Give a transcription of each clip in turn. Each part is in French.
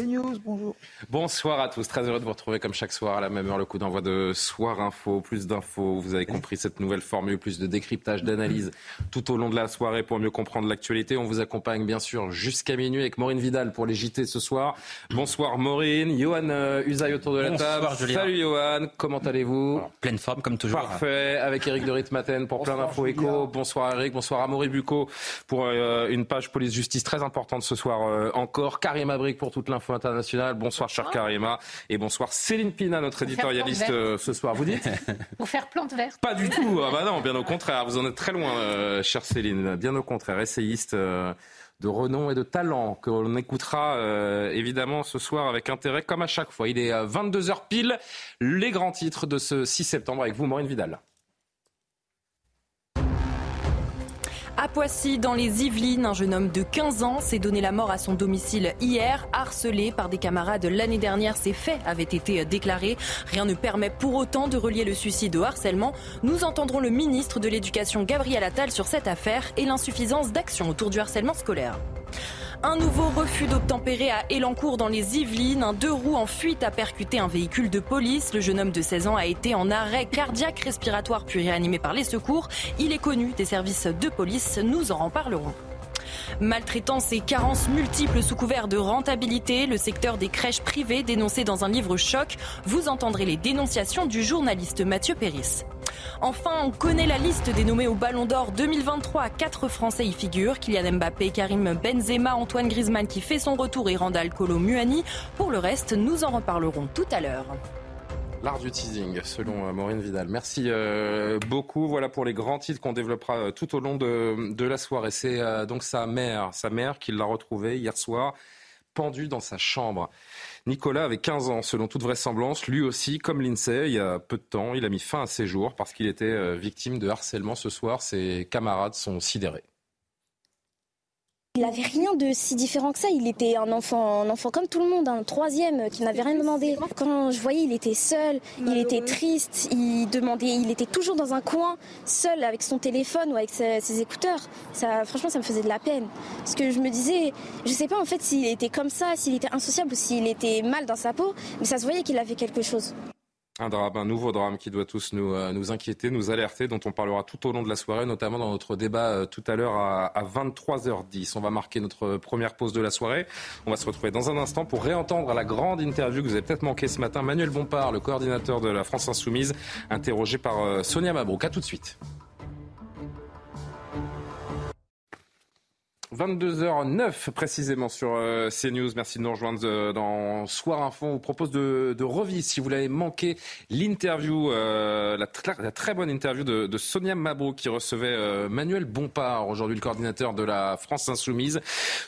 Bonjour. Bonsoir à tous, très heureux de vous retrouver comme chaque soir à la même heure, le coup d'envoi de Soir Info, plus d'infos, vous avez compris cette nouvelle formule, plus de décryptage, d'analyse tout au long de la soirée pour mieux comprendre l'actualité. On vous accompagne bien sûr jusqu'à minuit avec Maureen Vidal pour les JT ce soir. Bonsoir Maureen, Johan euh, Usaï autour de la Bonsoir, table. Julien. Salut Johan, comment allez-vous Pleine forme comme toujours. Parfait, avec Eric de Ritmaten pour plein d'infos écho. Bonsoir Eric, bonsoir Amaury Bucco pour euh, une page police-justice très importante ce soir euh, encore. Karim Abrik pour toute l'info internationale. Bonsoir cher Karima. Et bonsoir Céline Pina, notre éditorialiste euh, ce soir. Vous dites Pour faire plante verte. Pas du tout. Ah bah non, bien au contraire. Vous en êtes très loin, euh, chère Céline. Bien au contraire, essayiste. euh, de renom et de talent que l'on écoutera euh, évidemment ce soir avec intérêt comme à chaque fois. Il est 22h pile, les grands titres de ce 6 septembre avec vous Maureen Vidal. À Poissy, dans les Yvelines, un jeune homme de 15 ans s'est donné la mort à son domicile hier, harcelé par des camarades l'année dernière. Ces faits avaient été déclarés. Rien ne permet pour autant de relier le suicide au harcèlement. Nous entendrons le ministre de l'Éducation Gabriel Attal sur cette affaire et l'insuffisance d'action autour du harcèlement scolaire. Un nouveau refus d'obtempérer à Elancourt dans les Yvelines. Un deux roues en fuite a percuté un véhicule de police. Le jeune homme de 16 ans a été en arrêt cardiaque respiratoire puis réanimé par les secours. Il est connu des services de police. Nous en reparlerons. Maltraitance et carences multiples sous couvert de rentabilité, le secteur des crèches privées dénoncé dans un livre choc. Vous entendrez les dénonciations du journaliste Mathieu Péris. Enfin, on connaît la liste des nommés au Ballon d'Or 2023. Quatre Français y figurent. Kylian Mbappé, Karim Benzema, Antoine Griezmann qui fait son retour et Randall Kolo Muani. Pour le reste, nous en reparlerons tout à l'heure. L'art du teasing, selon euh, Maureen Vidal. Merci euh, beaucoup. Voilà pour les grands titres qu'on développera euh, tout au long de, de la soirée. C'est donc sa mère, sa mère qui l'a retrouvée hier soir, pendue dans sa chambre. Nicolas avait 15 ans, selon toute vraisemblance. Lui aussi, comme l'INSEE, il y a peu de temps, il a mis fin à ses jours parce qu'il était victime de harcèlement ce soir. Ses camarades sont sidérés. Il n'avait rien de si différent que ça. Il était un enfant, un enfant comme tout le monde, un troisième qui n'avait rien demandé. Quand je voyais, il était seul, il était triste, il demandait, il était toujours dans un coin, seul avec son téléphone ou avec ses, ses écouteurs. Ça, franchement, ça me faisait de la peine. Parce que je me disais, je sais pas en fait s'il était comme ça, s'il était insociable ou s'il était mal dans sa peau, mais ça se voyait qu'il avait quelque chose. Un drame, un nouveau drame qui doit tous nous, euh, nous inquiéter, nous alerter, dont on parlera tout au long de la soirée, notamment dans notre débat euh, tout à l'heure à, à 23h10. On va marquer notre première pause de la soirée. On va se retrouver dans un instant pour réentendre la grande interview que vous avez peut-être manqué ce matin. Manuel Bompard, le coordinateur de la France Insoumise, interrogé par euh, Sonia Mabrouk. À tout de suite. 22h09 précisément sur euh, CNews. Merci de nous rejoindre euh, dans Soir Info. On vous propose de, de si vous l'avez manqué, l'interview, euh, la, tr- la très bonne interview de, de Sonia Mabrouk qui recevait euh, Manuel Bompard, aujourd'hui le coordinateur de la France Insoumise.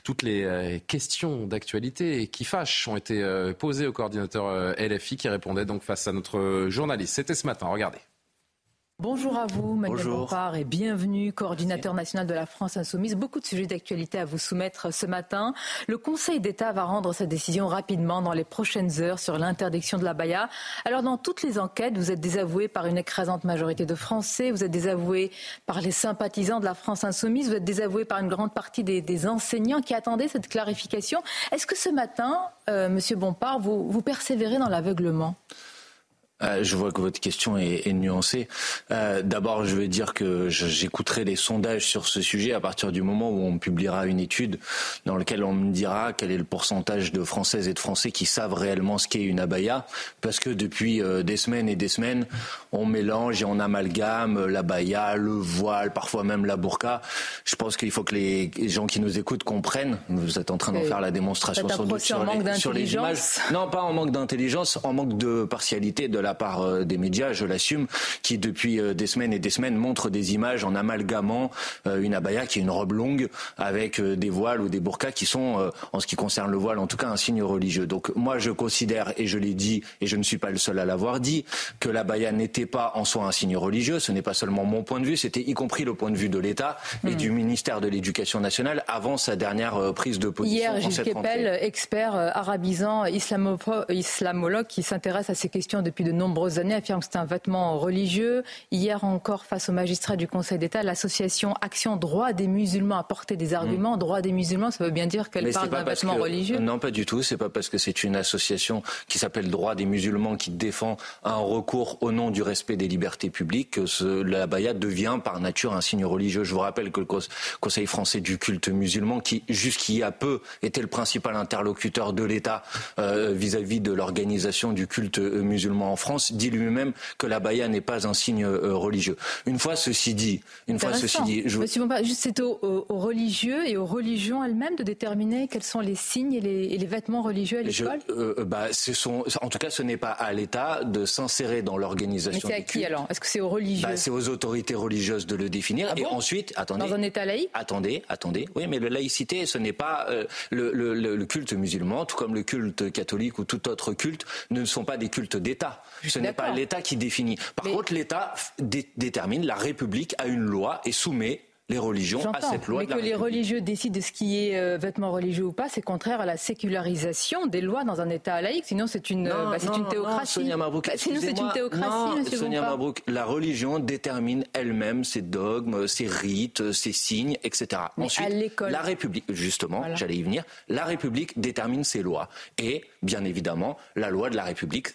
Toutes les euh, questions d'actualité qui fâchent ont été euh, posées au coordinateur LFI qui répondait donc face à notre journaliste. C'était ce matin, regardez. Bonjour à vous, Manuel. Bompard, et bienvenue, coordinateur national de la France Insoumise. Beaucoup de sujets d'actualité à vous soumettre ce matin. Le Conseil d'État va rendre sa décision rapidement dans les prochaines heures sur l'interdiction de la baya. Alors, dans toutes les enquêtes, vous êtes désavoué par une écrasante majorité de Français, vous êtes désavoué par les sympathisants de la France Insoumise, vous êtes désavoué par une grande partie des, des enseignants qui attendaient cette clarification. Est-ce que ce matin, euh, Monsieur Bompard, vous, vous persévérez dans l'aveuglement? Euh, je vois que votre question est, est nuancée. Euh, D'abord, je vais dire que j'écouterai les sondages sur ce sujet à partir du moment où on publiera une étude dans laquelle on me dira quel est le pourcentage de Françaises et de Français qui savent réellement ce qu'est une abaya. Parce que depuis euh, des semaines et des semaines, on mélange et on amalgame l'abaya, le voile, parfois même la burqa. Je pense qu'il faut que les gens qui nous écoutent comprennent. Vous êtes en train d'en faire la démonstration sans doute sur les, sur les images. Non, pas en manque d'intelligence, en manque de partialité de la la part des médias, je l'assume, qui depuis des semaines et des semaines montrent des images en amalgamant une abaya qui est une robe longue avec des voiles ou des burkas qui sont, en ce qui concerne le voile, en tout cas un signe religieux. Donc moi, je considère, et je l'ai dit, et je ne suis pas le seul à l'avoir dit, que l'abaya n'était pas en soi un signe religieux. Ce n'est pas seulement mon point de vue, c'était y compris le point de vue de l'État et hmm. du ministère de l'Éducation nationale avant sa dernière prise de position. Hier, Gilles Kepel, expert arabisant, islamologue qui s'intéresse à ces questions depuis de nombreuses années, affirme que c'est un vêtement religieux. Hier encore, face au magistrat du Conseil d'État, l'association Action Droit des musulmans a porté des arguments. Mm. Droit des musulmans, ça veut bien dire qu'elle parle d'un vêtement religieux Non, pas du tout. C'est pas parce que c'est une association qui s'appelle Droit des musulmans qui défend un recours au nom du respect des libertés publiques que ce, la baya devient par nature un signe religieux. Je vous rappelle que le Conseil français du culte musulman, qui jusqu'il y a peu était le principal interlocuteur de l'État euh, vis-à-vis de l'organisation du culte musulman en France, dit lui-même que la baya n'est pas un signe euh, religieux. Une fois ceci dit, une fois ceci dit, je... Monsieur c'est aux, religieux et aux religions elles-mêmes de déterminer quels sont les signes et les, vêtements religieux à l'école? bah, ce sont, en tout cas, ce n'est pas à l'État de s'insérer dans l'organisation. Mais c'est à qui alors? Est-ce que c'est aux religieux? bah, C'est aux autorités religieuses de le définir. Ah et ensuite, attendez. Dans un État laïque? Attendez, attendez. Oui, mais la laïcité, ce n'est pas le, le, culte musulman, tout comme le culte catholique ou tout autre culte, ne sont pas des cultes d'État. Ce n'est pas l'État qui définit. Par contre, l'État détermine, la République a une loi et soumet les religions à cette loi. Mais que les religieux décident de ce qui est euh, vêtements religieux ou pas, c'est contraire à la sécularisation des lois dans un État laïque. Sinon, c'est une, bah, c'est une théocratie. Sonia Mabrouk, bah, sinon, c'est une théocratie. Sonia Mabrouk, la religion détermine elle-même ses dogmes, ses rites, ses signes, etc. Mais Ensuite, à l'école. la République, justement, j'allais y venir, la République détermine ses lois. Et, bien évidemment, la loi de la République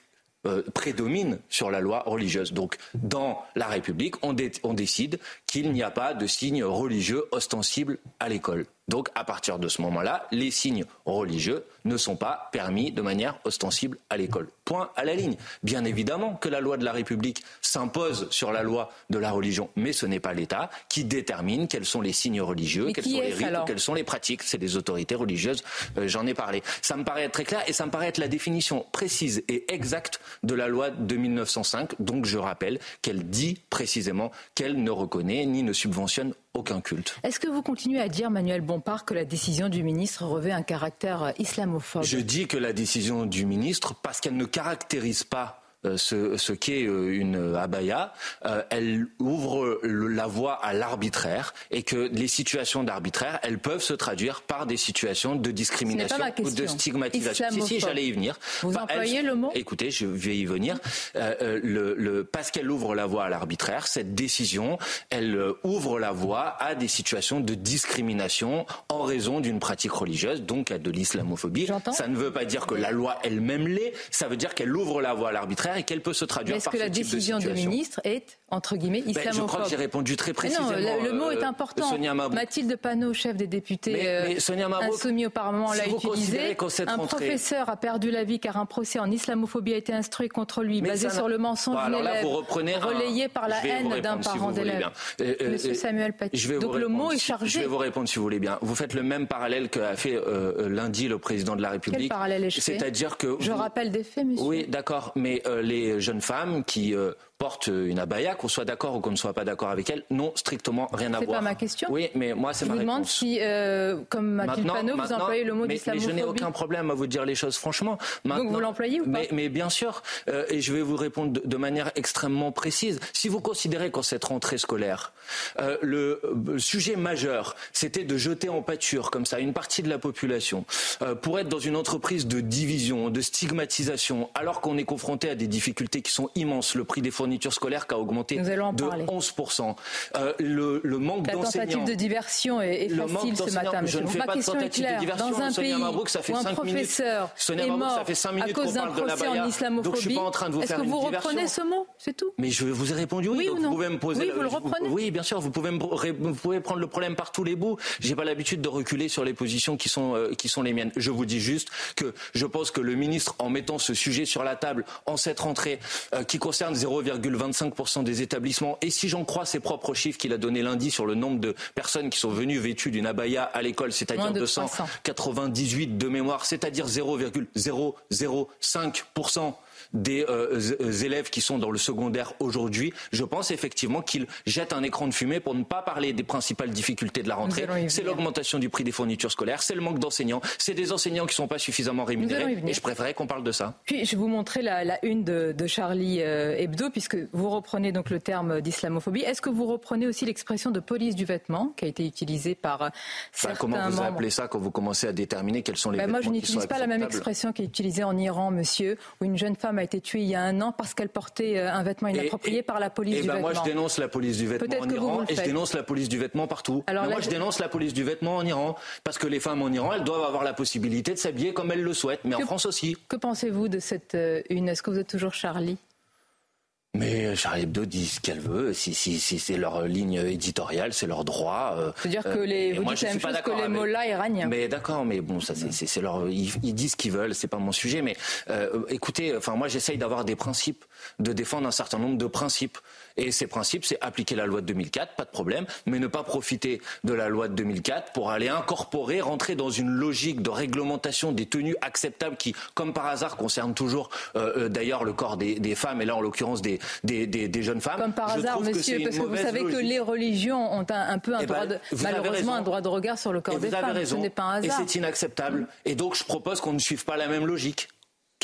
euh, prédomine sur la loi religieuse. Donc, dans la République, on, on décide qu'il n'y a pas de signe religieux ostensible à l'école. Donc, à partir de ce moment-là, les signes religieux ne sont pas permis de manière ostensible à l'école. Point à la ligne. Bien évidemment que la loi de la République s'impose sur la loi de la religion, mais ce n'est pas l'État qui détermine quels sont les signes religieux, quels sont les rites, quelles sont les pratiques. C'est les autorités religieuses. Euh, j'en ai parlé. Ça me paraît être très clair et ça me paraît être la définition précise et exacte de la loi de 1905. Donc, je rappelle qu'elle dit précisément qu'elle ne reconnaît ni ne subventionne aucun culte. Est-ce que vous continuez à dire, Manuel Bompard, que la décision du ministre revêt un caractère islamophobe? Je dis que la décision du ministre, parce qu'elle ne caractérise pas ce, ce qu'est euh, une abaya, euh, elle ouvre la voie à l'arbitraire et que les situations d'arbitraire, elles peuvent se traduire par des situations de discrimination ou de stigmatisation. Si, si, j'allais y venir. Vous employez le mot? Écoutez, je vais y venir. le, le, parce qu'elle ouvre la voie à l'arbitraire, cette décision, elle ouvre la voie à des situations de discrimination en raison d'une pratique religieuse, donc à de l'islamophobie. Ça ne veut pas dire que la loi elle-même l'est, ça veut dire qu'elle ouvre la voie à l'arbitraire et qu'elle peut se traduire par ce type. Est-ce que la décision du ministre est entre guillemets islamophobe ben, Je crois que j'ai répondu très précisément. non, le, mot est euh, important. Mathilde Panot, chef des députés mais, euh, insoumis au Parlement, l'a utilisé. Un professeur a perdu la vie car un procès en islamophobie a été instruit contre lui, basé sur le mensonge d'une élève, relayé par la haine d'un parent d'élève. Euh, Monsieur Samuel Paty. Donc le mot est chargé. Je vais vous répondre si vous voulez bien. Vous faites le même parallèle qu'a fait lundi le président de la République. Quel parallèle est C'est-à-dire que je rappelle des faits, monsieur. Oui, d'accord, mais les jeunes femmes qui euh, portent une abaya, qu'on soit d'accord ou qu'on ne soit pas d'accord avec elle, n'ont strictement rien à voir. C'est pas ma question. Oui, mais moi, c'est ma réponse. Je vous demande si, euh, comme Mathilde Panot, vous employez le mot d'islamophobie. Mais je n'ai aucun problème à vous dire les choses franchement. Donc vous l'employez ou pas mais, bien sûr, euh, et je vais vous répondre de, manière extrêmement précise. Si vous considérez qu'en cette rentrée scolaire, le sujet majeur, c'était de jeter en pâture comme ça une partie de la population pour être dans une entreprise de division, de stigmatisation, alors qu'on est confronté à des difficultés qui sont immenses. Le prix des fournitures scolaires qui a augmenté de 11%. Euh, le, le, manque d'enseignants. La tentative de diversion est, facile ce matin. Je ne fais pas de tentative de diversion. Dans un Sonia pays Mabrouk, ça fait où un professeur est mort ça fait 5 minutes à cause d'un procès en islamophobie, donc je suis pas en train de vous faire une diversion. Est-ce que vous reprenez ce mot? C'est tout Mais je vous ai répondu oui. oui donc vous pouvez me poser. Oui, vous le reprenez. Oui, bien sûr. Vous pouvez, me, vous pouvez prendre le problème par tous les bouts. J'ai pas l'habitude de reculer sur les positions qui sont, euh, qui sont les miennes. Je vous dis juste que je pense que le ministre, en mettant ce sujet sur la table en cette rentrée, euh, qui concerne 0,25% des établissements. Et si j'en crois ses propres chiffres qu'il a donné lundi sur le nombre de personnes qui sont venues vêtues d'une abaya à l'école, c'est-à-dire 298 de mémoire, c'est-à-dire 0,005% des élèves qui sont dans le secondaire aujourd'hui, je pense effectivement qu'ils jettent un écran de fumée pour ne pas parler des principales difficultés de la rentrée. C'est l'augmentation du prix des fournitures scolaires, c'est le manque d'enseignants, c'est des enseignants qui ne sont pas suffisamment rémunérés. Et je préférerais qu'on parle de ça. Puis je vais vous montrer la, une de, Charlie euh, Hebdo, puisque vous reprenez donc le terme d'islamophobie. Est-ce que vous reprenez aussi l'expression de police du vêtement qui a été utilisée par euh, bah, certains Comment vous appelez ça quand vous commencez à déterminer quels sont les bah, vêtements Moi, je n'utilise pas la même expression qui est utilisée en Iran, monsieur, où une jeune femme a été tuée il y a un an parce qu'elle portait euh, un vêtement inapproprié par la police du ben vêtement. Moi, je dénonce la police du vêtement en Iran et je dénonce la police du vêtement partout. Alors, moi, je dénonce la police du vêtement en Iran parce que les femmes en Iran, elles doivent avoir la possibilité de s'habiller comme elles le souhaitent, mais en France aussi. Que pensez-vous de cette euh, une? Est-ce que vous êtes toujours Charlie? Mais euh, Charlie Hebdo dit ce qu'elle veut. Si, si, si c'est leur ligne éditoriale, c'est leur droit. Euh, dire que les, vous dites la même chose que les mollahs iraniens. Mais d'accord, mais bon, ça c'est leur. Ils, disent ce qu'ils veulent, c'est pas mon sujet. Mais écoutez, enfin moi j'essaye d'avoir des principes, de défendre un certain nombre de principes. Et ces principes, c'est appliquer la loi de 2004, pas de problème, mais ne pas profiter de la loi de 2004 pour aller incorporer, rentrer dans une logique de réglementation des tenues acceptables qui, comme par hasard, concerne toujours euh, euh, d'ailleurs le corps des, femmes, et là en l'occurrence des, des, jeunes femmes. Comme par hasard, monsieur, parce que vous savez que les religions ont un, peu un eh droit ben, de, malheureusement un droit de regard sur le corps des femmes. Raison. Ce n'est pas un hasard. Et c'est inacceptable. Et donc je propose qu'on ne suive pas la même logique.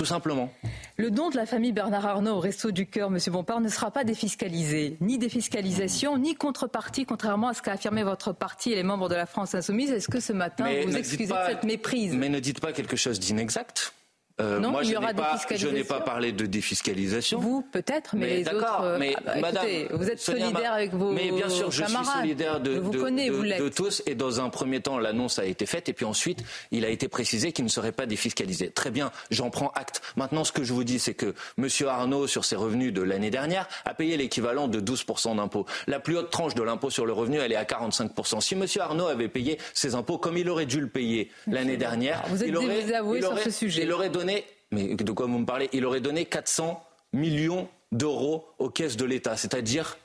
Tout simplement. Le don de la famille Bernard Arnault au Resto du Cœur, Monsieur Bompard, ne sera pas défiscalisé. Ni défiscalisation, ni contrepartie, contrairement à ce qu'a affirmé votre parti et les membres de la France Insoumise. Est-ce que ce matin, vous excusez de cette méprise? Mais ne dites pas quelque chose d'inexact. Euh, non, moi, il y aura pas, Je n'ai pas parlé de défiscalisation. Vous, peut-être, mais, les autres. Euh, mais ah bah, madame, vous êtes solidaire avec vos Mais bien sûr, je suis solidaire de, vous de, tous. Et dans un premier temps, l'annonce a été faite. Et puis ensuite, il a été précisé qu'il ne serait pas défiscalisé. Très bien, j'en prends acte. Maintenant, ce que je vous dis, c'est que M. Arnaud, sur ses revenus de l'année dernière, a payé l'équivalent de 12% d'impôts. La plus haute tranche de l'impôt sur le revenu, elle est à 45%. Si M. Arnaud avait payé ses impôts comme il aurait dû le payer l'année dernière, vous êtes il aurait, il aurait, sur ce sujet. il aurait donné mais de quoi vous me parlez Il aurait donné 400 millions d'euros aux caisses de l'État, c'est-à-dire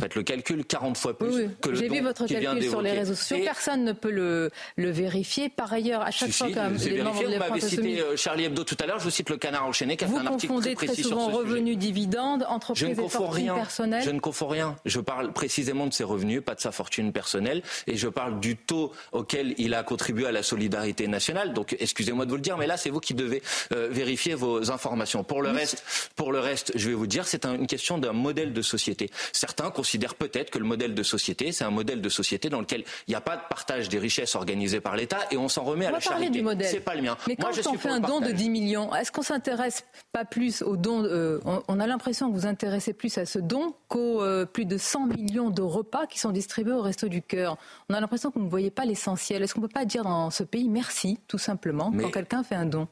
Faites le calcul, 40 fois plus que le J'ai vu votre calcul sur les réseaux sociaux. Personne ne peut le, le, vérifier. Par ailleurs, à chaque fois que les membres de Vous m'avez cité euh, Charlie Hebdo tout à l'heure. Je vous cite le Canard enchaîné qui a fait un article très précis très souvent revenus, dividendes, entreprises et fortune personnelle. Je ne confonds rien. Je parle précisément de ses revenus, pas de sa fortune personnelle, et je parle du taux auquel il a contribué à la solidarité nationale. Donc, excusez-moi de vous le dire, mais là, c'est vous qui devez euh, vérifier vos informations. Pour le reste, pour le reste, je vais vous dire, c'est une question d'un modèle de société. Certains considère peut-être que le modèle de société, c'est un modèle de société dans lequel il n'y a pas de partage des richesses organisées par l'État et on s'en remet à la charité. C'est pas le mien. Mais quand on fait un don de 10 millions, est-ce qu'on s'intéresse pas plus au don euh, on, a l'impression que vous intéressez plus à ce don qu'aux euh, plus de 100 millions de repas qui sont distribués au Resto du Cœur? On a l'impression que vous ne voyez pas l'essentiel. Est-ce qu'on ne peut pas dire dans ce pays merci, tout simplement, quand quelqu'un fait un don?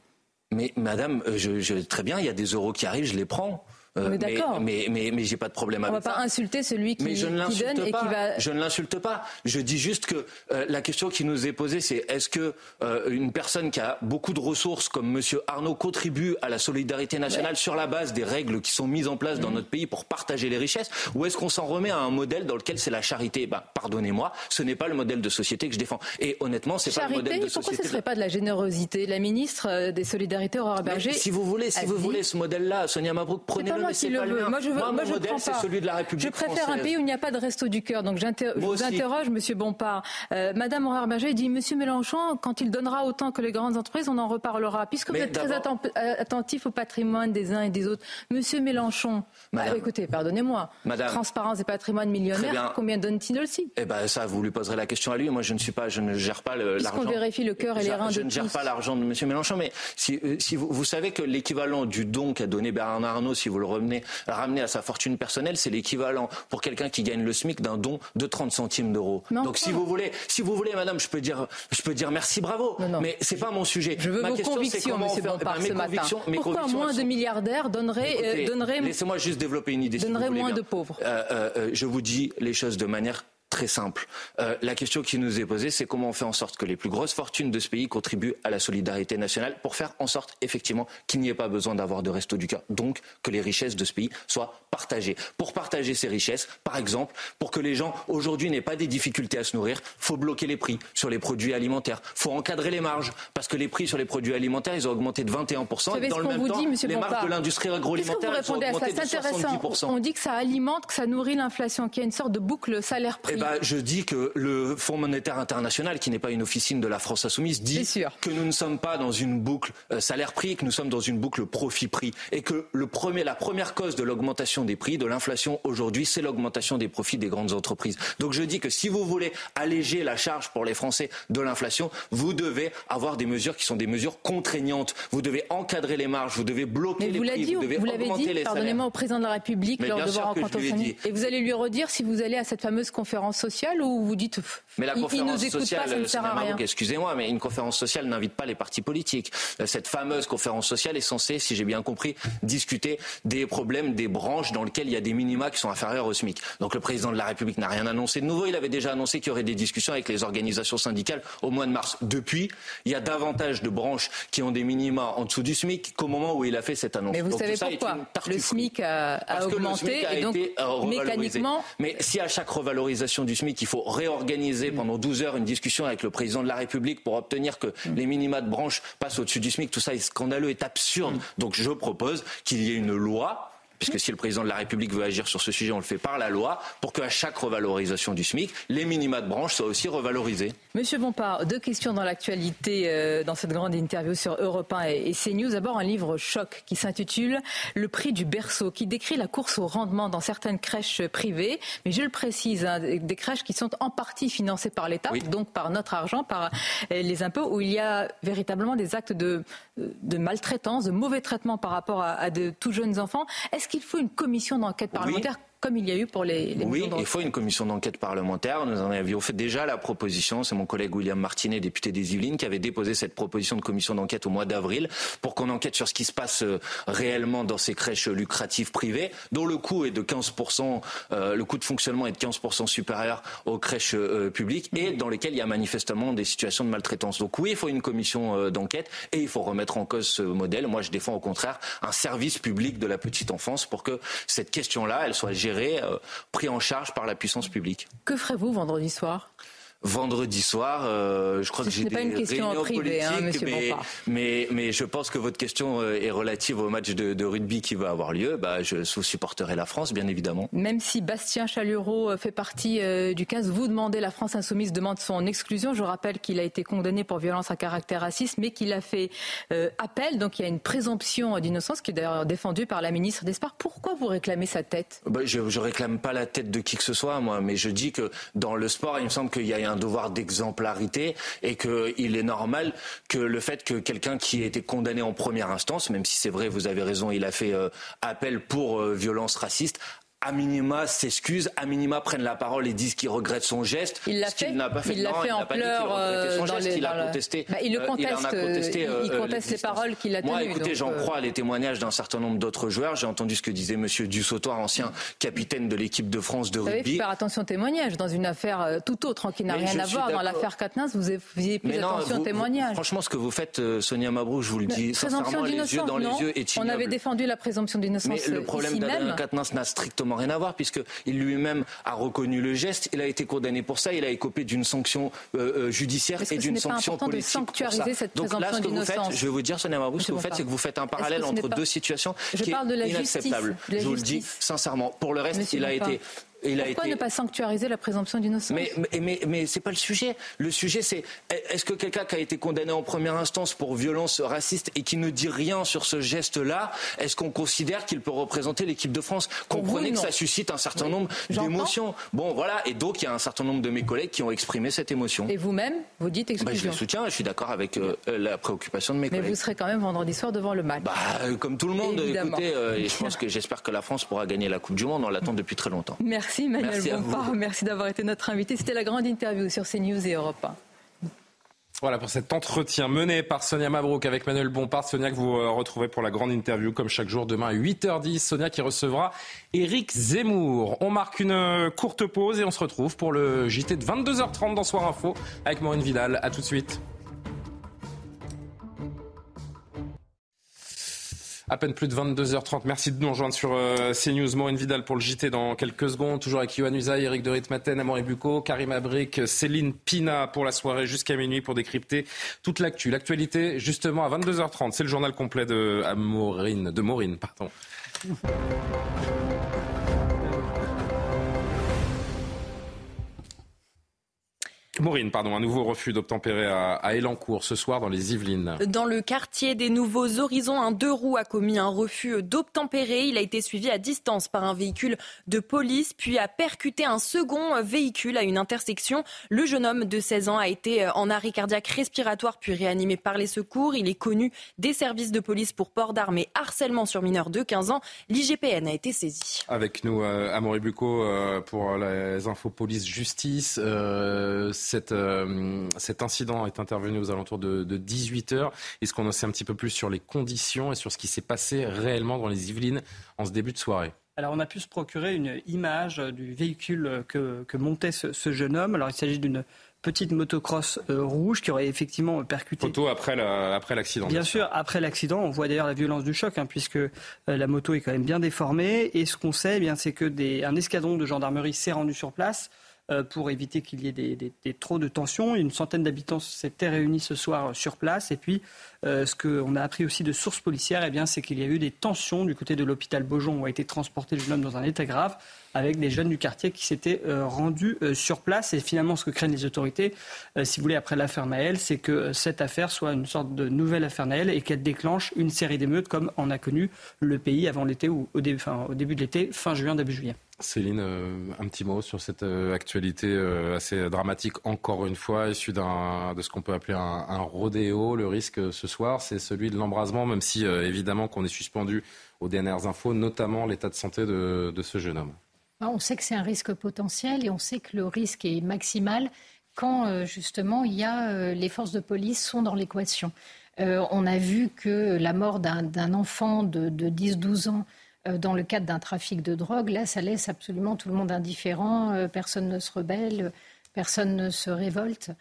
Mais madame, euh, je, très bien, il y a des euros qui arrivent, je les prends. Euh, mais d'accord. Mais, mais, mais, j'ai pas de problème avec ça. On va pas insulter celui qui, je ne qui donne et qui va. Je ne l'insulte pas. Je dis juste que euh, la question qui nous est posée, c'est est-ce que euh, une personne qui a beaucoup de ressources comme Monsieur Arnaud contribue à la solidarité nationale sur la base des règles qui sont mises en place dans mmh. notre pays pour partager les richesses, ou est-ce qu'on s'en remet à un modèle dans lequel c'est la charité? Ben, pardonnez-moi, ce n'est pas le modèle de société que je défends. Et honnêtement, c'est pas le modèle de société. Pourquoi ce serait pas de la générosité? La ministre des Solidarités, Aurore Berger. Si vous voulez, si vous voulez ce modèle-là, Sonia Mabrouk, prenez-le. Pas, moi, je veux, moi, je modèle, c'est celui de la République Je préfère un pays où il n'y a pas de resto du cœur. Donc, je vous interroge, Monsieur Bompard. Euh, Madame Aurore Berger dit, Monsieur Mélenchon, quand il donnera autant que les grandes entreprises, on en reparlera. Puisque vous êtes très euh, attentif au patrimoine des uns et des autres. Monsieur Mélenchon, bah, écoutez, pardonnez-moi. Transparence et patrimoine millionnaire, combien donne-t-il aussi? Eh ben, ça, vous lui poserez la question à lui. Moi, je ne suis pas, je ne gère pas l'argent. Puisqu'on vérifie le cœur et les reins je de Je ne gère pas l'argent de Monsieur Mélenchon, mais si, euh, si vous, vous, savez que l'équivalent du don qu'a donné Bernard Arnault, si vous le ramenez à sa fortune personnelle, c'est l'équivalent pour quelqu'un qui gagne le SMIC d'un don de 30 centimes d'euros. Donc si vous voulez, si vous voulez, madame, je peux dire, je peux dire merci, bravo. Non, Mais c'est pas mon sujet. Je veux Ma vos convictions, monsieur Bompard, ce matin. Pourquoi moins de milliardaires donneraient, Laissez-moi juste développer une idée. Donnerait moins de pauvres. Euh, euh, euh, je vous dis les choses de manière très simple. Euh, la question qui nous est posée, c'est comment on fait en sorte que les plus grosses fortunes de ce pays contribuent à la solidarité nationale pour faire en sorte, effectivement, qu'il n'y ait pas besoin d'avoir de resto du cœur. Donc, que les richesses de ce pays soient partagées. Pour partager ces richesses, par exemple, pour que les gens aujourd'hui n'aient pas des difficultés à se nourrir, faut bloquer les prix sur les produits alimentaires. Faut encadrer les marges parce que les prix sur les produits alimentaires, ils ont augmenté de 21%. Et dans le même temps, les marges de l'industrie agroalimentaire, ont augmenté de 70%. On dit que ça alimente, que ça nourrit l'inflation, qu'il y a une sorte de boucle salaire-prix. Eh ben, je dis que le Fonds monétaire international, qui n'est pas une officine de la France insoumise, dit que nous ne sommes pas dans une boucle euh, salaire-prix, que nous sommes dans une boucle profit-prix, et que le premier, la première cause de l'augmentation des prix, de l'inflation aujourd'hui, c'est l'augmentation des profits des grandes entreprises. Donc je dis que si vous voulez alléger la charge pour les Français de l'inflation, vous devez avoir des mesures qui sont des mesures contraignantes. Vous devez encadrer les marges, vous devez bloquer les prix, vous devez augmenter les Pardonnez-moi au président de la République lors de vos rencontres Et vous allez lui redire si vous allez à cette fameuse conférence sociale ou vous dites mais la conférence sociale, pas, ça ne Excusez-moi, mais une conférence sociale n'invite pas les partis politiques. Euh, cette fameuse conférence sociale est censée, si j'ai bien compris, discuter des problèmes des branches dans lesquelles il y a des minima qui sont inférieurs au SMIC. Donc le président de la République n'a rien annoncé de nouveau. Il avait déjà annoncé qu'il y aurait des discussions avec les organisations syndicales au mois de mars. Depuis, il y a davantage de branches qui ont des minima en dessous du SMIC qu'au moment où il a fait cette annonce. Mais vous donc, savez pourquoi Le SMIC a, augmenté et donc euh, mécaniquement. Mais si à chaque revalorisation du SMIC, il faut réorganiser pendant 12 heures une discussion avec le président de la République pour obtenir que les minima de branche passent au-dessus du SMIC, tout ça est scandaleux, est absurde. Mm. Donc je propose qu'il y ait une loi puisque si le président de la République veut agir sur ce sujet, on le fait par la loi, pour qu'à chaque revalorisation du SMIC, les minima de branche soient aussi revalorisés. Monsieur Bompard, deux questions dans l'actualité euh, dans cette grande interview sur Europe 1 et, CNews. D'abord, un livre choc qui s'intitule Le prix du berceau, qui décrit la course au rendement dans certaines crèches privées, mais je le précise, hein, des crèches qui sont en partie financées par l'État, donc par notre argent, par euh, les impôts, où il y a véritablement des actes de, de maltraitance, de mauvais traitement par rapport à, à de tout jeunes enfants. Est-ce qu'il faut une commission d'enquête parlementaire comme il y a eu pour les, les Oui, il faut une commission d'enquête parlementaire. Nous en avions fait déjà la proposition. C'est mon collègue William Martinet, député des Yvelines, qui avait déposé cette proposition de commission d'enquête au mois d'avril pour qu'on enquête sur ce qui se passe euh, réellement dans ces crèches lucratives privées, dont le coût est de 15%, euh, le coût de fonctionnement est de 15% supérieur aux crèches euh, publiques et dans lesquelles il y a manifestement des situations de maltraitance. Donc oui, il faut une commission d'enquête et il faut remettre en cause ce modèle. Moi, je défends au contraire un service public de la petite enfance pour que cette question-là, elle soit euh, pris en charge par la puissance publique. Que ferez-vous vendredi soir? Vendredi soir. Euh, je crois que j'ai des une question réunions privé, hein, politiques, mais, mais, je pense que votre question euh, est relative au match de, rugby qui va avoir lieu. Bah, je supporterai la France, bien évidemment. Même si Bastien Chalureau euh, fait partie du 15, vous demandez, la France insoumise demande son exclusion. Je rappelle qu'il a été condamné pour violence à caractère raciste, mais qu'il a fait appel. Donc il y a une présomption d'innocence qui est d'ailleurs défendue par la ministre des Sports. Pourquoi vous réclamez sa tête? Bah, Je ne réclame pas la tête de qui que ce soit, moi, mais je dis que dans le sport, il me semble qu'il y a un devoir d'exemplarité et qu'il est normal que le fait que quelqu'un qui a été condamné en première instance, même si c'est vrai, vous avez raison, il a fait euh, appel pour euh, violence raciste, à minima s'excuse, à minima prennent la parole et disent qu'il regrette son geste. Il l'a fait. Il n'a pas fait. Il l'a fait en pleurs. Son euh, geste, il a contesté. Bah, il le conteste. il, il conteste les paroles qu'il a tenues. Moi, écoutez, j'en crois les témoignages d'un certain nombre d'autres joueurs. J'ai entendu ce que disait Monsieur Dussautoir, ancien capitaine de l'équipe de France de rugby. Vous savez, faire attention aux témoignages dans une affaire tout autre, hein, qui n'a rien à voir. Dans l'affaire Katnins, vous faisiez plus attention aux témoignages. Franchement, ce que vous faites, Sonia Mabrou, je vous le dis sincèrement, les yeux dans les yeux, On avait défendu la présomption d'innocence. Mais le problème d'Adrien Quatennens n'a strictement rien à voir, puisque il lui-même a reconnu le geste. Il a été condamné pour ça. Il a écopé d'une sanction euh, euh, judiciaire et d'une sanction politique. De sanctuariser cette Donc là, ce que vous faites, je vais vous dire, Sonia Mabou, ce que vous faites, c'est que vous faites un parallèle entre deux situations qui est inacceptable. Je vous le dis sincèrement. Pour le reste, il a été pourquoi ne pas sanctuariser la présomption d'innocence Mais, mais, mais, c'est pas le sujet. Le sujet, c'est est-ce que quelqu'un qui a été condamné en première instance pour violence raciste et qui ne dit rien sur ce geste-là, est-ce qu'on considère qu'il peut représenter l'équipe de France? Comprenez que ça suscite un certain nombre d'émotions. Bon, voilà. Et donc, il y a un certain nombre de mes collègues qui ont exprimé cette émotion. Et vous-même, vous dites exclusion bah, Je le soutiens. Je suis d'accord avec euh, la préoccupation de mes collègues. Mais vous serez quand même vendredi soir devant le match. Bah, euh, comme tout le monde. Écoutez, euh, et je pense que j'espère que la France pourra gagner la Coupe du Monde. On l'attend depuis très longtemps. Merci. Merci Manuel Bompard. Merci d'avoir été notre invité. C'était la grande interview sur CNews et Europe 1. Voilà pour cet entretien mené par Sonia Mabrouk avec Manuel Bompard. Sonia que vous euh, retrouvez pour la grande interview comme chaque jour demain à 8h10. Sonia qui recevra Éric Zemmour. On marque une euh, courte pause et on se retrouve pour le JT de 22h30 dans Soir Info avec Maureen Vidal. A tout de suite. À peine plus de 22h30. Merci de nous rejoindre sur euh, CNews. Maureen Vidal pour le JT dans quelques secondes. Toujours avec Yohann Usaï, Eric de Ritmaten, Amaury Bucco, Karim Abric, Céline Pina pour la soirée jusqu'à minuit pour décrypter toute l'actu. L'actualité, justement, à 22h30. C'est le journal complet de de Maureen, pardon. Maureen, pardon, un nouveau refus d'obtempérer à, à Elancourt ce soir dans les Yvelines. Dans le quartier des Nouveaux Horizons, un deux roues a commis un refus d'obtempérer. Il a été suivi à distance par un véhicule de police, puis a percuté un second véhicule à une intersection. Le jeune homme de 16 ans a été en arrêt cardiaque respiratoire, puis réanimé par les secours. Il est connu des services de police pour port d'armes et harcèlement sur mineurs de 15 ans. L'IGPN a été saisi. Avec nous, euh, Amaury Bucco, euh, pour les infos police-justice. Euh, euh, cet incident est intervenu aux alentours de, 18 h Est-ce qu'on en sait un petit peu plus sur les conditions et sur ce qui s'est passé réellement dans les Yvelines en ce début de soirée? Alors on a pu se procurer une image du véhicule que, montait ce, jeune homme. Alors il s'agit d'une petite motocross euh, rouge qui aurait effectivement percuté. Photo après l'accident. bien, sûr, après l'accident, on voit d'ailleurs la violence du choc, hein, puisque euh, la moto est quand même bien déformée. Et ce qu'on sait, eh bien, c'est que des, un escadron de gendarmerie s'est rendu sur place. Euh, pour éviter qu'il y ait des, trop de tensions. Une centaine d'habitants s'étaient réunis ce soir sur place. Et puis, euh, ce qu'on a appris aussi de sources policières, eh c'est qu'il y a eu des tensions du côté de l'hôpital Beaujon où a été transporté le jeune homme dans un état grave avec des jeunes du quartier qui s'étaient euh, rendus sur place. Et finalement, ce que craignent les autorités, si vous voulez, après l'affaire Naël, c'est que cette affaire soit une sorte de nouvelle affaire Naël et qu'elle déclenche une série d'émeutes comme on a connu le pays avant l'été ou au début, de l'été, fin juin, début juillet. Céline, euh, un petit mot sur cette euh, actualité euh, assez dramatique, encore une fois, issue de ce qu'on peut appeler un, rodéo. Le risque soir, c'est celui de l'embrasement, même si évidemment qu'on est suspendu aux dernières infos, notamment l'état de santé de, ce jeune homme. On sait que c'est un risque potentiel et on sait que le risque est maximal quand justement il y a, les forces de police sont dans l'équation. on a vu que la mort d'un enfant de, de 10-12 ans euh, dans le cadre d'un trafic de drogue, là, ça laisse absolument tout le monde indifférent. Euh, personne ne se rebelle, personne ne se révolte.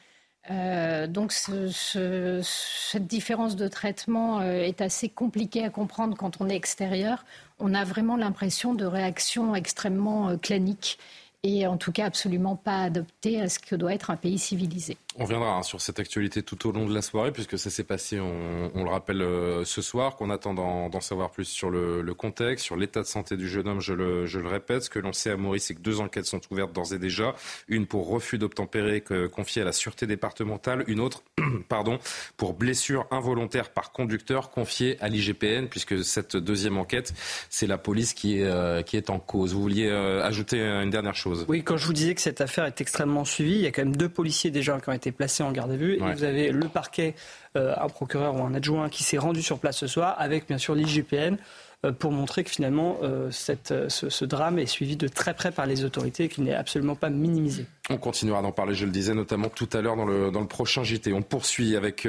Euh, donc cette différence de traitement est assez compliquée à comprendre quand on est extérieur. On a vraiment l'impression de réactions extrêmement claniques et en tout cas absolument pas adopté à ce que doit être un pays civilisé. On reviendra hein, sur cette actualité tout au long de la soirée, puisque ça s'est passé, on, le rappelle euh, ce soir, qu'on attend d'en savoir plus sur le, contexte, sur l'état de santé du jeune homme, je le, répète. Ce que l'on sait à Maurice, c'est que deux enquêtes sont ouvertes d'ores et déjà. Une pour refus d'obtempérer confiée à la sûreté départementale, une autre pardon, pour blessure involontaire par conducteur confiée à l'IGPN, puisque cette deuxième enquête, c'est la police qui est, euh, en cause. Vous vouliez euh, ajouter une dernière chose? Oui, quand je vous disais que cette affaire est extrêmement suivie, il y a quand même deux policiers déjà qui ont été placés en garde à vue, et vous avez le parquet, euh, un procureur ou un adjoint qui s'est rendu sur place ce soir, avec bien sûr l'IGPN. Euh, pour montrer que finalement cette, euh, ce, drame est suivi de très près par les autorités et qu'il n'est absolument pas minimisé. On continuera d'en parler, je le disais, notamment tout à l'heure dans le, dans le prochain JT. On poursuit avec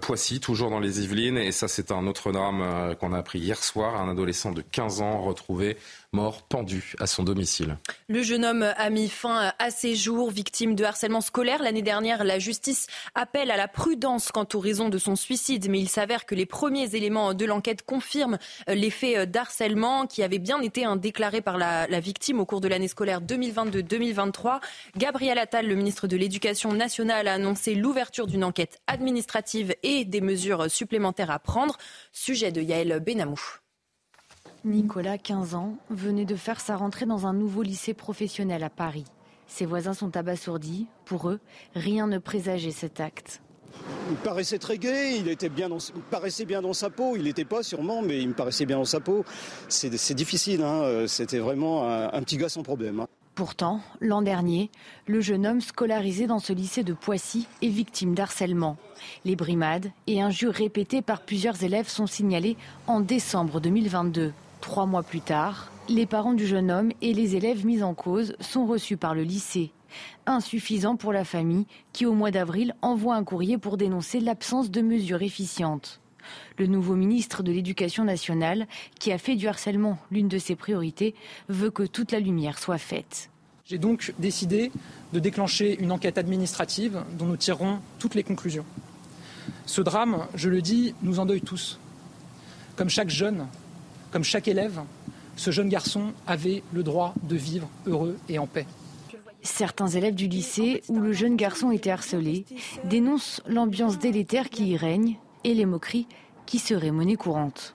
Poissy, toujours dans les Yvelines, et ça c'est un autre drame qu'on a appris hier soir, un adolescent de 15 ans retrouvé mort pendu à son domicile. Le jeune homme a mis fin à ses jours, victime de harcèlement scolaire. L'année dernière, la justice appelle à la prudence quant aux raisons de son suicide, mais il s'avère que les premiers éléments de l'enquête confirment les faits d'harcèlement qui avaient bien été déclarés par la, victime au cours de l'année scolaire 2022-2023. Gabriel Attal, le ministre de l'Éducation nationale, a annoncé l'ouverture d'une enquête administrative et des mesures supplémentaires à prendre. Sujet de Yael Benamou. Nicolas, 15 ans, venait de faire sa rentrée dans un nouveau lycée professionnel à Paris. Ses voisins sont abasourdis. Pour eux, rien ne présageait cet acte. Il paraissait très gai, il, était bien paraissait bien dans sa peau. Il n'était pas sûrement, mais il me paraissait bien dans sa peau. C'est difficile, hein. c'était vraiment un, petit gars sans problème. Hein. Pourtant, l'an dernier, le jeune homme scolarisé dans ce lycée de Poissy est victime d'harcèlement. Les brimades et injures répétées par plusieurs élèves sont signalées en décembre 2022. Trois mois plus tard, les parents du jeune homme et les élèves mis en cause sont reçus par le lycée. Insuffisant pour la famille qui, au mois d'avril, envoie un courrier pour dénoncer l'absence de mesures efficientes. Le nouveau ministre de l'Éducation nationale, qui a fait du harcèlement l'une de ses priorités, veut que toute la lumière soit faite. J'ai donc décidé de déclencher une enquête administrative dont nous tirerons toutes les conclusions. Ce drame, je le dis, nous endeuille tous. Comme chaque jeune, comme chaque élève, ce jeune garçon avait le droit de vivre heureux et en paix. Certains élèves du lycée où le jeune garçon était harcelé dénoncent l'ambiance délétère qui y règne et les moqueries qui seraient monnaie courante?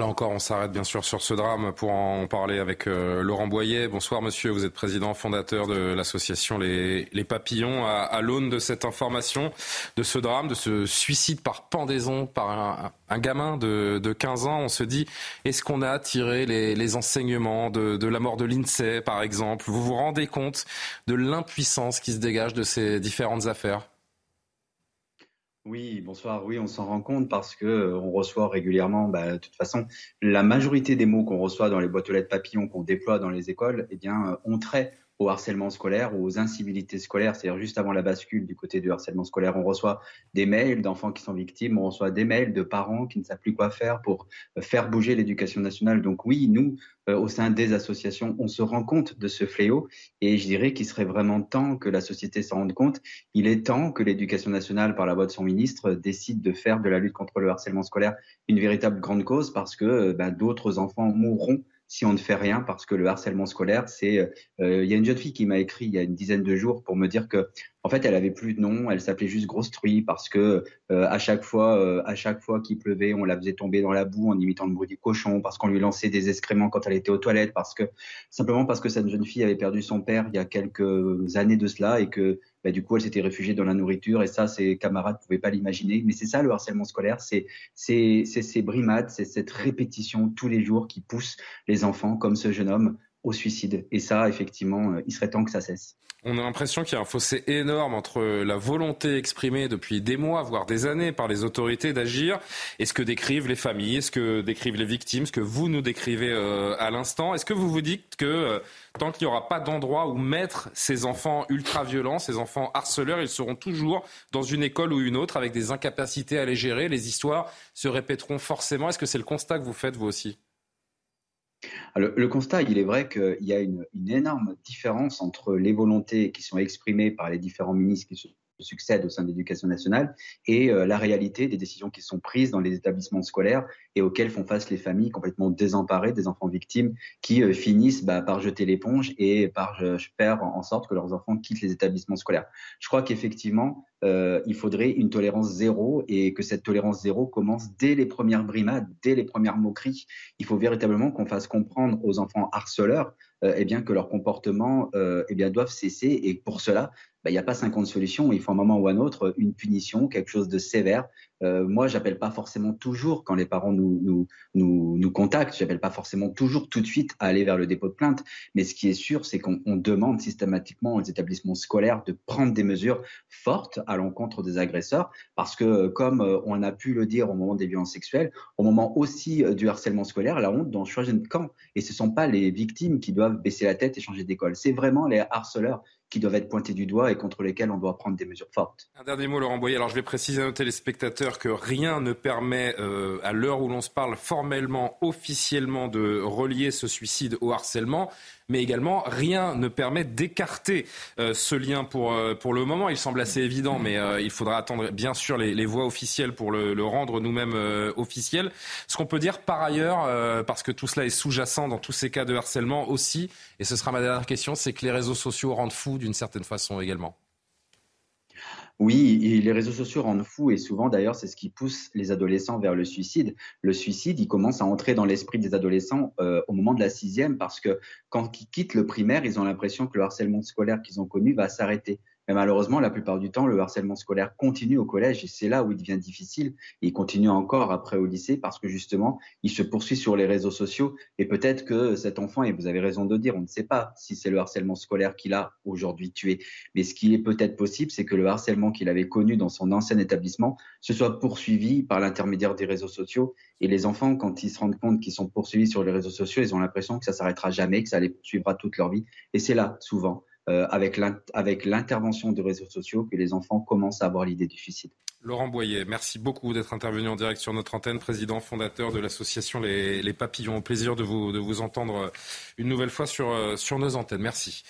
Là encore, on s'arrête bien sûr sur ce drame pour en parler avec euh, Laurent Boyer. Bonsoir monsieur, vous êtes président fondateur de l'association les, Papillons. À, l'aune de cette information, de ce drame, de ce suicide par pendaison par un, gamin de, 15 ans, on se dit, est-ce qu'on a tiré les, enseignements de, de, la mort de l'INSEE par exemple? Vous vous rendez compte de l'impuissance qui se dégage de ces différentes affaires? Oui, bonsoir. Oui, on s'en rend compte parce que euh, on reçoit régulièrement, bah, de toute façon, la majorité des mots qu'on reçoit dans les boîtes aux lettres papillons qu'on déploie dans les écoles, eh bien, euh, ont trait au harcèlement scolaire ou aux incivilités scolaires, c'est-à-dire juste avant la bascule du côté du harcèlement scolaire, on reçoit des mails d'enfants qui sont victimes, on reçoit des mails de parents qui ne savent plus quoi faire pour euh, faire bouger l'éducation nationale. Donc oui, nous, euh, au sein des associations, on se rend compte de ce fléau et je dirais qu'il serait vraiment temps que la société s'en rende compte. Il est temps que l'éducation nationale, par la voix de son ministre, décide de faire de la lutte contre le harcèlement scolaire une véritable grande cause parce que euh, ben, d'autres enfants mourront si on ne fait rien parce que le harcèlement scolaire, c'est. Euh, il y a une jeune fille qui m'a écrit il y a une dizaine de jours pour me dire que, en fait, elle avait plus de nom, elle s'appelait juste Grosse Truie parce que euh, à chaque fois, euh, à chaque fois qu'il pleuvait, on la faisait tomber dans la boue en imitant le bruit du cochon, parce qu'on lui lançait des excréments quand elle était aux toilettes, parce que simplement parce que cette jeune fille avait perdu son père il y a quelques années de cela et que bah, du coup, elle s'était réfugiée dans la nourriture et ça, ses camarades ne pouvaient pas l'imaginer. Mais c'est ça le harcèlement scolaire, c'est ces brimades, c'est cette répétition tous les jours qui pousse les enfants, comme ce jeune homme, au suicide. Et ça, effectivement, euh, il serait temps que ça cesse. On a l'impression qu'il y a un fossé énorme entre la volonté exprimée depuis des mois, voire des années, par les autorités d'agir et ce que décrivent les familles, ce que décrivent les victimes, ce que vous nous décrivez euh, à l'instant. Est-ce que vous vous dites que euh, tant qu'il n'y aura pas d'endroit où mettre ces enfants ultra-violents, ces enfants harceleurs, ils seront toujours dans une école ou une autre avec des incapacités à les gérer? Les histoires se répéteront forcément. Est-ce que c'est le constat que vous faites vous aussi? Le, constat, il est vrai qu'il y a une, énorme différence entre les volontés qui sont exprimées par les différents ministres qui se succèdent au sein de l'éducation nationale et euh, la réalité des décisions qui sont prises dans les établissements scolaires et auxquelles font face les familles complètement désemparées, des enfants victimes qui euh, finissent bah, par jeter l'éponge et par faire en sorte que leurs enfants quittent les établissements scolaires. Je crois qu'effectivement, euh, il faudrait une tolérance zéro et que cette tolérance zéro commence dès les premières brimades, dès les premières moqueries. Il faut véritablement qu'on fasse comprendre aux enfants harceleurs euh, eh bien, que leurs comportements euh, eh bien, doivent cesser. Et pour cela, bah, il n'y a pas 50 solutions. Il faut un moment ou un autre une punition, quelque chose de sévère. Euh, moi, j'appelle pas forcément toujours quand les parents nous nous nous, nous contactent. J'appelle pas forcément toujours tout de suite à aller vers le dépôt de plainte. Mais ce qui est sûr, c'est qu'on demande systématiquement aux établissements scolaires de prendre des mesures fortes à l'encontre des agresseurs, parce que comme euh, on a pu le dire au moment des violences sexuelles, au moment aussi euh, du harcèlement scolaire, la honte dans changer de camp. Et ce sont pas les victimes qui doivent baisser la tête et changer d'école. C'est vraiment les harceleurs qui doivent être pointés du doigt et contre lesquels on doit prendre des mesures fortes. Un dernier mot, Laurent Boyer. Alors je vais préciser à nos téléspectateurs que rien ne permet, euh, à l'heure où l'on se parle formellement, officiellement, de relier ce suicide au harcèlement mais également rien ne permet d'écarter euh, ce lien pour, euh, pour le moment. Il semble assez évident, mais il faudra attendre bien sûr les, les voies officielles pour le, le rendre nous-mêmes officiel. Ce qu'on peut dire par ailleurs, parce que tout cela est sous-jacent dans tous ces cas de harcèlement aussi, et ce sera ma dernière question, c'est que les réseaux sociaux rendent fous d'une certaine façon également. Oui, les réseaux sociaux rendent fous et souvent d'ailleurs c'est ce qui pousse les adolescents vers le suicide. Le suicide, il commence à entrer dans l'esprit des adolescents euh, au moment de la sixième parce que quand ils quittent le primaire, ils ont l'impression que le harcèlement scolaire qu'ils ont connu va s'arrêter. Mais malheureusement, la plupart du temps, le harcèlement scolaire continue au collège et c'est là où il devient difficile. il continue encore après au lycée parce que justement, il se poursuit sur les réseaux sociaux. Et peut-être que cet enfant, et vous avez raison de dire, on ne sait pas si c'est le harcèlement scolaire qu'il a aujourd'hui tué. Mais ce qui est peut-être possible, c'est que le harcèlement qu'il avait connu dans son ancien établissement se soit poursuivi par l'intermédiaire des réseaux sociaux. Et les enfants, quand ils se rendent compte qu'ils sont poursuivis sur les réseaux sociaux, ils ont l'impression que ça s'arrêtera jamais, que ça les poursuivra toute leur vie. Et c'est là, souvent, avec l'intervention des réseaux sociaux que les enfants commencent à avoir l'idée du suicide. Laurent Boyer, merci beaucoup d'être intervenu en direct sur notre antenne, président fondateur de l'association les, Papillons. Au plaisir de vous, de vous entendre une nouvelle fois sur, sur nos antennes. Merci.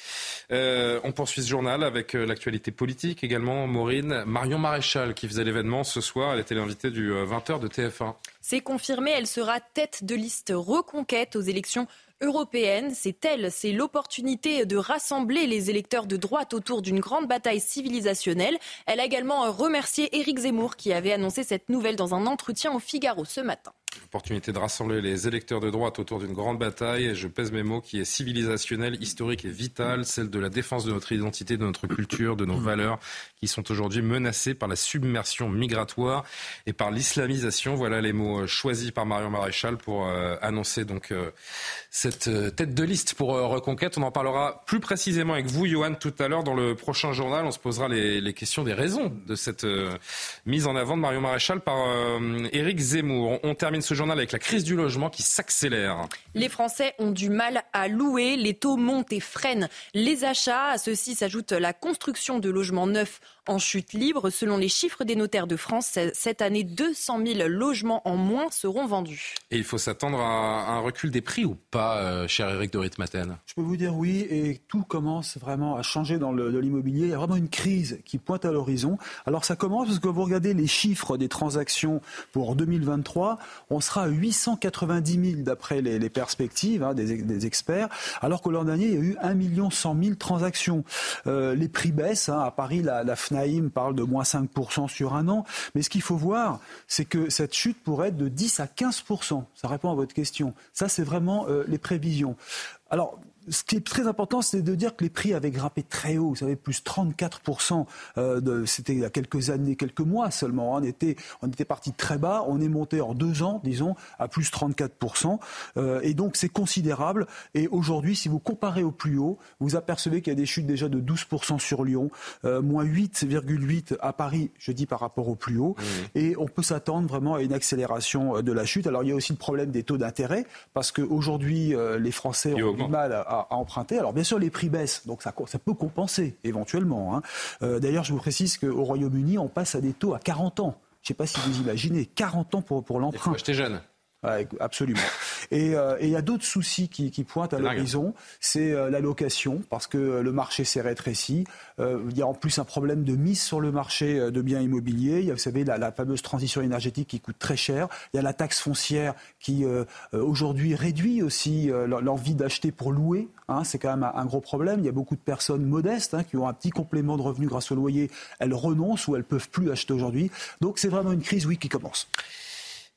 Euh, on poursuit ce journal avec euh, l'actualité politique également. Maureen, Marion Maréchal qui faisait l'événement ce soir, elle était l'invitée du 20h euh, de TF1. C'est confirmé, elle sera tête de liste reconquête aux élections européenne. C'est elle, c'est l'opportunité de rassembler les électeurs de droite autour d'une grande bataille civilisationnelle. Elle a également remercié Éric Zemmour qui avait annoncé cette nouvelle dans un entretien au Figaro ce matin. L'opportunité de rassembler les électeurs de droite autour d'une grande bataille, et je pèse mes mots, qui est civilisationnelle, historique et vitale, celle de la défense de notre identité, de notre culture, de nos mmh. valeurs, qui sont aujourd'hui menacées par la submersion migratoire et par l'islamisation. Voilà les mots euh, choisis par Marion Maréchal pour euh, annoncer donc euh, cette tête de liste pour Reconquête. On en parlera plus précisément avec vous, Johan, tout à l'heure dans le prochain journal. On se posera les, les questions des raisons de cette mise en avant de Marion Maréchal par Éric Zemmour. On termine ce journal avec la crise du logement qui s'accélère. Les Français ont du mal à louer, les taux montent et freinent les achats. À ceci s'ajoute la construction de logements neufs en chute libre. Selon les chiffres des notaires de France, cette année, 200 000 logements en moins seront vendus. Et il faut s'attendre à un recul des prix ou pas, euh, cher Eric de Ritmaten? Je peux vous dire oui, et tout commence vraiment à changer dans l'immobilier. Il y a vraiment une crise qui pointe à l'horizon. Alors ça commence parce que vous regardez les chiffres des transactions pour 2023, on sera à 890 000 d'après les, perspectives hein, des, experts, alors que l'an dernier, il y a eu 1 100 000 transactions. Euh, les prix baissent. Hein. à Paris, la, la Naïm parle de moins 5% sur un an. Mais ce qu'il faut voir, c'est que cette chute pourrait être de 10 à 15%. Ça répond à votre question. Ça, c'est vraiment euh, les prévisions. Alors, ce qui est très important, c'est de dire que les prix avaient grimpé très haut. Vous savez, plus 34%. Euh, c'était il y a quelques années, quelques mois seulement. On était, on était parti très bas. On est monté en deux ans, disons, à plus 34%. Euh, et donc, c'est considérable. Et aujourd'hui, si vous comparez au plus haut, vous apercevez qu'il y a des chutes déjà de 12% sur Lyon, euh, moins 8,8% à Paris, je dis par rapport au plus haut. Mmh. Et on peut s'attendre vraiment à une accélération de la chute. Alors, il y a aussi le problème des taux d'intérêt, parce qu'aujourd'hui, les Français ont du mal à à, emprunter. Alors bien sûr, les prix baissent, donc ça, peut compenser éventuellement. Hein. Euh, d'ailleurs, je vous précise qu'au Royaume-Uni, on passe à des taux à 40 ans. Je ne sais pas si vous imaginez, 40 ans pour, l'emprunt. J'étais jeune absolument. Euh, et il y a d'autres soucis qui, pointent à l'horizon. C'est euh, la location, parce que le marché s'est rétréci. Euh, il y a en plus un problème de mise sur le marché de biens immobiliers. Il y a, vous savez, la, fameuse transition énergétique qui coûte très cher. Il y a la taxe foncière qui, aujourd'hui, réduit aussi l'envie d'acheter pour louer. Hein. c'est quand même un, gros problème. Il y a beaucoup de personnes modestes hein, qui ont un petit complément de revenus grâce au loyer. Elles renoncent ou elles peuvent plus acheter aujourd'hui. Donc c'est vraiment une crise, oui, qui commence.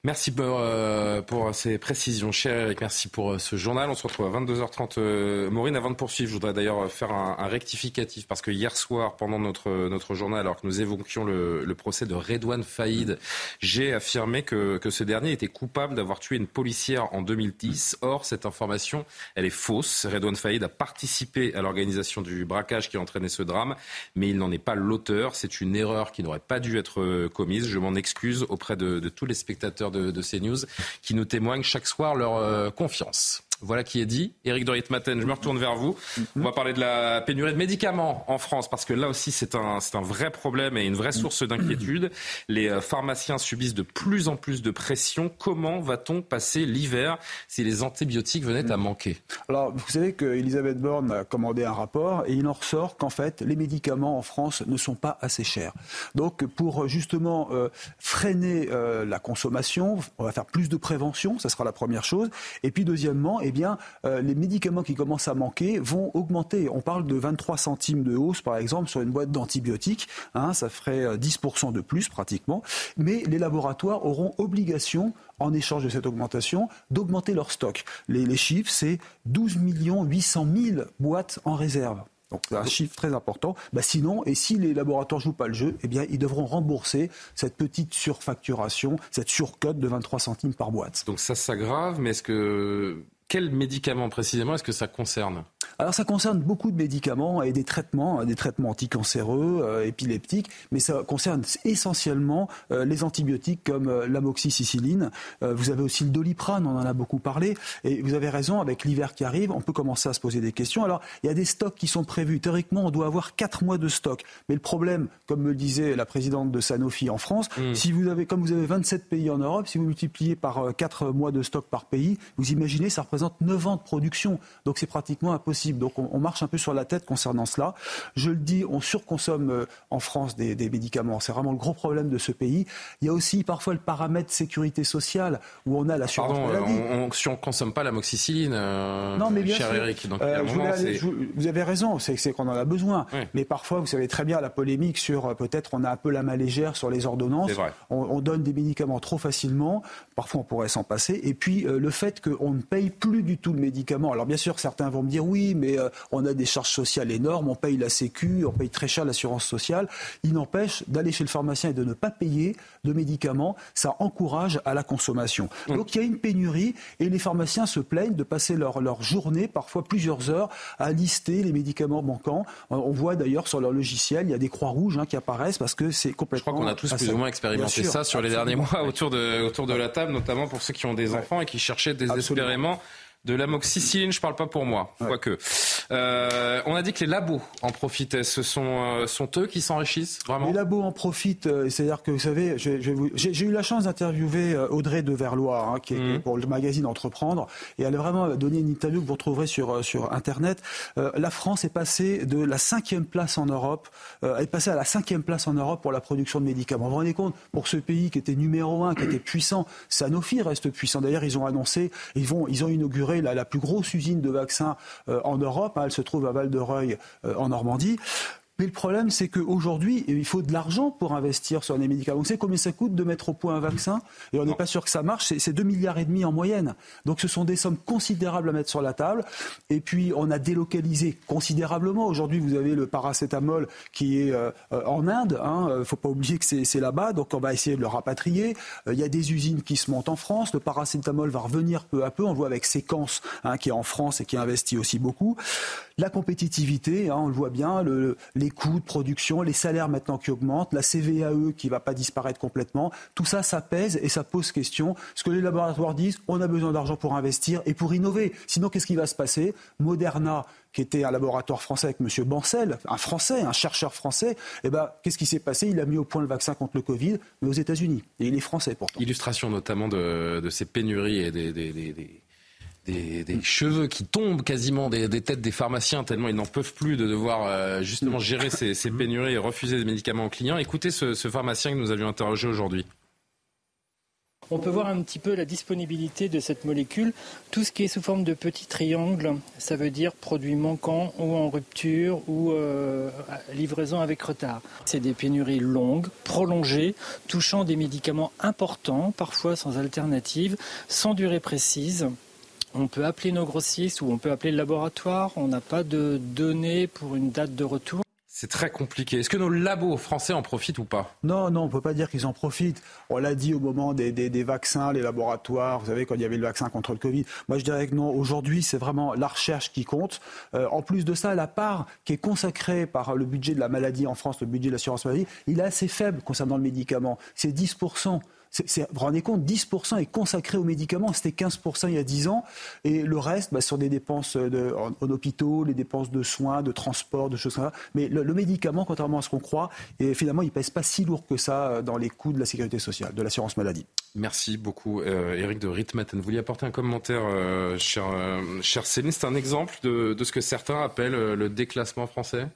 Merci pour, euh, pour ces précisions, cher Eric. Merci pour euh, ce journal. On se retrouve à 22h30. Euh, Maureen, avant de poursuivre, je voudrais d'ailleurs faire un, rectificatif parce que hier soir, pendant notre, notre journal, alors que nous évoquions le, procès de Redouane Faïd, j'ai affirmé que, que ce dernier était coupable d'avoir tué une policière en 2010. Or, cette information, elle est fausse. Redouane Faïd a participé à l'organisation du braquage qui a entraîné ce drame, mais il n'en est pas l'auteur. C'est une erreur qui n'aurait pas dû être commise. Je m'en excuse auprès de tous les spectateurs de, de CNews qui nous témoignent chaque soir leur euh, confiance. Voilà qui est dit. Éric Dorit Maten, je me retourne vers vous. On va parler de la pénurie de médicaments en France parce que là aussi c'est un, c'est un vrai problème et une vraie source d'inquiétude. Les euh, pharmaciens subissent de plus en plus de pression. Comment va-t-on passer l'hiver si les antibiotiques venaient à manquer? Alors vous savez qu'Elisabeth Borne a commandé un rapport et il en ressort qu'en fait les médicaments en France ne sont pas assez chers. Donc pour justement euh, freiner euh, la consommation, on va faire plus de prévention, ça sera la première chose. Et puis deuxièmement, eh bien, euh, les médicaments qui commencent à manquer vont augmenter. On parle de 23 centimes de hausse, par exemple, sur une boîte d'antibiotiques. Hein, ça ferait 10% euh, de plus pratiquement. Mais les laboratoires auront obligation en échange de cette augmentation, d'augmenter leur stock. Les, chiffres, c'est 12 800 000 boîtes en réserve. Donc c'est un chiffre très important. Bah sinon, et si les laboratoires jouent pas le jeu, eh bien ils devront rembourser cette petite surfacturation, cette surcote de 23 centimes par boîte. Donc ça s'aggrave, mais est-ce que quels médicaments précisément est-ce que ça concerne? Alors ça concerne beaucoup de médicaments et des traitements, des traitements anticancéreux, euh, épileptiques, mais ça concerne essentiellement euh, les antibiotiques comme euh, l'amoxicilline. vous avez aussi le doliprane, on en a beaucoup parlé, et vous avez raison, avec l'hiver qui arrive, on peut commencer à se poser des questions. Alors il y a des stocks qui sont prévus. Théoriquement, on doit avoir 4 mois de stock. Mais le problème, comme me le disait la présidente de Sanofi en France, mm. si vous avez, comme vous avez 27 pays en Europe, si vous multipliez par 4 mois de stock par pays, vous imaginez, ça représente 9 ans de production. Donc c'est pratiquement impossible. Donc on, marche un peu sur la tête concernant cela. Je le dis, on surconsomme euh, en France des, médicaments. C'est vraiment le gros problème de ce pays. Il y a aussi parfois le paramètre sécurité sociale où on a l'assurance Pardon, maladie. On, si on consomme pas l'amoxicilline, euh, non, mais cher Eric, donc euh, vous avez raison, c'est qu'on en a besoin. Mais parfois, vous savez très bien la polémique sur peut-être on a un peu la main légère sur les ordonnances. On, on, donne des médicaments trop facilement. Parfois, on pourrait s'en passer. Et puis le fait qu'on ne paye plus du tout le médicament. Alors bien sûr, certains vont me dire oui, mais euh, on a des charges sociales énormes, on paye la Sécu, on paye très cher l'assurance sociale. Il n'empêche d'aller chez le pharmacien et de ne pas payer de médicaments, ça encourage à la consommation. Mm. Donc il y a une pénurie et les pharmaciens se plaignent de passer leur, leur journée, parfois plusieurs heures, à lister les médicaments manquants. On voit d'ailleurs sur leur logiciel, il y a des croix rouges hein, qui apparaissent parce que c'est complètement. Je crois qu'on a tous plus ou moins expérimenté ça sur les derniers mois autour de, autour de la table, notamment pour ceux qui ont des enfants et qui cherchaient désespérément de l'amoxicilline, je parle pas pour moi, quoique. Euh, on a dit que les labos en profitaient. Ce sont, euh, sont eux qui s'enrichissent, vraiment Les labos en profitent. Euh, c'est-à-dire que, vous savez, j'ai eu la chance d'interviewer Audrey de Verlois, hein, qui est mmh. pour le magazine Entreprendre, et elle a vraiment donné une interview que vous retrouverez sur, sur Internet. la France est passée de la cinquième place en Europe, est passée à la cinquième place en Europe pour la production de médicaments. Vous vous rendez compte, pour ce pays qui était numéro un, qui était puissant, Sanofi reste puissant. D'ailleurs, ils ont annoncé, ils, vont, ils ont inauguré la, plus grosse usine de vaccins euh, en Europe. Hein, elle se trouve à Val-de-Reuil euh, en Normandie. Mais le problème, c'est qu'aujourd'hui, il faut de l'argent pour investir sur les médicaments. On sait combien ça coûte de mettre au point un vaccin? Et on n'est pas sûr que ça marche. C'est 2 milliards et demi en moyenne. Donc ce sont des sommes considérables à mettre sur la table. Et puis on a délocalisé considérablement. Aujourd'hui, vous avez le paracétamol qui est euh, en Inde. Il hein. ne faut pas oublier que c'est là-bas. Donc on va essayer de le rapatrier. Euh, il y a des usines qui se montent en France. Le paracétamol va revenir peu à peu. On le voit avec Séquence hein, qui est en France et qui investit aussi beaucoup. La compétitivité, hein, on le voit bien, le, les coûts de production, les salaires maintenant qui augmentent, la CVAE qui ne va pas disparaître complètement, tout ça, ça pèse et ça pose question. Ce que les laboratoires disent, on a besoin d'argent pour investir et pour innover. Sinon, qu'est-ce qui va se passer? Moderna, qui était un laboratoire français avec M. Bancel, un Français, un chercheur français, eh ben, qu'est-ce qui s'est passé? Il a mis au point le vaccin contre le Covid, mais aux États-Unis. Et il est français pourtant. Illustration notamment de, ces pénuries et des, cheveux qui tombent quasiment des, têtes des pharmaciens tellement ils n'en peuvent plus de devoir euh, justement gérer ces, pénuries et refuser des médicaments aux clients. Écoutez ce, pharmacien que nous avions interrogé aujourd'hui. On peut voir un petit peu la disponibilité de cette molécule. Tout ce qui est sous forme de petits triangles, ça veut dire produit manquant ou en rupture ou euh, livraison avec retard. C'est des pénuries longues, prolongées, touchant des médicaments importants, parfois sans alternative, sans durée précise. On peut appeler nos grossistes ou on peut appeler le laboratoire. On n'a pas de données pour une date de retour. C'est très compliqué. Est-ce que nos labos français en profitent ou pas? Non, non, on ne peut pas dire qu'ils en profitent. On l'a dit au moment des, vaccins, les laboratoires, vous savez, quand il y avait le vaccin contre le Covid. Moi, je dirais que non, aujourd'hui, c'est vraiment la recherche qui compte. Euh, en plus de ça, la part qui est consacrée par le budget de la maladie en France, le budget de l'assurance maladie, il est assez faible concernant le médicament. C'est 10% vous vous rendez compte, 10% est consacré aux médicaments, c'était 15% il y a 10 ans, et le reste bah, sur des dépenses de, en, hôpitaux, les dépenses de soins, de transport, de choses comme ça. Mais le, médicament, contrairement à ce qu'on croit, et finalement, il pèse pas si lourd que ça euh, dans les coûts de la sécurité sociale, de l'assurance maladie. Merci beaucoup, euh, Eric de Ritmaten. Vous vouliez apporter un commentaire, euh, cher, cher Céline. C'est un exemple de ce que certains appellent le déclassement français?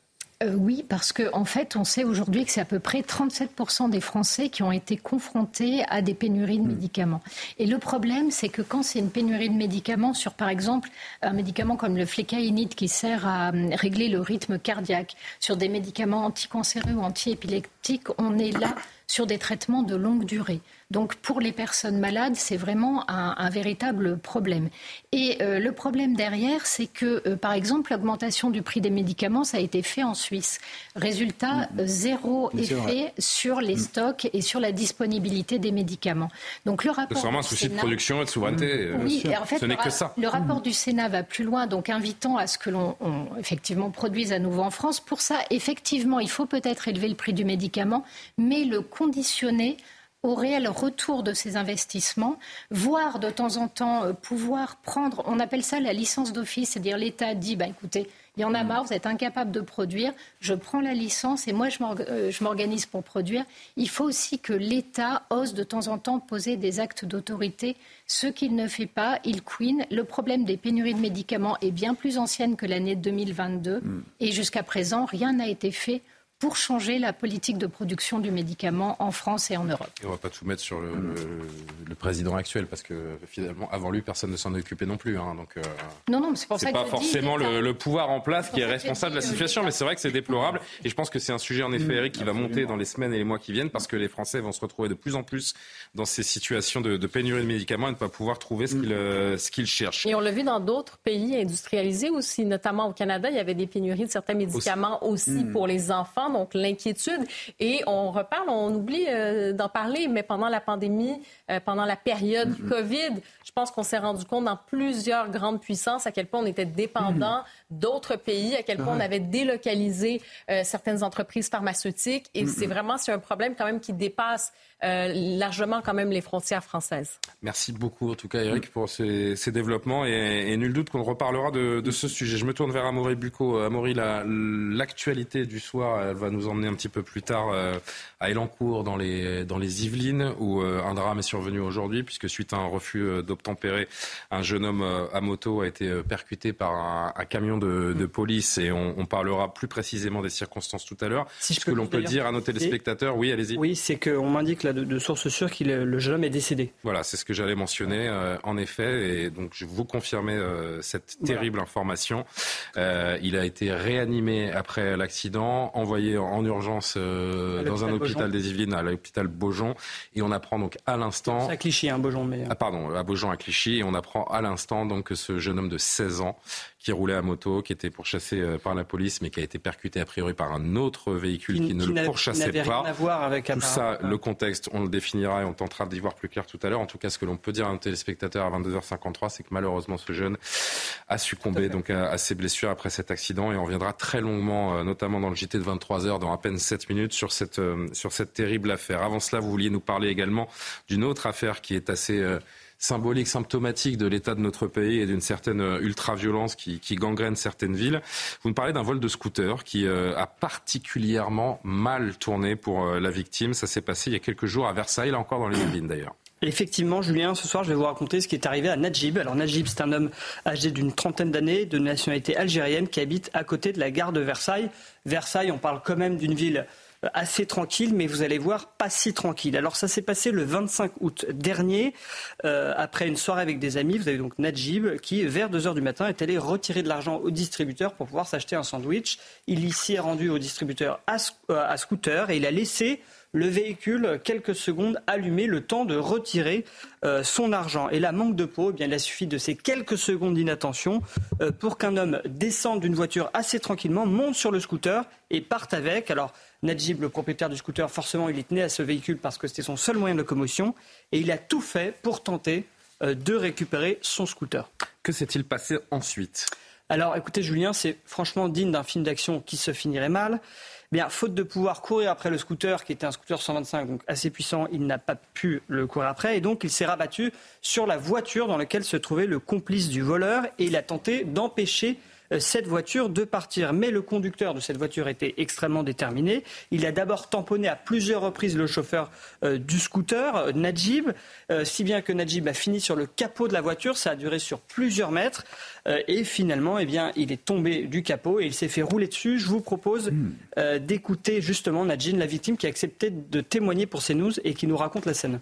Euh, oui, parce qu'en en fait, on sait aujourd'hui que c'est à peu près 37% des Français qui ont été confrontés à des pénuries de hmm. médicaments. Et le problème, c'est que quand c'est une pénurie de médicaments sur, par exemple, un médicament comme le flécaïnide qui sert à hum, régler le rythme cardiaque, sur des médicaments anticancéreux ou antiépileptiques, on est là sur des traitements de longue durée. Donc pour les personnes malades, c'est vraiment un, véritable problème. Et euh, le problème derrière, c'est que, euh, par exemple, l'augmentation du prix des médicaments, ça a été fait en Suisse. Résultat, mm. zéro effet sur les mm. stocks et sur la disponibilité des médicaments. Donc le rapport. C'est vraiment un souci de production et de souveraineté. Mm. Oui, en fait, ce n'est que ça. Le rapport du Sénat va plus loin, donc invitant à ce que l'on effectivement produise à nouveau en France. Pour ça, effectivement, il faut peut-être élever le prix du médicament, mais le conditionner au réel retour de ces investissements, voire de temps en temps euh, pouvoir prendre, on appelle ça la licence d'office, c'est-à-dire l'État dit, bah, écoutez, il y en a marre, vous êtes incapable de produire, je prends la licence et moi euh, je m'organise pour produire. Il faut aussi que l'État ose de temps en temps poser des actes d'autorité. Ce qu'il ne fait pas, il queen. Le problème des pénuries de médicaments est bien plus ancienne que l'année 2022 mm. et jusqu'à présent, rien n'a été fait pour changer la politique de production du médicament en France et en Europe. on ne va pas tout mettre sur le, président actuel, parce que finalement, avant lui, personne ne s'en occupé non plus. Hein, donc, euh, non, non, c'est pour ça pas forcément le, pouvoir en place qui est responsable de la situation, mais c'est vrai que c'est déplorable. Et je pense que c'est un sujet, en effet, Eric, qui va monter dans les semaines et les mois qui viennent, parce que les Français vont se retrouver de plus en plus dans ces situations de, pénurie de médicaments et ne pas pouvoir trouver ce qu'ils euh, qu'ils cherchent. Et on l'a vu dans d'autres pays industrialisés aussi, notamment au Canada, il y avait des pénuries de certains médicaments aussi, aussi pour les enfants donc l'inquiétude. Et on reparle, on oublie euh, d'en parler, mais pendant la pandémie, euh, pendant la période du COVID, je pense qu'on s'est rendu compte dans plusieurs grandes puissances à quel point on était dépendant d'autres pays, à quel point on avait délocalisé euh, certaines entreprises pharmaceutiques. Et c'est vraiment c'est un problème quand même qui dépasse largement quand même les frontières françaises. Merci beaucoup en tout cas Eric pour ces, développements et, nul doute qu'on reparlera de, ce sujet. Je me tourne vers Amaury Bucco. Amaury, l'actualité du soir, elle va nous emmener un petit peu plus tard euh, à Elancourt, dans les, dans les Yvelines, où euh, un drame est survenu aujourd'hui, puisque suite à un refus euh, d'obtempérer, un jeune homme à moto a été percuté par un, camion de, de, police. Et on, on, parlera plus précisément des circonstances tout à l'heure. Si Ce que l'on peut dire à nos téléspectateurs, oui, allez-y. Oui, c'est qu'on m'indique là de, de sources sûres que le jeune homme est décédé. Voilà, c'est ce que j'allais mentionner, en effet. Et donc, je vous confirmer cette terrible information. il a été réanimé après l'accident, envoyé en urgence euh, dans un hôpital des Yvelines, à l'hôpital Beaujon. Et on apprend donc à l'instant. C'est à Clichy, hein, Beaujon. Mais... Ah, pardon, à Beaujon, à Clichy. Et on apprend à l'instant donc que ce jeune homme de 16 ans qui roulait à moto, qui était pourchassé euh, par la police, mais qui a été percuté a priori par un autre véhicule qui, ne le pourchassait pas. Rien à voir avec tout ça, le contexte, on le définira et on tentera d'y voir plus clair tout à l'heure. En tout cas, ce que l'on peut dire à un téléspectateur à 22h53, c'est que malheureusement, ce jeune a succombé donc à, ses blessures après cet accident et on reviendra très longuement, euh, notamment dans le JT de 23h, dans à peine 7 minutes, sur cette, euh, sur cette terrible affaire. Avant cela, vous vouliez nous parler également d'une autre affaire qui est assez symbolique, symptomatique de l'état de notre pays et d'une certaine euh, ultra-violence qui, gangrène certaines villes. Vous nous parlez d'un vol de scooter qui euh, a particulièrement mal tourné pour euh, la victime. Ça s'est passé il y a quelques jours à Versailles, là encore dans les Yvelines d'ailleurs. Effectivement, Julien, ce soir, je vais vous raconter ce qui est arrivé à Najib. Alors, Najib, c'est un homme âgé d'une trentaine d'années, de nationalité algérienne, qui habite à côté de la gare de Versailles. Versailles, on parle quand même d'une ville assez tranquille, mais vous allez voir, pas si tranquille. Alors ça s'est passé le 25 août dernier, euh, après une soirée avec des amis. Vous avez donc Najib qui, vers 2 heures du matin, est allé retirer de l'argent au distributeur pour pouvoir s'acheter un sandwich. Il s'y est rendu au distributeur à, euh, à scooter et il a laissé le véhicule quelques secondes allumé, le temps de retirer euh, son argent. Et là, manque de peau, eh bien, il a suffi de ces quelques secondes d'inattention euh, pour qu'un homme descende d'une voiture assez tranquillement, monte sur le scooter et parte avec. Alors, Najib, le propriétaire du scooter, forcément, il est tenu à ce véhicule parce que c'était son seul moyen de locomotion et il a tout fait pour tenter euh, de récupérer son scooter. Que s'est-il passé ensuite? Alors écoutez Julien, c'est franchement digne d'un film d'action qui se finirait mal. Bien, faute de pouvoir courir après le scooter, qui était un scooter 125, donc assez puissant, il n'a pas pu le courir après. Et donc, il s'est rabattu sur la voiture dans laquelle se trouvait le complice du voleur. Et il a tenté d'empêcher cette voiture de partir. Mais le conducteur de cette voiture était extrêmement déterminé. Il a d'abord tamponné à plusieurs reprises le chauffeur euh, du scooter, euh, Najib, si bien que Najib a fini sur le capot de la voiture. Ça a duré sur plusieurs mètres. et finalement, eh bien, il est tombé du capot et il s'est fait rouler dessus. Je vous propose hmm. d'écouter justement Najib, la victime, qui a accepté de témoigner pour CNews et qui nous raconte la scène.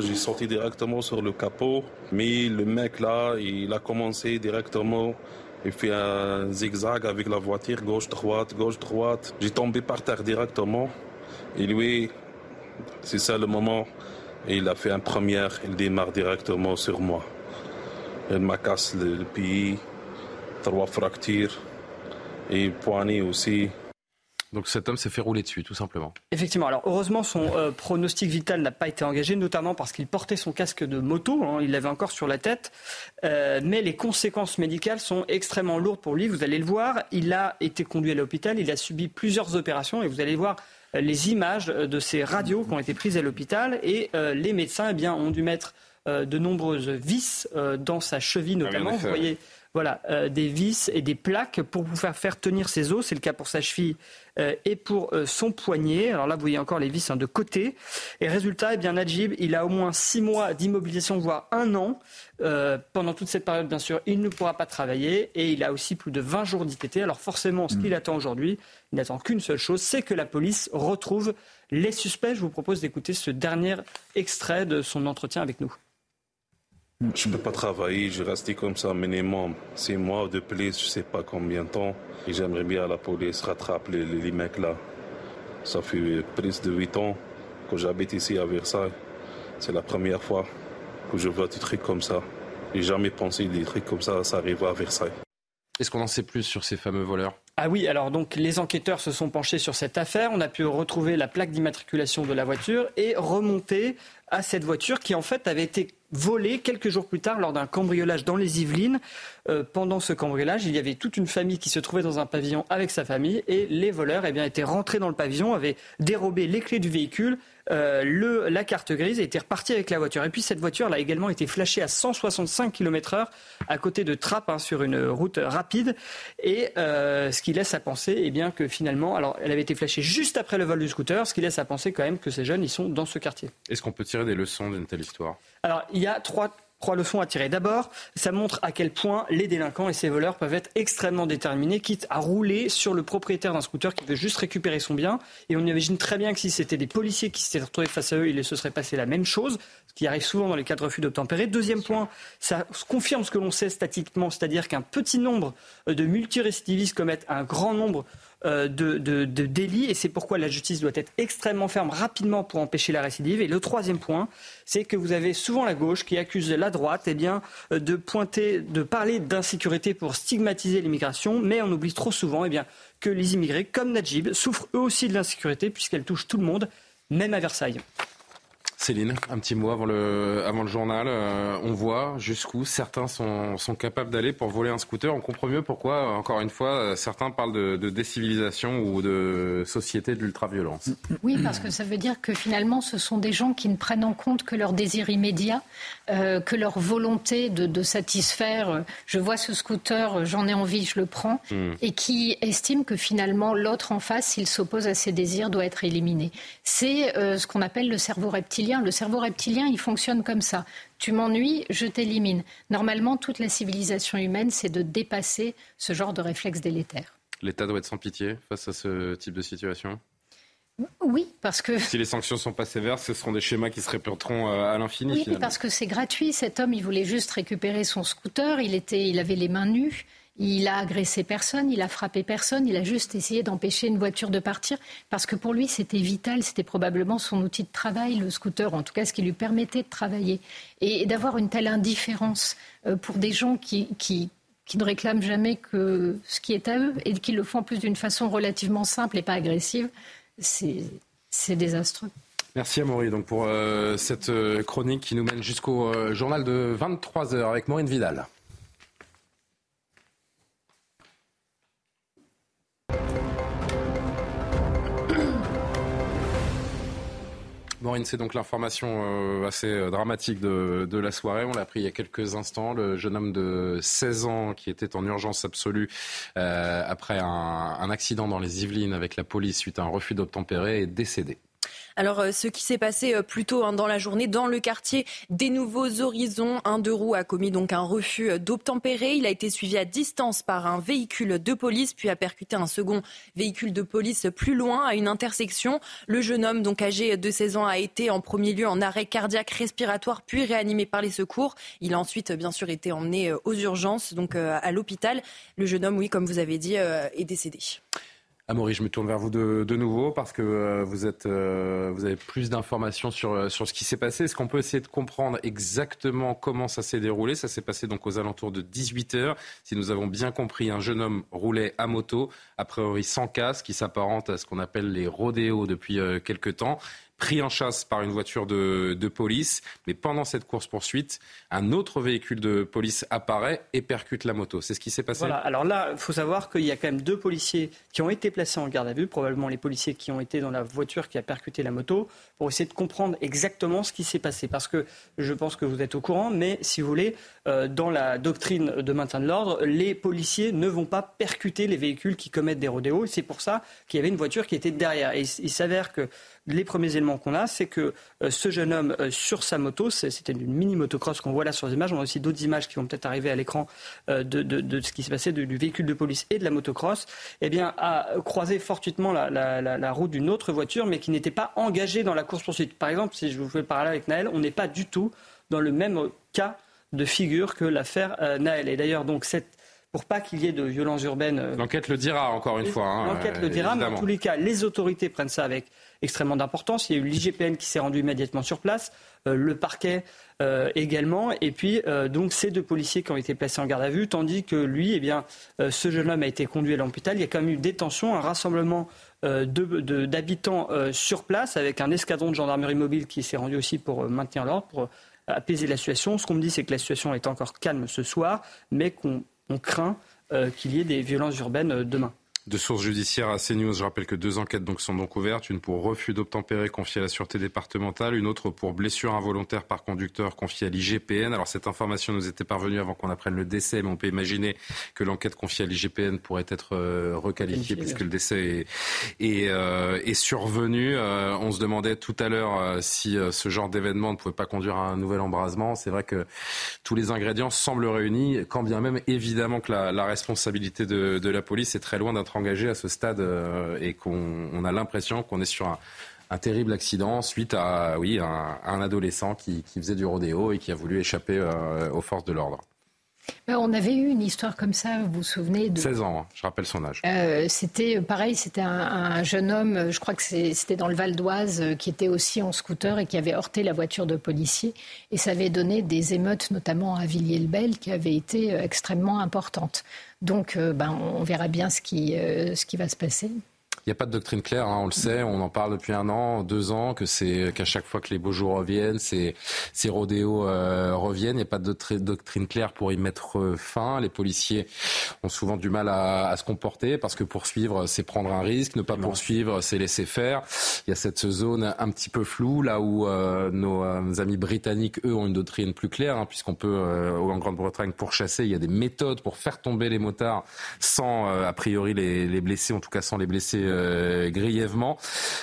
J'ai sorti directement sur le capot, mais le mec là, il a commencé directement il fait un zigzag avec la voiture, gauche-droite, gauche-droite. J'ai tombé par terre directement. Et lui, C'est ça le moment. Il a fait un première, il démarre directement sur moi. Il m'a cassé le, pied, trois fractures et poignet aussi. Donc cet homme s'est fait rouler dessus, tout simplement. Effectivement. Alors heureusement, son euh, pronostic vital n'a pas été engagé, notamment parce qu'il portait son casque de moto. Hein, il l'avait encore sur la tête. Euh, mais les conséquences médicales sont extrêmement lourdes pour lui. Vous allez le voir. Il a été conduit à l'hôpital. Il a subi plusieurs opérations. Et vous allez voir euh, les images de ces radios qui ont été prises à l'hôpital. Et les médecins eh bien, ont dû mettre de nombreuses vis dans sa cheville, ah notamment. vous voyez voilà, euh, des vis et des plaques pour vous faire, tenir ses os. C'est le cas pour sa cheville euh, et pour euh, son poignet. Alors là, vous voyez encore les vis hein, de côté. Et résultat, eh bien, Najib, il a au moins six mois d'immobilisation, voire un an. pendant toute cette période, bien sûr, il ne pourra pas travailler et il a aussi plus de 20 jours d'ITT. Alors forcément, ce qu'il mm. attend aujourd'hui, il n'attend qu'une seule chose, c'est que la police retrouve les suspects. Je vous propose d'écouter ce dernier extrait de son entretien avec nous. Je ne peux pas travailler, je reste comme ça minimum six mois de plus, je ne sais pas combien de temps. Et j'aimerais bien la police rattrape les, les, mecs là. Ça fait plus de huit ans que j'habite ici à Versailles. C'est la première fois que je vois des trucs comme ça. J'ai jamais pensé des trucs comme ça, ça arrive à Versailles. Est-ce qu'on en sait plus sur ces fameux voleurs? Ah oui, alors donc les enquêteurs se sont penchés sur cette affaire. On a pu retrouver la plaque d'immatriculation de la voiture et remonter à cette voiture qui en fait avait été volée quelques jours plus tard lors d'un cambriolage dans les Yvelines. Euh, pendant ce cambriolage, il y avait toute une famille qui se trouvait dans un pavillon avec sa famille et les voleurs eh bien, étaient rentrés dans le pavillon, avaient dérobé les clés du véhicule, euh, la carte grise et étaient repartis avec la voiture. Et puis cette voiture a également été flashée à 165 km/h à côté de Trappes hein, sur une route rapide. Et euh, ce qui laisse à penser eh bien, que finalement, alors elle avait été flashée juste après le vol du scooter, ce qui laisse à penser quand même que ces jeunes, ils sont dans ce quartier. Est-ce qu'on peut tirer des leçons d'une telle histoire? Alors il y a trois leçons à tirer. D'abord, ça montre à quel point les délinquants et ces voleurs peuvent être extrêmement déterminés, quitte à rouler sur le propriétaire d'un scooter qui veut juste récupérer son bien. Et on imagine très bien que si c'était des policiers qui s'étaient retrouvés face à eux, il se serait passé la même chose, ce qui arrive souvent dans les cas de refus d'obtempérer. Deuxième point, ça confirme ce que l'on sait statiquement, c'est-à-dire qu'un petit nombre de multirécidivistes commettent un grand nombre euh, de, délits et c'est pourquoi la justice doit être extrêmement ferme rapidement pour empêcher la récidive. Et le troisième point, c'est que vous avez souvent la gauche qui accuse la droite eh bien, euh, de pointer, de parler d'insécurité pour stigmatiser l'immigration, mais on oublie trop souvent eh bien, que les immigrés, comme Najib, souffrent eux aussi de l'insécurité puisqu'elle touche tout le monde, même à Versailles. Céline, un petit mot avant le, avant le journal. Euh, on voit jusqu'où certains sont, sont capables d'aller pour voler un scooter. On comprend mieux pourquoi, encore une fois, certains parlent de, de décivilisation ou de société de l'ultraviolence. Oui, parce que ça veut dire que finalement, ce sont des gens qui ne prennent en compte que leur désir immédiat, euh, que leur volonté de, de, satisfaire. Euh, je vois ce scooter, j'en ai envie, je le prends, hmm. et qui estiment que finalement, l'autre en face, s'il s'oppose à ses désirs, doit être éliminé. C'est ce qu'on appelle le cerveau reptilien le cerveau reptilien, il fonctionne comme ça. Tu m'ennuies, je t'élimine. Normalement, toute la civilisation humaine, c'est de dépasser ce genre de réflexe délétère. L'État doit être sans pitié face à ce type de situation? Oui, parce que... Si les sanctions ne sont pas sévères, ce seront des schémas qui se répéteront euh, à l'infini. Oui, parce que c'est gratuit. Cet homme, il voulait juste récupérer son scooter. Il, était, il avait les mains nues. Il a agressé personne, il a frappé personne, il a juste essayé d'empêcher une voiture de partir parce que pour lui c'était vital, c'était probablement son outil de travail, le scooter, en tout cas ce qui lui permettait de travailler. Et, d'avoir une telle indifférence euh, pour des gens qui, ne réclament jamais que ce qui est à eux et qui le font en plus d'une façon relativement simple et pas agressive, c'est désastreux. Merci à Maurice donc pour euh, cette euh, chronique qui nous mène jusqu'au journal de 23h avec Maureen Vidal. Maureen, c'est donc l'information euh, assez euh, dramatique de, la soirée. On l'a appris il y a quelques instants. Le jeune homme de 16 ans qui était en urgence absolue euh, après un, un accident dans les Yvelines avec la police suite à un refus d'obtempérer est décédé. Alors, euh, ce qui s'est passé euh, plus tôt hein, dans la journée, dans le quartier des Nouveaux Horizons, un de roues a commis donc un refus euh, d'obtempérer. Il a été suivi à distance par un véhicule de police, puis a percuté un second véhicule de police plus loin, à une intersection. Le jeune homme, donc âgé de 16 ans, a été en premier lieu en arrêt cardiaque respiratoire, puis réanimé par les secours. Il a ensuite, bien sûr, été emmené aux urgences, donc à l'hôpital. Le jeune homme, oui, comme vous avez dit, est décédé. Amaury, je me tourne vers vous de, de nouveau parce que euh, vous, êtes, euh, vous avez plus d'informations sur, euh, sur ce qui s'est passé. Est-ce qu'on peut essayer de comprendre exactement comment ça s'est déroulé? Ça s'est passé donc aux alentours de 18 heures. Si nous avons bien compris, un jeune homme roulait à moto, a priori sans casque, qui s'apparente à ce qu'on appelle les rodéos depuis quelques temps pris en chasse par une voiture de, de police. Mais pendant cette course-poursuite, un autre véhicule de police apparaît et percute la moto. C'est ce qui s'est passé Voilà, alors là, il faut savoir qu'il y a quand même deux policiers qui ont été placés en garde à vue, probablement les policiers qui ont été dans la voiture qui a percuté la moto, pour essayer de comprendre exactement ce qui s'est passé. Parce que je pense que vous êtes au courant, mais si vous voulez, euh, dans la doctrine de maintien de l'ordre, les policiers ne vont pas percuter les véhicules qui commettent des rodéos. C'est pour ça qu'il y avait une voiture qui était derrière. Et il s'avère que les premiers éléments qu'on a, c'est que euh, ce jeune homme euh, sur sa moto, c'était une mini motocross qu'on voit là sur les images. On a aussi d'autres images qui vont peut-être arriver à l'écran de, de, ce qui s'est passé du véhicule de police et de la motocross. Eh bien, a croisé fortuitement la, la, la, la route d'une autre voiture, mais qui n'était pas engagée dans la course-poursuite. Par exemple, si je vous fais le parallèle avec Naël, on n'est pas du tout dans le même cas de figure que l'affaire euh, Naël. Et d'ailleurs, donc, cette, pour pas qu'il y ait de violences urbaines. Euh, L'enquête le dira, encore une fois. Hein, L'enquête le dira, mais en tous les cas, les autorités prennent ça avec extrêmement d'importance. Il y a eu l'IGPN qui s'est rendu immédiatement sur place, euh, le parquet également, et puis donc ces deux policiers qui ont été placés en garde à vue, tandis que lui, eh bien, ce jeune homme a été conduit à l'hôpital. Il y a quand même eu détention, un rassemblement d'habitants sur place avec un escadron de gendarmerie mobile qui s'est rendu aussi pour maintenir l'ordre, pour apaiser la situation. Ce qu'on me dit, c'est que la situation est encore calme ce soir, mais qu'on craint euh, qu'il y ait des violences urbaines euh, demain de sources judiciaires à CNews. Je rappelle que deux enquêtes donc sont donc ouvertes, une pour refus d'obtempérer confiée à la sûreté départementale, une autre pour blessure involontaire par conducteur confiée à l'IGPN. Alors cette information nous était parvenue avant qu'on apprenne le décès, mais on peut imaginer que l'enquête confiée à l'IGPN pourrait être euh, requalifiée puisque le décès est, euh, est, survenu. Euh, on se demandait tout à l'heure si ce genre d'événement ne pouvait pas conduire à un nouvel embrasement. C'est vrai que tous les ingrédients semblent réunis, quand bien même évidemment que la, la responsabilité de, de la police est très loin d'être engagé à ce stade euh, et qu'on a l'impression qu'on est sur un, terrible accident suite à oui, un, adolescent qui, faisait du rodéo et qui a voulu échapper euh, aux forces de l'ordre. Ben, on avait eu une histoire comme ça, vous vous souvenez de... 16 ans, hein, je rappelle son âge. Euh, c'était pareil, c'était un, jeune homme, je crois que c'était dans le Val d'Oise, qui était aussi en scooter et qui avait heurté la voiture de policier. Et ça avait donné des émeutes, notamment à Villiers-le-Bel, qui avaient été extrêmement importantes. Donc, euh, ben, on verra bien ce qui, euh, ce qui va se passer. Il n'y a pas de doctrine claire, hein, on le sait, on en parle depuis un an, deux ans, que c'est qu'à chaque fois que les beaux jours reviennent, ces, ces rodéos euh, reviennent. Il n'y a pas de doctrine claire pour y mettre euh, fin. Les policiers ont souvent du mal à, à se comporter parce que poursuivre, c'est prendre un risque. Ne pas poursuivre, c'est laisser faire. Il y a cette zone un petit peu floue, là où euh, nos, amis britanniques, eux, ont une doctrine plus claire, hein, puisqu'on peut, en Grande-Bretagne, pourchasser. Il y a des méthodes pour faire tomber les motards sans, a priori, les, les blesser, en tout cas sans les blesser euh, grièvement.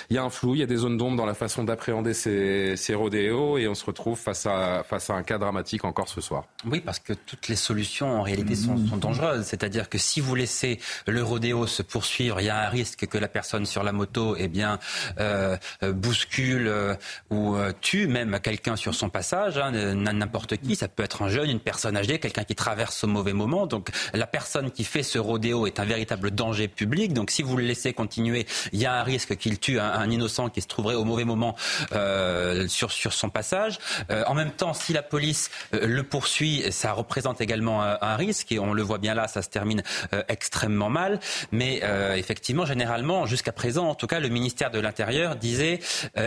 Il y a un flou, il y a des zones d'ombre dans la façon d'appréhender ces, ces rodéos et on se retrouve face à, face à un cas dramatique encore ce soir. Oui, parce que toutes les solutions en réalité sont, sont dangereuses. C'est-à-dire que si vous laissez le rodéo se poursuivre, il y a un risque que la personne sur la moto eh bien, euh, bouscule euh, ou tue même quelqu'un sur son passage, hein, n'importe qui. Ça peut être un jeune, une personne âgée, quelqu'un qui traverse au mauvais moment. Donc la personne qui fait ce rodéo est un véritable danger public. Donc si vous le laissez continuer il y a un risque qu'il tue un, innocent qui se trouverait au mauvais moment euh, sur, son passage. Euh, en même temps, si la police euh, le poursuit, ça représente également un, risque et on le voit bien là, ça se termine extrêmement mal. Mais effectivement, généralement, jusqu'à présent, en tout cas, le ministère de l'Intérieur disait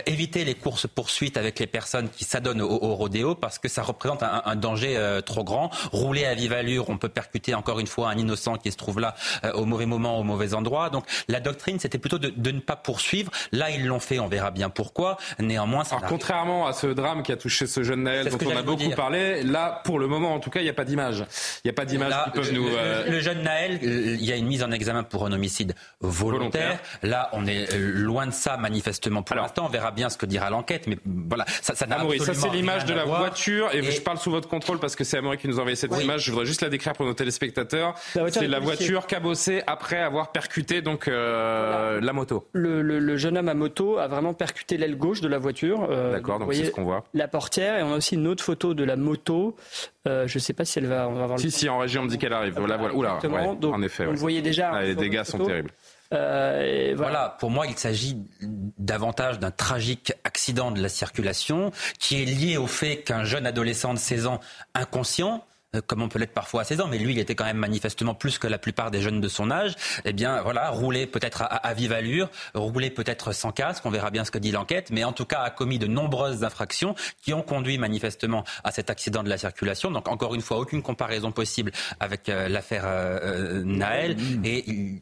éviter les courses poursuites avec les personnes qui s'adonnent au, rodéo parce que ça représente un, un danger trop grand. Rouler à vive allure, on peut percuter encore une fois un innocent qui se trouve là au mauvais moment, au mauvais endroit. Donc la doctrine, c'était plutôt de, ne pas poursuivre. Là, ils l'ont fait, on verra bien pourquoi. Néanmoins, ça Alors, contrairement à ce drame qui a touché ce jeune Naël dont on a beaucoup parlé, là, pour le moment, en tout cas, il n'y a pas d'image. Il n'y a pas d'image qui peuvent nous. Euh, le, jeune Naël, il y a une mise en examen pour un homicide volontaire. Là, on est loin de ça, manifestement. Pour l'instant, on verra bien ce que dira l'enquête, mais voilà, ça, ça n'a Ça, c'est l'image de la voiture, et, je parle sous votre contrôle parce que c'est Amaury qui nous a envoyé cette image. Je voudrais juste la décrire pour nos téléspectateurs. C'est la voiture cabossée après avoir percuté donc euh, la moto. Le, jeune homme à moto a vraiment percuté l'aile gauche de la voiture. Euh, D'accord, donc c'est ce qu'on voit. La portière, et on a aussi une autre photo de la moto. Euh, je ne sais pas si elle va, on va Si, si, en région, on me dit qu'elle arrive. Voilà, voilà. Oula, en effet. Vous voyez déjà. Ah, les dégâts sont terribles. Euh, voilà. pour moi, il s'agit davantage d'un tragique accident de la circulation qui est lié au fait qu'un jeune adolescent de 16 ans inconscient euh, comme on peut l'être parfois à 16 ans, mais lui, il était quand même manifestement plus que la plupart des jeunes de son âge, eh bien, voilà, rouler peut-être à, vive allure, rouler peut-être sans casque, on verra bien ce que dit l'enquête, mais en tout cas a commis de nombreuses infractions qui ont conduit manifestement à cet accident de la circulation. Donc, encore une fois, aucune comparaison possible avec euh, l'affaire euh, Naël, et il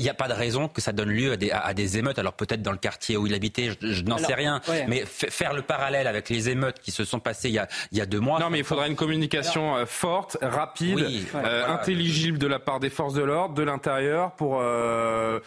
n'y a, pas de raison que ça donne lieu à des, émeutes. Alors, peut-être dans le quartier où il habitait, je, n'en sais rien, mais faire le parallèle avec les émeutes qui se sont passées il y a, il y a deux mois. Non, mais il faudra une communication euh, forte, rapide, euh, intelligible de la part des forces de l'ordre, de l'intérieur, pour euh,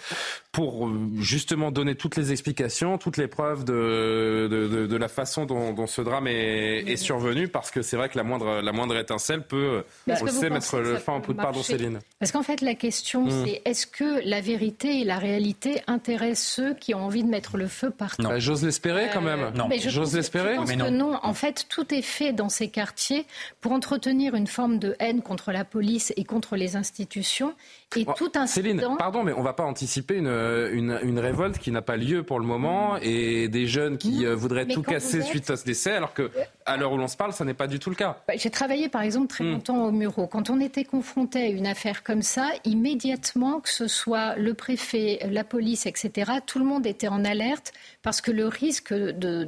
pour justement donner toutes les explications, toutes les preuves de, de, de, la façon dont, dont, ce drame est, est survenu, parce que c'est vrai que la moindre, la moindre étincelle peut, on le sait, mettre le fin au poudre. Pardon, Céline. Parce qu'en fait, la question, hmm. c'est est-ce que la vérité et la réalité intéressent ceux qui ont envie de mettre le feu partout bah, J'ose l'espérer quand même. non. J'ose l'espérer. Mais non. non. En fait, tout est fait dans ces quartiers pour entretenir une forme de haine contre la police et contre les institutions. Et tout incident... Céline, pardon, mais on ne va pas anticiper une, une, une révolte qui n'a pas lieu pour le moment et des jeunes qui euh, voudraient tout casser suite à ce décès, alors que à l'heure où l'on se parle, ça n'est pas du tout le cas. Bah, j'ai travaillé par exemple très hmm. longtemps au Muro. Quand on était confronté à une affaire comme ça, immédiatement, que ce soit le préfet, la police, etc., tout le monde était en alerte parce que le risque de,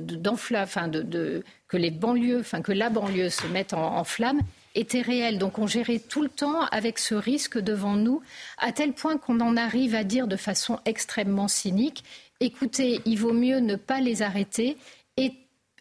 enfin de, que les banlieues, enfin que la banlieue se mette en, en flamme était réel. Donc on gérait tout le temps avec ce risque devant nous, à tel point qu'on en arrive à dire de façon extrêmement cynique, écoutez, il vaut mieux ne pas les arrêter.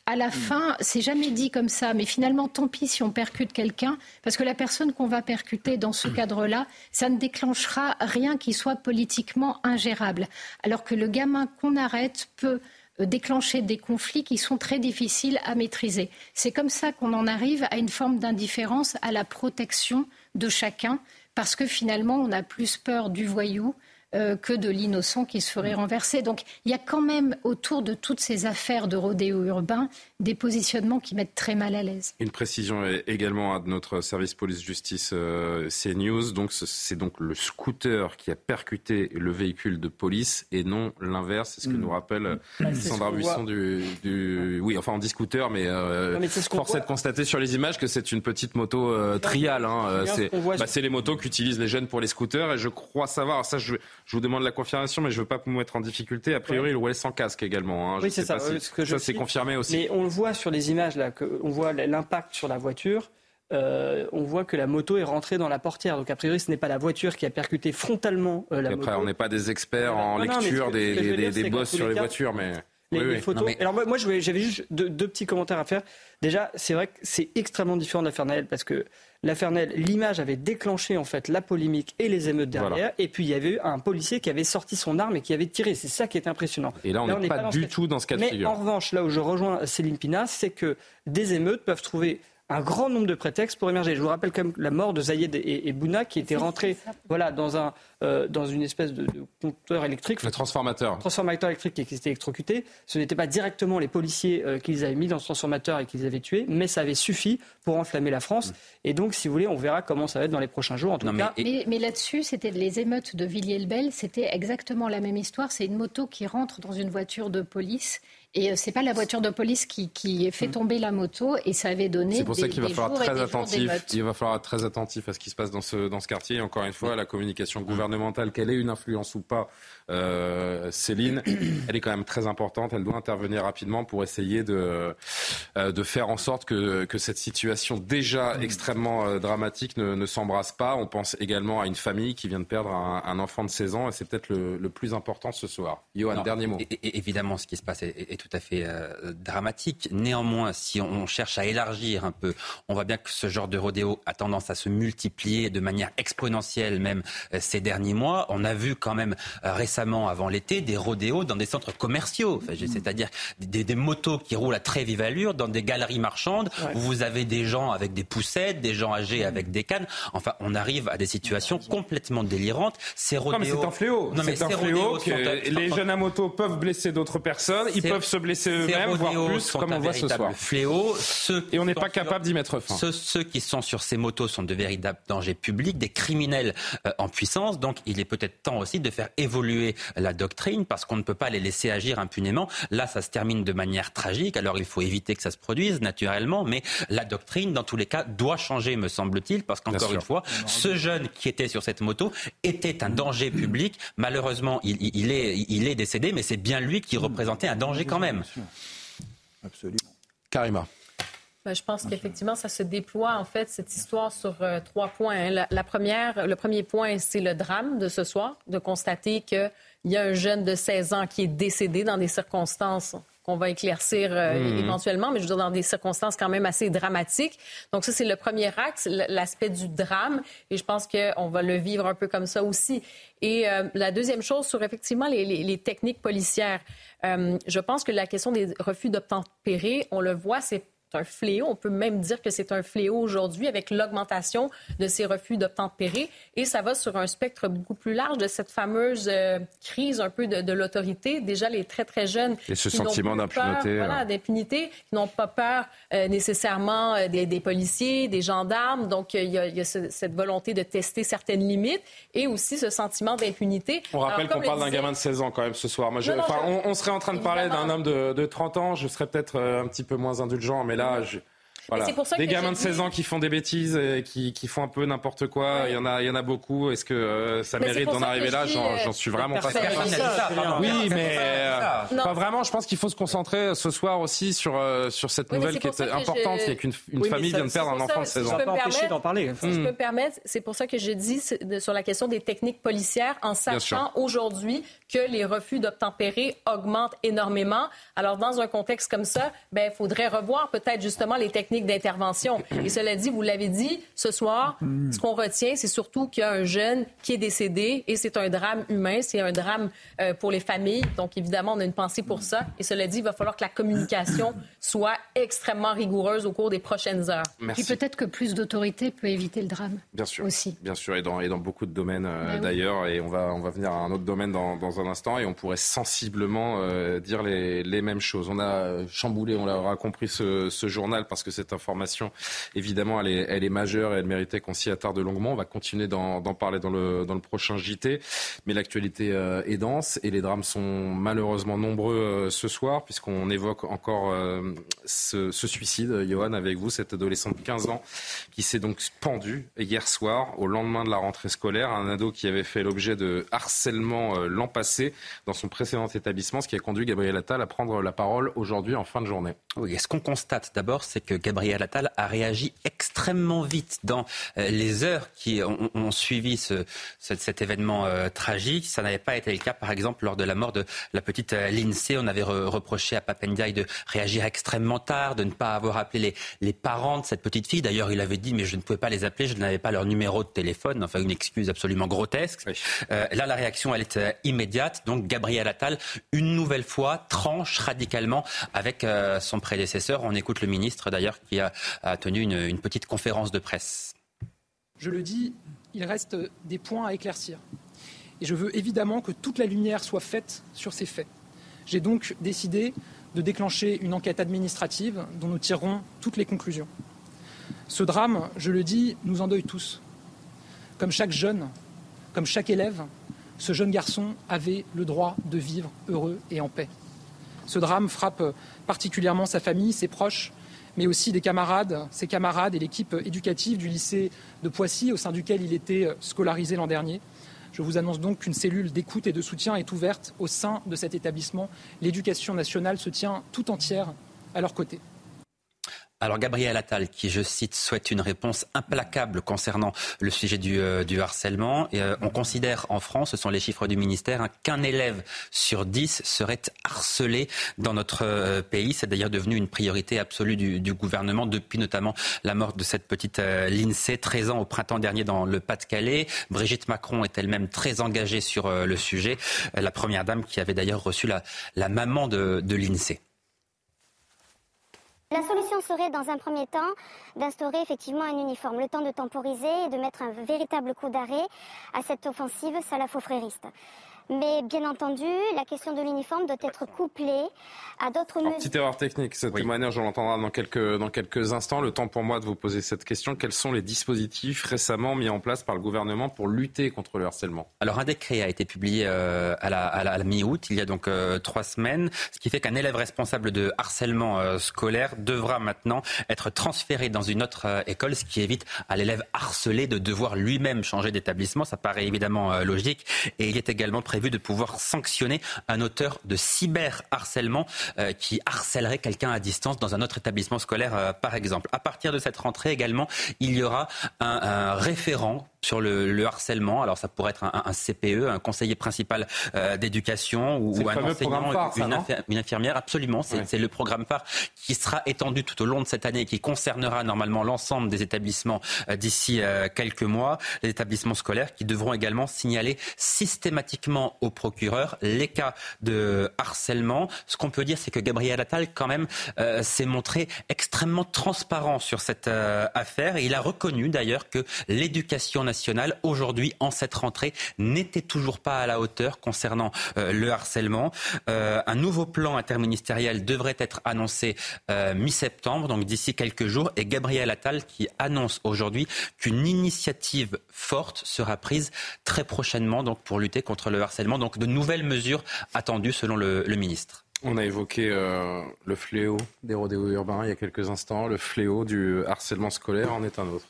À la fin, c'est jamais dit comme ça, mais finalement, tant pis si on percute quelqu'un, parce que la personne qu'on va percuter dans ce cadre-là, ça ne déclenchera rien qui soit politiquement ingérable. Alors que le gamin qu'on arrête peut euh, déclencher des conflits qui sont très difficiles à maîtriser. C'est comme ça qu'on en arrive à une forme d'indifférence à la protection de chacun, parce que finalement, on a plus peur du voyou euh, que de l'innocent qui se ferait renverser. Donc il y a quand même autour de toutes ces affaires de rodéo urbain des positionnements qui mettent très mal à l'aise. Une précision également à notre service police-justice euh, CNews. Donc c'est donc le scooter qui a percuté le véhicule de police et non l'inverse. C'est ce que mm. nous rappelle mmh. Sandra Buisson du, du, Oui, enfin on dit scooter, mais, euh, force est de constater sur les images que c'est une petite moto euh, triale. Hein. Bah, c'est les motos qu'utilisent les jeunes pour les scooters et je crois savoir, ça je, je vous demande la confirmation, mais je ne veux pas vous mettre en difficulté. A priori, il roulait sans casque également. Hein. Oui, c'est ça. Euh, ça, c'est confirmé aussi. Mais on le voit sur les images, là, que, on voit l'impact sur la voiture. Euh, on voit que la moto est rentrée dans la portière. Donc, a priori, ce n'est pas la voiture qui a percuté frontalement euh, la après, on n'est pas des experts en lecture des, des, bosses sur les, voitures, mais. Les, photos. Alors, moi, j'avais juste deux, petits commentaires à faire. Déjà, c'est vrai que c'est extrêmement différent de Naël parce que l'affaire l'image avait déclenché en fait la polémique et les émeutes derrière. Et puis il y avait eu un policier qui avait sorti son arme et qui avait tiré. C'est ça qui est impressionnant. Et là, on n'est pas, du tout dans ce cas de figure. Mais en revanche, là où je rejoins Céline Pina, c'est que des émeutes peuvent trouver un grand nombre de prétextes pour émerger. Je vous rappelle quand même la mort de Zayed et, Bouna qui étaient rentrés voilà, dans, un, euh, dans une espèce de, compteur électrique. Le transformateur. transformateur électrique qui s'était électrocuté. Ce n'était pas directement les policiers euh, qui les avaient mis dans ce transformateur et qui les avaient tués, mais ça avait suffi pour enflammer la France. Mm. Et donc, si vous voulez, on verra comment ça va être dans les prochains jours. En tout cas. Mais, mais, là-dessus, c'était les émeutes de Villiers-le-Bel. C'était exactement la même histoire. C'est une moto qui rentre dans une voiture de police et euh, c'est pas la voiture de police qui, qui fait mm. tomber la moto et ça avait donné. C'est pour ça qu'il va falloir très attentif. Il va falloir être très attentif à ce qui se passe dans ce dans ce quartier. encore une fois, la communication gouvernementale, qu'elle ait une influence ou pas, euh, Céline, elle est quand même très importante. Elle doit intervenir rapidement pour essayer de euh, de faire en sorte que que cette situation déjà mm. extrêmement dramatique ne, ne s'embrasse pas. On pense également à une famille qui vient de perdre un, un enfant de 16 ans et c'est peut-être le, le, plus important ce soir. Johan, dernier mot. évidemment, ce qui se passe est, est tout à fait euh, dramatique. Néanmoins, si on cherche à élargir un peu, on voit bien que ce genre de rodéo a tendance à se multiplier de manière exponentielle même euh, ces derniers mois. On a vu quand même euh, récemment, avant l'été, des rodéos dans des centres commerciaux, c'est-à-dire des, motos qui roulent à très vive allure dans des galeries marchandes où vous avez des gens avec des poussettes, des gens âgés avec des cannes. Enfin, on arrive à des situations complètement délirantes. Ces rodéos... c'est un fléau. c'est un fléau que les jeunes à moto peuvent blesser d'autres personnes. Ils peuvent se blesser eux-mêmes, voire plus, comme on voit ce soir. Fléau. Et on n'est pas capable d'y mettre fin. Ceux, qui sont sur ces motos sont de véritables dangers publics, des criminels euh, en puissance. Donc, il est peut-être temps aussi de faire évoluer la doctrine parce qu'on ne peut pas les laisser agir impunément. Là, ça se termine de manière tragique. Alors, il faut éviter que ça se produise naturellement, mais la doctrine, dans tous les cas, doit changer, me semble-t-il, parce qu'encore une fois, ce jeune qui était sur cette moto était un danger public. Malheureusement, il, est, il est décédé, mais c'est bien lui qui représentait un danger quand même. Absolument. Karima. Ben, je pense qu'effectivement, ça se déploie, en fait, cette histoire sur euh, trois points. Hein. La, première, le premier point, c'est le drame de ce soir, de constater qu'il y a un jeune de 16 ans qui est décédé dans des circonstances qu'on va éclaircir euh, mmh. éventuellement, mais je veux dire dans des circonstances quand même assez dramatiques. Donc ça, c'est le premier axe, l'aspect du drame, et je pense qu'on va le vivre un peu comme ça aussi. Et euh, la deuxième chose sur effectivement les, les, techniques policières, euh, je pense que la question des refus d'obtempérer, on le voit, c'est un fléau. On peut même dire que c'est un fléau aujourd'hui avec l'augmentation de ces refus d'obtempérer. Et ça va sur un spectre beaucoup plus large de cette fameuse euh, crise un peu de, l'autorité. Déjà, les très, très jeunes. Et ce sentiment d'impunité. Voilà, hein. d'impunité, qui n'ont pas peur euh, nécessairement euh, des, policiers, des gendarmes. Donc, il y a, cette volonté de tester certaines limites et aussi ce sentiment d'impunité. On rappelle qu'on parle d'un gamin de 16 ans quand même ce soir. Moi, on, serait en train de parler d'un homme de, de 30 ans. Je serais peut-être un petit peu moins indulgent, mais là, âge. Voilà. des gamins de 16 ans qui font des bêtises, et qui, qui font un peu n'importe quoi. Il y en a, il y en a beaucoup. Est-ce que euh, ça mérite d'en arriver là? J'en suis vraiment pas certain. Oui, mais euh, pas vraiment. Je pense qu'il faut se concentrer ce soir aussi sur euh, sur cette nouvelle qui est importante, c'est qu'une une famille vient de perdre un enfant de 16 ans. empêcher d'en parler. Si je peux me permettre, c'est pour ça que je dis sur la question des techniques policières, en sachant aujourd'hui que les refus d'obtempérer augmentent énormément. Alors dans un contexte comme ça, ben il faudrait revoir peut-être justement les techniques d'intervention. Et cela dit, vous l'avez dit, ce soir, ce qu'on retient, c'est surtout qu'il y a un jeune qui est décédé et c'est un drame humain, c'est un drame euh, pour les familles. Donc, évidemment, on a une pensée pour ça. Et cela dit, il va falloir que la communication soit extrêmement rigoureuse au cours des prochaines heures. Merci. Et peut-être que plus d'autorité peut éviter le drame. Bien sûr. Aussi. Bien sûr, et dans, et dans beaucoup de domaines euh, ben d'ailleurs. Et on va, on va venir à un autre domaine dans, dans un instant et on pourrait sensiblement euh, dire les, les, mêmes choses. On a chamboulé, on l'aura compris, ce, ce journal parce que c'est cette information, évidemment, elle est, majeure et elle méritait qu'on s'y attarde longuement. On va continuer d'en parler dans le, prochain JT. Mais l'actualité euh, est dense et les drames sont malheureusement nombreux euh, ce soir, puisqu'on évoque encore euh, ce, suicide, Johan, avec vous, cette adolescente de 15 ans qui s'est donc pendue hier soir, au lendemain de la rentrée scolaire. Un ado qui avait fait l'objet de harcèlement l'an passé dans son précédent établissement, ce qui a conduit Gabriel Attal à prendre la parole aujourd'hui en fin de journée. Oui, ce qu'on constate d'abord, c'est que Gabriel Attal a réagi extrêmement vite dans euh, les heures qui ont, suivi ce, cet événement euh, tragique. Ça n'avait pas été le cas, par exemple, lors de la mort de la petite euh, Lindsay. On avait reproché à Papendiaï de réagir extrêmement tard, de ne pas avoir appelé les, les parents de cette petite fille. D'ailleurs, il avait dit, mais je ne pouvais pas les appeler, je n'avais pas leur numéro de téléphone. Enfin, une excuse absolument grotesque. là, la réaction, elle est immédiate. Donc, Gabriel Attal, une nouvelle fois, tranche radicalement avec son prédécesseur. On écoute le ministre d'ailleurs qui a, tenu une, petite conférence de presse. Je le dis, il reste des points à éclaircir. Et je veux évidemment que toute la lumière soit faite sur ces faits. J'ai donc décidé de déclencher une enquête administrative dont nous tirerons toutes les conclusions. Ce drame, je le dis, nous endeuille tous. Comme chaque jeune, comme chaque élève, ce jeune garçon avait le droit de vivre heureux et en paix. Ce drame frappe particulièrement sa famille, ses proches, mais aussi des camarades, ses camarades et l'équipe éducative du lycée de Poissy, au sein duquel il était scolarisé l'an dernier. Je vous annonce donc qu'une cellule d'écoute et de soutien est ouverte au sein de cet établissement. L'éducation nationale se tient tout entière à leur côté. Alors Gabriel Attal, qui je cite, souhaite une réponse implacable concernant le sujet du, euh, harcèlement. Et, euh, on considère en France, ce sont les chiffres du ministère, hein, qu'un élève sur dix serait harcelé dans notre euh, pays. C'est d'ailleurs devenu une priorité absolue du, gouvernement depuis notamment la mort de cette petite Lindsay, 13 ans au printemps dernier dans le Pas-de-Calais. Brigitte Macron est elle-même très engagée sur le sujet. la première dame qui avait d'ailleurs reçu la, la maman de, de Lindsay. La solution serait, dans un premier temps, d'instaurer effectivement un uniforme, le temps de temporiser et de mettre un véritable coup d'arrêt à cette offensive salafo-frériste. Mais bien entendu, la question de l'uniforme doit être couplée à d'autres mesures. Petite erreur technique, ce témoignage, on l'entendra dans quelques, dans quelques instants. Le temps pour moi de vous poser cette question. Quels sont les dispositifs récemment mis en place par le gouvernement pour lutter contre le harcèlement? Alors un décret a été publié euh, à la, à la, mi-août, il y a donc euh, trois semaines, ce qui fait qu'un élève responsable de harcèlement euh, scolaire devra maintenant être transféré dans une autre école, ce qui évite à l'élève harcelé de devoir lui-même changer d'établissement. Ça paraît évidemment logique. Et il est également prévu de pouvoir sanctionner un auteur de cyberharcèlement euh, qui harcèlerait quelqu'un à distance dans un autre établissement scolaire, euh, par exemple. À partir de cette rentrée également, il y aura un référent sur le, harcèlement. Alors ça pourrait être un, CPE, un conseiller principal euh, d'éducation ou, un enseignant, une, infirmière. Absolument, c'est le programme phare qui sera étendu tout au long de cette année et qui concernera normalement l'ensemble des établissements euh, d'ici euh, quelques mois. Les établissements scolaires qui devront également signaler systématiquement au procureur les cas de harcèlement. Ce qu'on peut dire, c'est que Gabriel Attal, quand même, s'est montré extrêmement transparent sur cette affaire. Et il a reconnu d'ailleurs que l'éducation nationale aujourd'hui, en cette rentrée, n'était toujours pas à la hauteur concernant euh, le harcèlement. Euh, un nouveau plan interministériel devrait être annoncé euh, mi-septembre, donc d'ici quelques jours, et Gabriel Attal qui annonce aujourd'hui qu'une initiative forte sera prise très prochainement donc pour lutter contre le harcèlement. Donc de nouvelles mesures attendues selon le, ministre. On a évoqué le fléau des rodéos urbains il y a quelques instants. Le fléau du harcèlement scolaire en est un autre.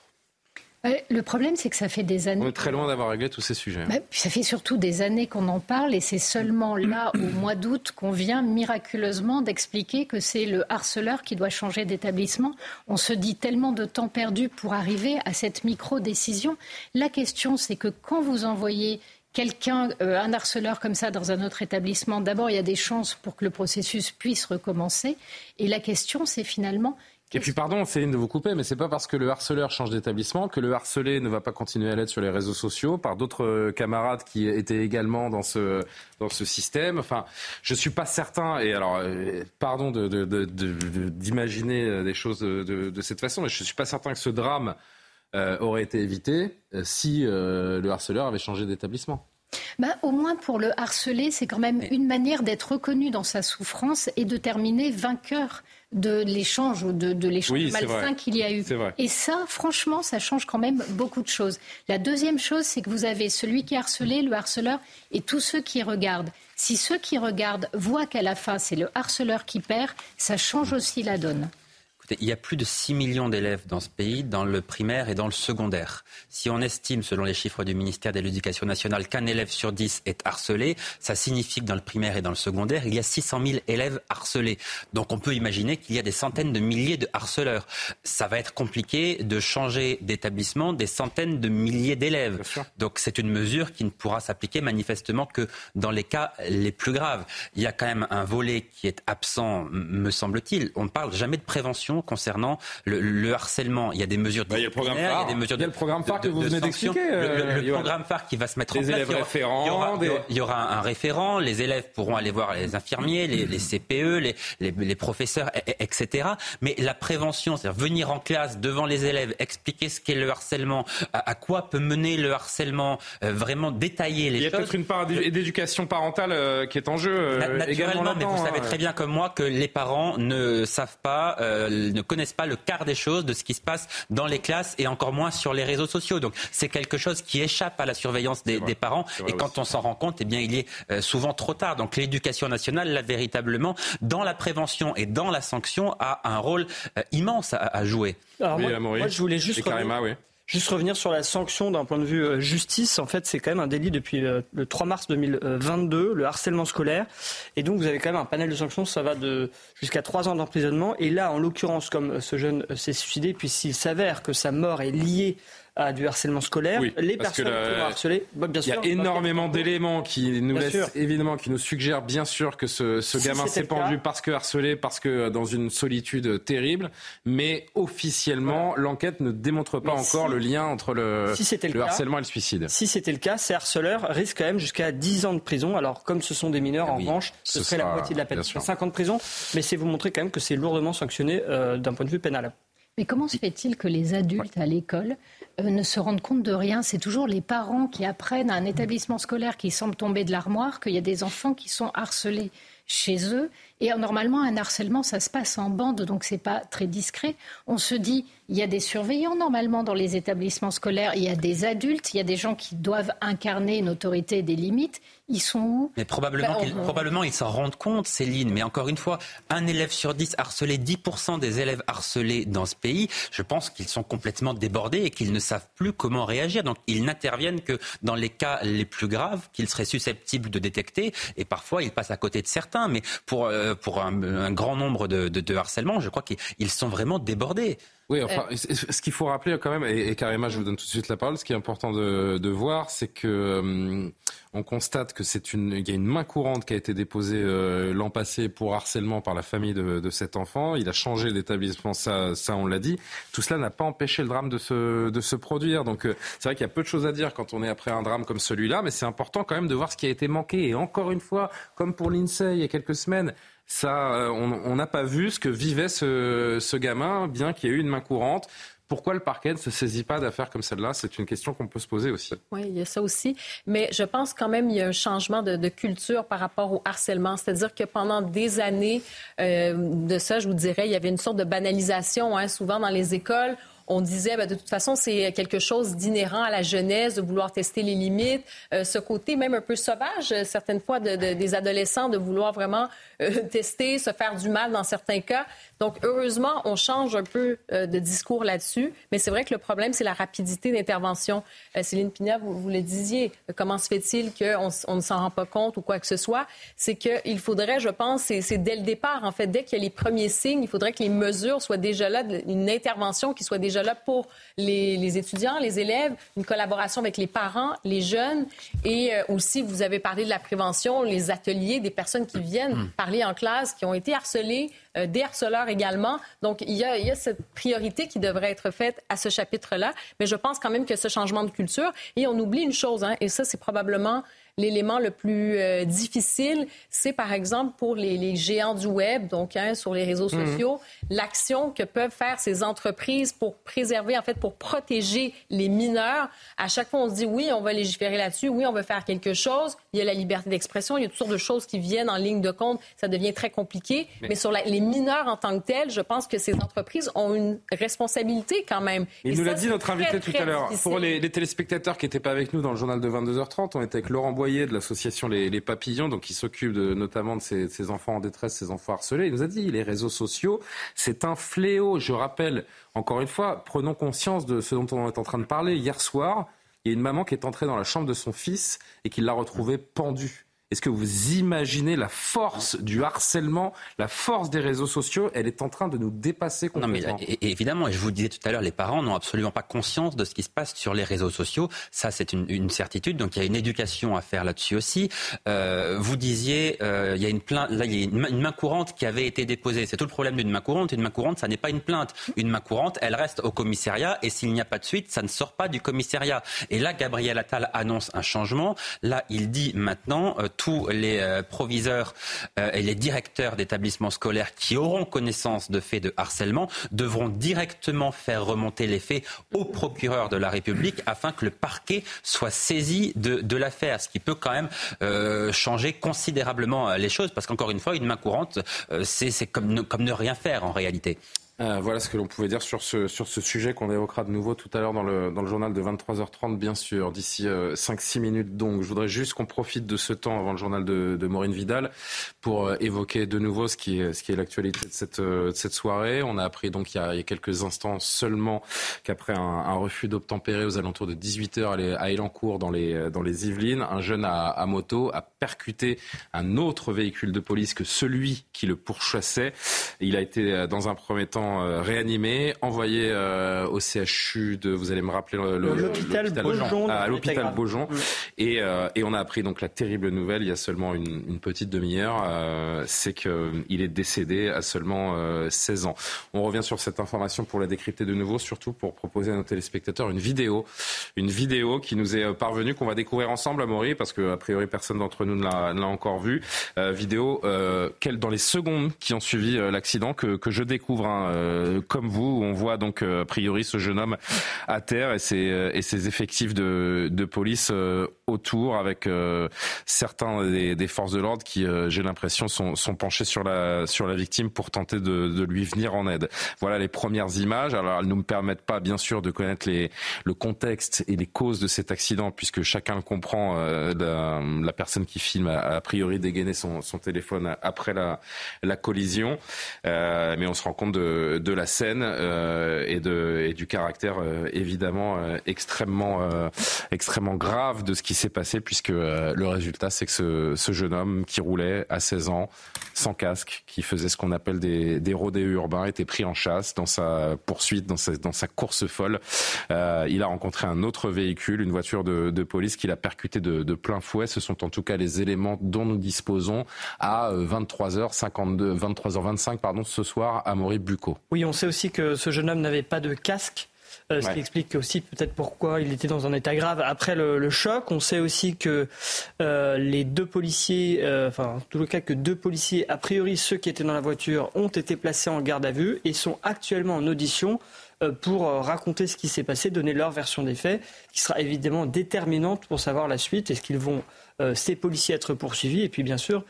Le problème, c'est que ça fait des années. On est très loin d'avoir réglé tous ces sujets. Bah, ça fait surtout des années qu'on en parle et c'est seulement là, au mois d'août, qu'on vient miraculeusement d'expliquer que c'est le harceleur qui doit changer d'établissement. On se dit tellement de temps perdu pour arriver à cette micro-décision. La question, c'est que quand vous envoyez quelqu'un, euh, un harceleur comme ça dans un autre établissement, d'abord, il y a des chances pour que le processus puisse recommencer. Et la question, c'est finalement et puis pardon, Céline, de vous couper, mais c'est pas parce que le harceleur change d'établissement que le harcelé ne va pas continuer à l'être sur les réseaux sociaux par d'autres euh, camarades qui étaient également dans ce dans ce système. Enfin, je suis pas certain. Et alors, euh, pardon d'imaginer de, de, des choses de, cette façon, mais je suis pas certain que ce drame euh, aurait été évité si le harceleur avait changé d'établissement. Bah, au moins pour le harceler, c'est quand même une manière d'être reconnu dans sa souffrance et de terminer vainqueur de l'échange ou de, de l'échange malsain qu'il y a eu. Et ça, franchement, ça change quand même beaucoup de choses. La deuxième chose, c'est que vous avez celui qui est harcelé, le harceleur, et tous ceux qui regardent. Si ceux qui regardent voient qu'à la fin, c'est le harceleur qui perd, ça change aussi la donne il y a plus de 6 millions d'élèves dans ce pays, dans le primaire et dans le secondaire. Si on estime, selon les chiffres du ministère de l'Éducation nationale, qu'un élève sur 10 est harcelé, ça signifie que dans le primaire et dans le secondaire, il y a 600 000 élèves harcelés. Donc on peut imaginer qu'il y a des centaines de milliers de harceleurs. Ça va être compliqué de changer d'établissement des centaines de milliers d'élèves. Donc c'est une mesure qui ne pourra s'appliquer manifestement que dans les cas les plus graves. Il y a quand même un volet qui est absent, me semble-t-il. On ne parle jamais de prévention concernant le, harcèlement. Il y a des mesures bah, il y a le programme phare, il y a des mesures il y a le programme phare que vous venez d'expliquer. le, euh, programme phare qui va se mettre en place. Il y, aura, il y aura un référent, les élèves pourront aller voir les infirmiers, les, les CPE, les, les, les, professeurs, etc. Mais la prévention, c'est-à-dire venir en classe devant les élèves, expliquer ce qu'est le harcèlement, à, quoi peut mener le harcèlement, euh, vraiment détailler les choses. Il y a peut-être une part d'éducation parentale euh, qui est en jeu. Naturellement, mais vous savez hein. très bien comme moi que les parents ne savent pas ne connaissent pas le quart des choses de ce qui se passe dans les classes et encore moins sur les réseaux sociaux. Donc c'est quelque chose qui échappe à la surveillance des, parents et quand on s'en rend compte, eh bien il est euh, souvent trop tard. Donc l'éducation nationale, là véritablement, dans la prévention et dans la sanction, a un rôle euh, immense à, jouer. Alors moi, je voulais juste Juste revenir sur la sanction d'un point de vue euh, justice. En fait, c'est quand même un délit depuis euh, le 3 mars 2022, le harcèlement scolaire. Et donc, vous avez quand même un panel de sanctions. Ça va de jusqu'à 3 ans d'emprisonnement. Et là, en l'occurrence, comme euh, ce jeune s'est suicidé, puis s'il s'avère que sa mort est liée à du harcèlement scolaire. les personnes qui vont harceler, bah, bien sûr. Il y a énormément d'éléments qui nous laissent, évidemment, qui nous suggèrent bien sûr que ce, ce gamin s'est pendu parce que harcelé, parce que euh, dans une solitude terrible. Mais officiellement, l'enquête ne démontre pas encore le lien entre le, le, harcèlement et le suicide. Si c'était le cas, ces harceleurs risquent quand même jusqu'à 10 ans de prison. Alors, comme ce sont des mineurs, en revanche, ce, serait la moitié de la peine. 50 ans de prison, mais c'est vous montrer quand même que c'est lourdement sanctionné euh, d'un point de vue pénal. Mais comment se fait-il que les adultes à l'école euh, ne se rendent compte de rien? C'est toujours les parents qui apprennent à un établissement scolaire qui semble tomber de l'armoire qu'il y a des enfants qui sont harcelés chez eux. Et normalement, un harcèlement, ça se passe en bande, donc c'est pas très discret. On se dit, il y a des surveillants normalement dans les établissements scolaires, il y a des adultes, il y a des gens qui doivent incarner une autorité et des limites. Ils sont où Mais probablement, qu'ils- on- probablement ils s'en rendent compte, Céline. Mais encore une fois, un élève sur dix harcelé, 10% des élèves harcelés dans ce pays, je pense qu'ils sont complètement débordés et qu'ils ne savent plus comment réagir. Donc ils n'interviennent que dans les cas les plus graves qu'ils seraient susceptibles de détecter. Et parfois, ils passent à côté de certains. Mais pour, euh, pour un, un grand nombre de, de, de harcèlements, je crois qu'ils sont vraiment débordés. Oui, enfin, c- ce qu'il faut rappeler quand même, et, et Karima, je vous donne tout de suite la parole, ce qui est important de, de voir, c'est que hum, on constate que c'est une, il y a une main courante qui a été déposée euh, l'an passé pour harcèlement par la famille de, de cet enfant. Il a changé d'établissement, ça, ça on l'a dit. Tout cela n'a pas empêché le drame de se, de se produire. Donc euh, c'est vrai qu'il y a peu de choses à dire quand on est après un drame comme celui-là, mais c'est important quand même de voir ce qui a été manqué. Et encore une fois, comme pour l'INSEE il y a quelques semaines, ça, euh, on n'a pas vu ce que vivait ce, gamin, bien qu'il y ait eu une main courante. Pourquoi le parquet ne se saisit pas d'affaires comme celle-là? C'est une question qu'on peut se poser aussi. Oui, il y a ça aussi. Mais je pense quand même qu'il y a un changement de, de culture par rapport au harcèlement. C'est-à-dire que pendant des années euh, de ça, je vous dirais, il y avait une sorte de banalisation. Hein, souvent dans les écoles, on disait, ben, de toute façon, c'est quelque chose d'inhérent à la jeunesse, de vouloir tester les limites. Euh, ce côté même un peu sauvage, euh, certaines fois, de- de- des adolescents, de vouloir vraiment euh, tester, se faire du mal dans certains cas. Donc, heureusement, on change un peu de discours là-dessus. Mais c'est vrai que le problème, c'est la rapidité d'intervention. Céline Pina, vous, le disiez. Comment se fait-il qu'on ne s'en rend pas compte ou quoi que ce soit? C'est qu'il faudrait, je pense, c'est dès le départ, en fait, dès qu'il y a les premiers signes, il faudrait que les mesures soient déjà là, une intervention qui soit déjà là pour les, les étudiants, les élèves, une collaboration avec les parents, les jeunes et euh, aussi, vous avez parlé de la prévention, les ateliers, des personnes qui viennent parler en classe, qui ont été harcelées, euh, des harceleurs également. Donc, il y, a, il y a cette priorité qui devrait être faite à ce chapitre-là. Mais je pense quand même que ce changement de culture, et on oublie une chose, hein, et ça, c'est probablement l'élément le plus euh, difficile, c'est par exemple pour les, les géants du web, donc hein, sur les réseaux Mhm. sociaux, l'action que peuvent faire ces entreprises pour préserver, en fait, pour protéger les mineurs. À chaque fois, on se dit oui, on va légiférer là-dessus, oui, on va faire quelque chose. Il y a la liberté d'expression, il y a toutes sortes de choses qui viennent en ligne de compte. Ça devient très compliqué. Mais- Mais, sur la- les mineurs en tant que tels, je pense que ces entreprises ont une responsabilité quand même. Il Et nous l'a dit notre très, invité tout à l'heure. Pour les, les téléspectateurs qui n'étaient pas avec nous dans le journal de 22h30, on était avec Laurent Boyer de l'association les, Les Papillons, donc qui s'occupe notamment de ces, ces enfants en détresse, ces enfants harcelés. Il nous a dit les réseaux sociaux, c'est un fléau. Je rappelle encore une fois, prenons conscience de ce dont on est en train de parler. Hier soir, il y a une maman qui est entrée dans la chambre de son fils et qui l'a retrouvé pendu. Est-ce que vous imaginez la force du harcèlement, la force des réseaux sociaux? Elle est en train de nous dépasser Non, mais complètement. é- é- évidemment, et je vous le disais tout à l'heure, les parents n'ont absolument pas conscience de ce qui se passe sur les réseaux sociaux. Ça, c'est une, une certitude. Donc, il y a une éducation à faire là-dessus aussi. Euh, vous disiez, euh, il y a une plainte, là, il y a une main courante qui avait été déposée. C'est tout le problème d'une main courante. Une main courante, ça n'est pas une plainte. Une main courante, elle reste au commissariat, et s'il n'y a pas de suite, ça ne sort pas du commissariat. Et là, Gabriel Attal annonce un changement. Là, il dit maintenant, euh, tous les euh, proviseurs euh, et les directeurs d'établissements scolaires qui auront connaissance de faits de harcèlement devront directement faire remonter les faits au procureur de la République afin que le parquet soit saisi de, l'affaire, ce qui peut quand même euh, changer considérablement les choses, parce qu'encore une fois, une main courante, c'est comme ne rien faire en réalité. Euh, voilà ce que l'on pouvait dire sur ce, sur ce sujet qu'on évoquera de nouveau tout à l'heure dans le, dans le journal de 23h30, bien sûr, d'ici euh, 5-6 minutes. Donc, je voudrais juste qu'on profite de ce temps avant le journal de, Maureen Vidal pour euh, évoquer de nouveau ce qui est, ce qui est l'actualité de cette, euh, de cette soirée. On a appris donc il y a, il y a quelques instants seulement qu'après un, refus d'obtempérer aux alentours de 18h à, Elancourt dans les, dans les Yvelines, un jeune à, à moto a percuté un autre véhicule de police que celui qui le pourchassait. Il a été dans un premier temps euh, réanimé, envoyé euh, au CHU de, vous allez me rappeler le, le- L'hôpital Beaujon, à dans l'hôpital. Beaujon. Et, euh, et on a appris donc la terrible nouvelle il y a seulement une, une petite demi-heure, c'est qu'il est décédé à seulement euh, 16 ans. On revient sur cette information pour la décrypter de nouveau, surtout pour proposer à nos téléspectateurs une vidéo, une vidéo qui nous est parvenue, qu'on va découvrir ensemble à Maury, parce que a priori personne d'entre nous ne l'a encore vue. Euh, vidéo euh, dans les secondes qui ont suivi euh, l'accident que, que je découvre hein, euh, comme vous. On voit donc a priori ce jeune homme à terre et ses, ses effectifs de, police autour avec certains des, forces de l'ordre qui, j'ai l'impression, sont, penchés sur la, victime pour tenter de, lui venir en aide. Voilà les premières images. Alors elles ne me permettent pas, bien sûr, de connaître le contexte et les causes de cet accident puisque chacun le comprend. La, personne qui filme a, a priori dégainé son, téléphone après la, collision. Euh, mais on se rend compte de, de la scène euh, et, de, et du caractère euh, évidemment euh, extrêmement, euh, extrêmement grave de ce qui s'est passé, puisque le résultat, c'est que ce, ce, jeune homme qui roulait à 16 ans, sans casque, qui faisait ce qu'on appelle des, des rodéos urbains, était pris en chasse dans sa poursuite, dans sa, dans sa course folle. il a rencontré un autre véhicule, une voiture de, de police, qui l'a percuté de, de plein fouet. Ce sont en tout cas les éléments dont nous disposons à 23h52, 23h25 pardon, ce soir à Oui, on sait aussi que ce jeune homme n'avait pas de casque. Euh, ce qui explique aussi peut-être pourquoi il était dans un état grave après le, choc. On sait aussi que euh, les deux policiers, euh, enfin en tout le cas que deux policiers, a priori ceux qui étaient dans la voiture, ont été placés en garde à vue et sont actuellement en audition pour raconter ce qui s'est passé, donner leur version des faits, qui sera évidemment déterminante pour savoir la suite. Est-ce qu'ils vont, ces policiers, être poursuivis Et puis bien sûr,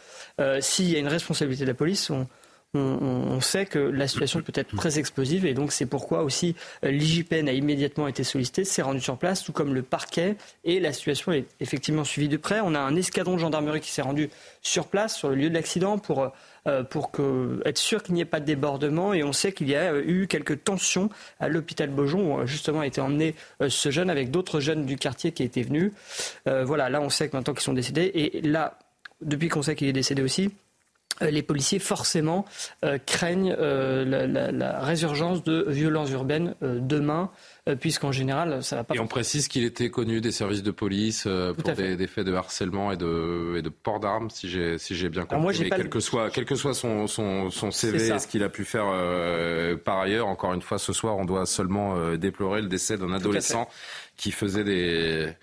s'il y a une responsabilité de la police, on, on, sait que la situation peut être très explosive et donc c'est pourquoi aussi euh, l'IGPN a immédiatement été sollicité, s'est rendu sur place, tout comme le parquet et la situation est effectivement suivie de près. On a un escadron de gendarmerie qui s'est rendu sur place, sur le lieu de l'accident, pour, euh, pour être sûr qu'il n'y ait pas de débordement et on sait qu'il y a eu quelques tensions à l'hôpital Beaujon où justement a été emmené euh, ce jeune avec d'autres jeunes du quartier qui étaient venus. voilà, là on sait que maintenant qu'ils sont décédés et là, depuis qu'on sait qu'il est décédé aussi, euh, les policiers forcément euh, craignent euh, la, résurgence de violences urbaines demain, puisqu'en général, ça va pas. Et on précise qu'il était connu des services de police pour des, faits de harcèlement et de, et de port d'armes, si j'ai si bien compris. moi, quel, que soit, quel que soit son, son, son CV et ce qu'il a pu faire par ailleurs, encore une fois, ce soir, on doit seulement déplorer le décès d'un adolescent qui faisait des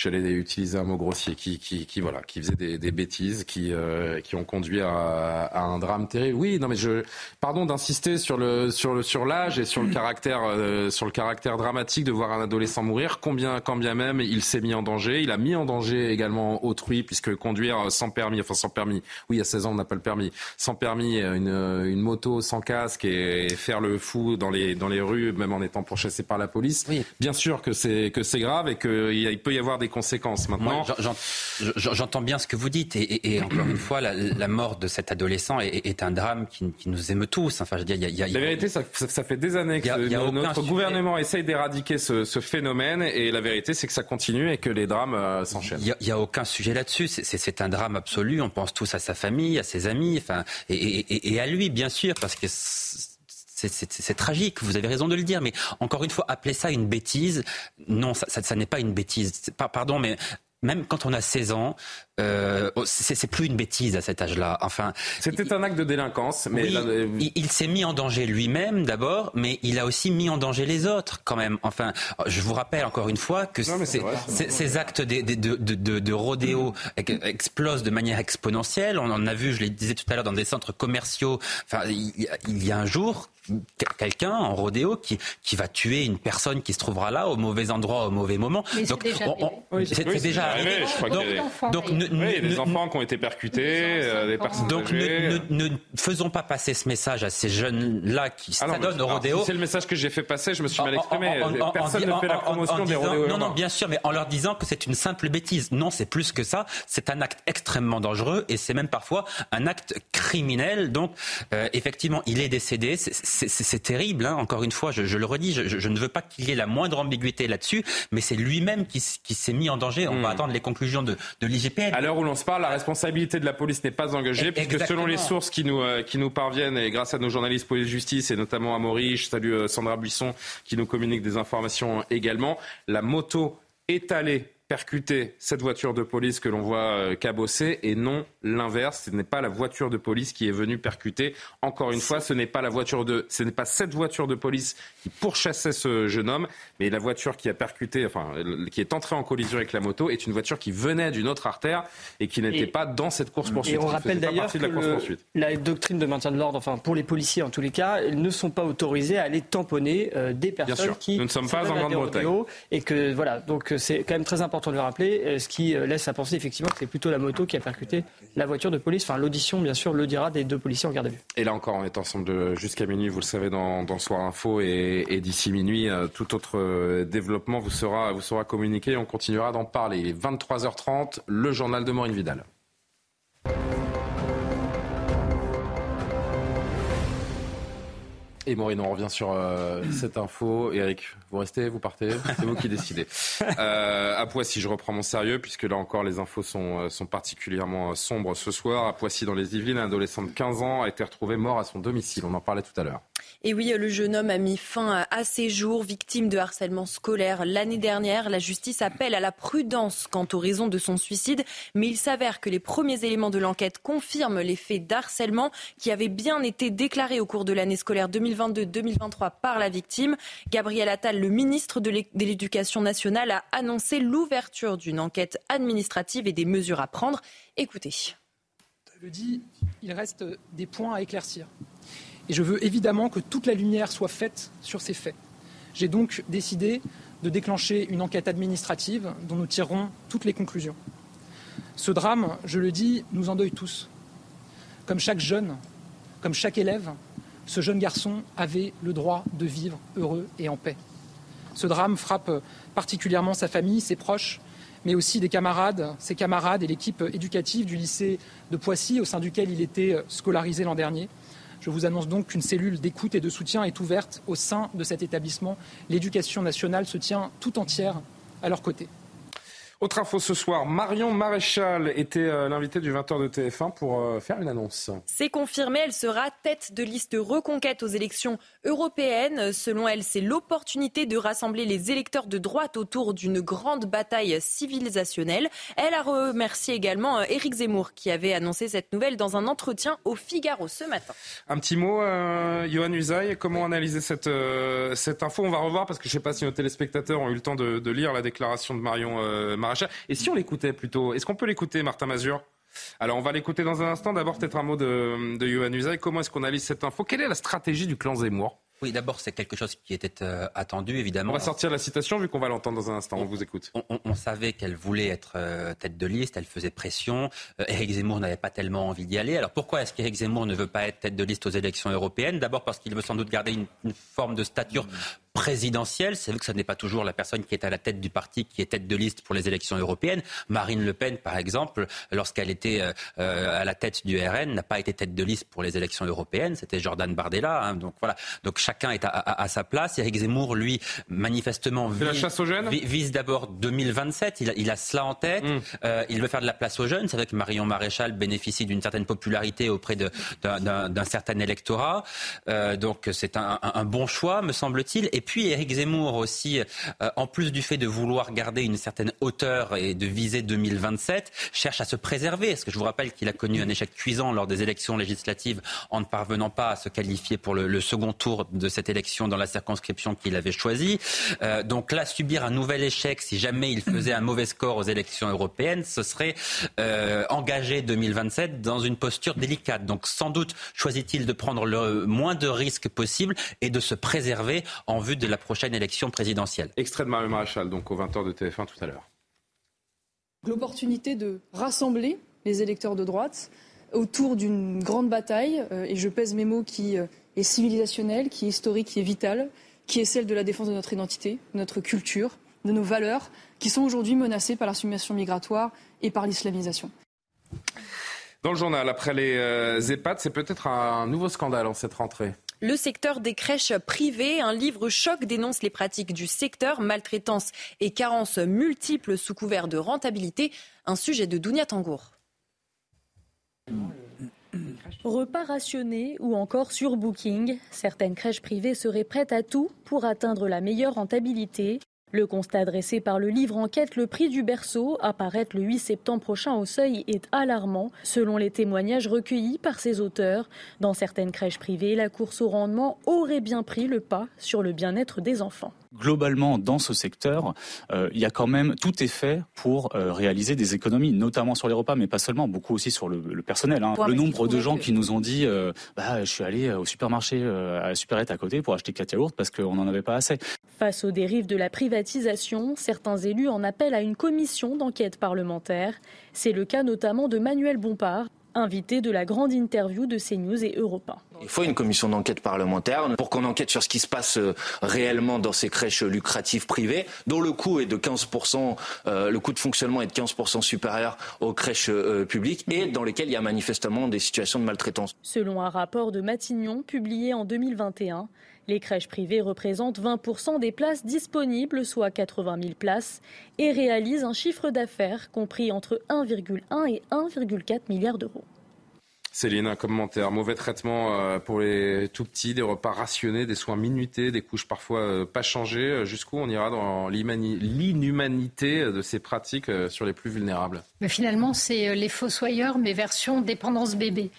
j'allais utiliser un mot grossier, qui, qui, qui voilà, qui faisait des, des bêtises, qui, euh, qui ont conduit à, à, un drame terrible. Oui, non, mais je, pardon d'insister sur le, sur le, sur l'âge et sur le caractère, euh, sur le caractère dramatique de voir un adolescent mourir. Combien, quand bien même il s'est mis en danger, il a mis en danger également autrui, puisque conduire sans permis, enfin sans permis, oui, à 16 ans on n'a pas le permis, sans permis, une, une moto sans casque et, faire le fou dans les, dans les rues, même en étant pourchassé par la police. Oui. Bien sûr que c'est que c'est grave et qu'il peut y avoir des conséquences. Maintenant, j'entends bien ce que vous dites, et, encore une fois, la, mort de cet adolescent est, un drame qui, nous émeut tous. Enfin, je veux dire, y a, la vérité, ça, fait des années que notre gouvernement essaye d'éradiquer ce, phénomène, et la vérité, c'est que ça continue et que les drames euh, s'enchaînent. Il n'y a, aucun sujet là-dessus. C'est un drame absolu. On pense tous à sa famille, à ses amis, enfin, et, et à lui, bien sûr, parce que c'est tragique, vous avez raison de le dire, mais encore une fois, appeler ça une bêtise, non, ça, ça, n'est pas une bêtise. Pardon, mais même quand on a 16 ans, euh, oh, c'est plus une bêtise à cet âge-là. Enfin, c'était un acte de délinquance, mais euh, il, s'est mis en danger lui-même d'abord, mais il a aussi mis en danger les autres quand même. Enfin, je vous rappelle encore une fois que ces actes de, de, de, de, rodéo explosent de manière exponentielle. On en a vu, je le disais tout à l'heure, dans des centres commerciaux. Enfin, il y a un jour quelqu'un en rodéo qui, qui va tuer une personne qui se trouvera là au mauvais endroit au mauvais moment. donc c'est déjà arrivé. donc, oui, des enfants qui ont été percutés, euh, des personnes Donc ne, ne, faisons pas passer ce message à ces jeunes-là qui ah s'adonnent au rodéo. Si c'est le message que j'ai fait passer, je me suis mal exprimé. Personne ne fait la promotion des rodéos. Non, non, bien sûr, mais en leur disant que c'est une simple bêtise. Non, c'est plus que ça. C'est un acte extrêmement dangereux et c'est même parfois un acte criminel. Donc, euh, effectivement, il est décédé. C'est terrible, hein. encore une fois, je, je le redis, je, je, ne veux pas qu'il y ait la moindre ambiguïté là-dessus, mais c'est lui-même qui, qui s'est mis en danger. On va hmm. attendre les conclusions de, de l'IGPN. À l'heure où l'on se parle, la responsabilité de la police n'est pas engagée, puisque selon les sources qui nous, euh, qui nous parviennent, et grâce à nos journalistes police-justice, et notamment à Maurice, je salue euh, Sandra Buisson, qui nous communique des informations également, la moto est percuté cette voiture de police que l'on voit euh, cabosser et non l'inverse. Ce n'est pas la voiture de police qui est venue percuter. Encore une fois, ce n'est pas la voiture de, ce n'est pas cette voiture de police qui pourchassait ce jeune homme, mais la voiture qui a percuté, enfin, qui est entrée en collision avec la moto est une voiture qui venait d'une autre artère et qui n'était pas dans cette course poursuite. Et on rappelle d'ailleurs que la, doctrine de maintien de l'ordre, enfin pour les policiers en tous les cas, ils ne sont pas autorisés à aller tamponner euh, des personnes qui nous ne sommes pas en Grande-Bretagne et que voilà, donc c'est quand même très important important de le rappeler, euh, ce qui euh, laisse à penser effectivement que c'est plutôt la moto qui a percuté la voiture de police. Enfin, l'audition, bien sûr, le dira des deux policiers en garde à vue. Et là encore, on est ensemble jusqu'à minuit, vous le savez, dans, dans Soir Info. Et, d'ici minuit, euh, tout autre développement vous sera, vous sera communiqué. On continuera d'en parler. Il est 23h30, le journal de Maureen Vidal. Et Maureen, on revient sur cette info. Eric, vous restez, vous partez, c'est vous qui décidez. Euh, à Poissy, je reprends mon sérieux, puisque là encore, les infos sont, euh, sont particulièrement euh, sombres ce soir. À Poissy, dans les Yvelines, un adolescent de 15 ans a été retrouvé mort à son domicile. On en parlait tout à l'heure. Et oui, le jeune homme a mis fin à ses jours, victime de harcèlement scolaire. L'année dernière, la justice appelle à la prudence quant aux raisons de son suicide, mais il s'avère que les premiers éléments de l'enquête confirment les faits d'harcèlement qui avaient bien été déclarés au cours de l'année scolaire 2022-2023 par la victime. Gabriel Attal le ministre de l'Éducation nationale a annoncé l'ouverture d'une enquête administrative et des mesures à prendre. Écoutez. Le dis, il reste des points à éclaircir. Et je veux évidemment que toute la lumière soit faite sur ces faits. J'ai donc décidé de déclencher une enquête administrative dont nous tirerons toutes les conclusions. Ce drame, je le dis, nous endeuille tous. Comme chaque jeune, comme chaque élève, ce jeune garçon avait le droit de vivre heureux et en paix. Ce drame frappe particulièrement sa famille, ses proches, mais aussi des camarades, ses camarades et l'équipe éducative du lycée de Poissy, au sein duquel il était scolarisé l'an dernier. Je vous annonce donc qu'une cellule d'écoute et de soutien est ouverte au sein de cet établissement. L'éducation nationale se tient tout entière à leur côté. Autre info ce soir, Marion Maréchal était euh, l'invitée du 20h de TF1 pour euh, faire une annonce. C'est confirmé, elle sera tête de liste reconquête aux élections européennes. Selon elle, c'est l'opportunité de rassembler les électeurs de droite autour d'une grande bataille civilisationnelle. Elle a remercié également euh, Éric Zemmour qui avait annoncé cette nouvelle dans un entretien au Figaro ce matin. Un petit mot, euh, Johan Usaï, comment analyser cette, cette info? On va revoir parce que je ne sais pas si nos téléspectateurs ont eu le temps de, de lire la déclaration de Marion Et si on l'écoutait plutôt Est-ce qu'on peut l'écouter, Martin Mazur? Alors on va l'écouter dans un instant. D'abord peut-être un mot de, de Yohann. Comment est-ce qu'on analyse cette info? Quelle est la stratégie du clan Zemmour? Oui, d'abord, c'est quelque chose qui était euh, attendu, évidemment. On va sortir la citation vu qu'on va l'entendre dans un instant. On, vous écoute. On, savait qu'elle voulait être euh, tête de liste, elle faisait pression. Euh, Éric Zemmour n'avait pas tellement envie d'y aller. Alors pourquoi est-ce qu'Éric Zemmour ne veut pas être tête de liste aux élections européennes? D'abord parce qu'il veut sans doute garder une, une forme de stature présidentielle. C'est vrai que ce n'est pas toujours la personne qui est à la tête du parti qui est tête de liste pour les élections européennes. Marine Le Pen, par exemple, lorsqu'elle était euh, à la tête du RN, n'a pas été tête de liste pour les élections européennes. C'était Jordan Bardella. Hein. donc voilà. Donc chacun est à, sa place. Eric Zemmour, lui, manifestement, vise, d'abord 2027. Il a, il a, cela en tête. Mm. Euh, il veut faire de la place aux jeunes. C'est vrai que Marion Maréchal bénéficie d'une certaine popularité auprès d'un certain électorat. donc c'est un, un, bon choix, me semble-t-il. Et puis Éric Zemmour aussi, euh, en plus du fait de vouloir garder une certaine hauteur et de viser 2027, cherche à se préserver. Parce que je vous rappelle qu'il a connu un échec cuisant lors des élections législatives en ne parvenant pas à se qualifier pour le, second tour de cette élection dans la circonscription qu'il avait choisie. Euh, donc là, subir un nouvel échec, si jamais il faisait un mauvais score aux élections européennes, ce serait euh, engager 2027 dans une posture délicate. Donc sans doute choisit-il de prendre le moins de risques possible et de se préserver en vue de la prochaine élection présidentielle. Extrait de Maréchal, donc au 20h de TF1 tout à l'heure. L'opportunité de rassembler les électeurs de droite autour d'une grande bataille, euh, et je pèse mes mots, qui civilisationnelle, qui est historique, qui est vitale, qui est celle de la défense de notre identité, de notre culture, de nos valeurs, qui sont aujourd'hui menacées par l'assumation migratoire et par l'islamisation. Dans le journal, après les euh, EHPAD, c'est peut-être un nouveau scandale en cette rentrée. Le secteur des crèches privées, un livre choc dénonce les pratiques du secteur, maltraitance et carences multiples sous couvert de rentabilité. Un sujet de Dounia Tangour. Repas rationnés ou encore sur Booking, certaines crèches privées seraient prêtes à tout pour atteindre la meilleure rentabilité. Le constat dressé par le livre enquête Le prix du berceau, apparaître le 8 septembre prochain au seuil, est alarmant. Selon les témoignages recueillis par ses auteurs, dans certaines crèches privées, la course au rendement aurait bien pris le pas sur le bien-être des enfants. Globalement, dans ce secteur, euh, il y a quand même tout est fait pour euh, réaliser des économies, notamment sur les repas, mais pas seulement, beaucoup aussi sur le, le personnel. Hein. Le nombre de gens qui nous ont dit, euh, bah, je suis allé au supermarché à la supérette à côté pour acheter 4 yaourts parce qu'on n'en avait pas assez. Face aux dérives de la privatisation, certains élus en appellent à une commission d'enquête parlementaire. C'est le cas notamment de Manuel Bompard, invité de la grande interview de CNews et Europa. Il faut une commission d'enquête parlementaire pour qu'on enquête sur ce qui se passe euh, réellement dans ces crèches lucratives privées, dont le coût est de 15%, euh, le coût de fonctionnement est de 15% supérieur aux crèches euh, publiques et dans lesquelles il y a manifestement des situations de maltraitance. Selon un rapport de Matignon publié en 2021, les crèches privées représentent 20% des places disponibles, soit 80 000 places, et réalisent un chiffre d'affaires compris entre 1,1 et 1,4 milliard d'euros. Céline, un commentaire. Mauvais traitement euh, pour les tout petits, des repas rationnés, des soins minutés, des couches parfois euh, pas changées. Jusqu'où on ira dans l'inhumanité de ces pratiques euh, sur les plus vulnérables? Mais Finalement, c'est les fossoyeurs, mais version dépendance bébé.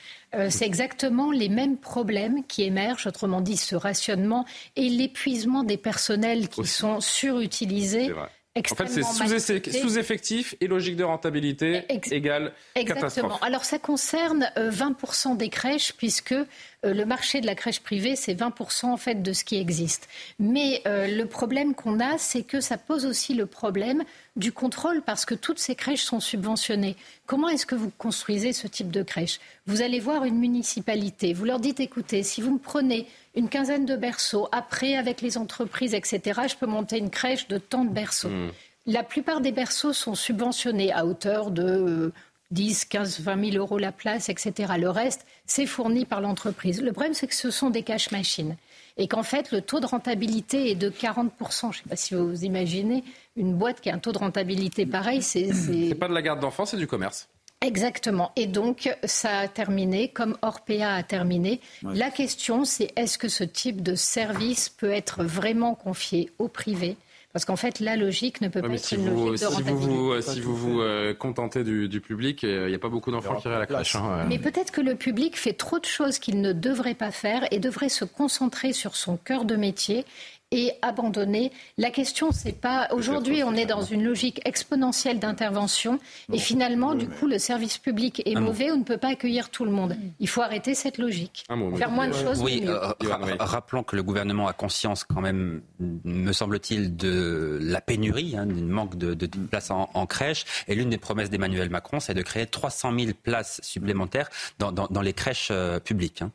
C'est exactement les mêmes problèmes qui émergent, autrement dit ce rationnement et l'épuisement des personnels qui sont surutilisés en fait, c'est sous-effectif et logique de rentabilité égale Exactement. Alors, ça concerne 20% euh, des crèches, puisque euh, le marché de la crèche privée, c'est 20% en fait de ce qui existe. Mais euh, le problème qu'on a, c'est que ça pose aussi le problème du contrôle, parce que toutes ces crèches sont subventionnées. Comment est-ce que vous construisez ce type de crèche? Vous allez voir une municipalité, vous leur dites, écoutez, si vous me prenez une quinzaine de berceaux. Après, avec les entreprises, etc., je peux monter une crèche de tant de berceaux. Hmm. La plupart des berceaux sont subventionnés à hauteur de 10, 15, 20 000 euros la place, etc. Le reste, c'est fourni par l'entreprise. Le problème, c'est que ce sont des cash machines. Et qu'en fait, le taux de rentabilité est de 40%. Je ne sais pas si vous imaginez, une boîte qui a un taux de rentabilité pareil. C'est pas de la garde d'enfants, c'est du commerce. Exactement. Et donc, ça a terminé comme Orpea a terminé. La question, c'est est-ce que ce type de service peut être vraiment confié au privé? Parce qu'en fait, la logique ne peut pas être une logique de si vous vous, si vous vous euh, contentez du, public, euh, il n'y a pas beaucoup d'enfants qui iraient à la crèche. Hein, Mais peut-être que le public fait trop de choses qu'il ne devrait pas faire et devrait se concentrer sur son cœur de métier et abandonner. La question, c'est pas. Aujourd'hui, on est dans une logique exponentielle d'intervention et finalement, du coup, le service public est mauvais. On ne peut pas accueillir tout le monde. Il faut arrêter cette logique. Faire moins de choses. Oui, euh, rappelons que le gouvernement a conscience, quand même, me semble-t-il, de la pénurie, hein, du manque de, de, places en, crèche. Et l'une des promesses d'Emmanuel Macron, c'est de créer 300 000 places supplémentaires dans, dans, les crèches euh, publiques. Hein.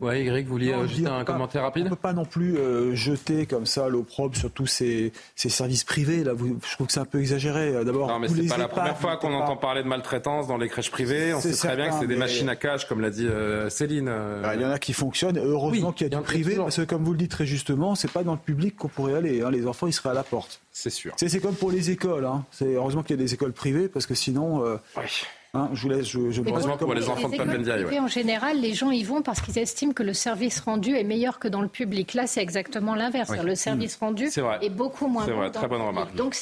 Oui, Eric, vous vouliez ajouter un commentaire rapide? On ne peut pas non plus. Euh, jeter comme ça l'opprobre sur tous ces, services privés. Là, je trouve que c'est un peu exagéré. D'abord, non, mais c'est pas la première fois qu'on entend parler de maltraitance dans les crèches privées. On sait très bien que c'est des machines à cash, comme l'a dit euh, Céline. Bah, il y en a qui fonctionnent. Heureusement qu'il y a du privé, parce que comme vous le dites très justement, c'est pas dans le public qu'on pourrait aller. Hein. Les enfants, ils seraient à la porte. C'est sûr. C'est comme pour les écoles. Hein. C'est heureusement qu'il y a des écoles privées, parce que sinon. Euh, Hein, je vous laisse. Je, je pour les enfants de En général, les gens y vont parce qu'ils estiment que le service rendu est meilleur que dans le public. Là, c'est exactement l'inverse. Le service mmh. rendu est, beaucoup moins bon. C'est vrai, très bonne remarque. Donc,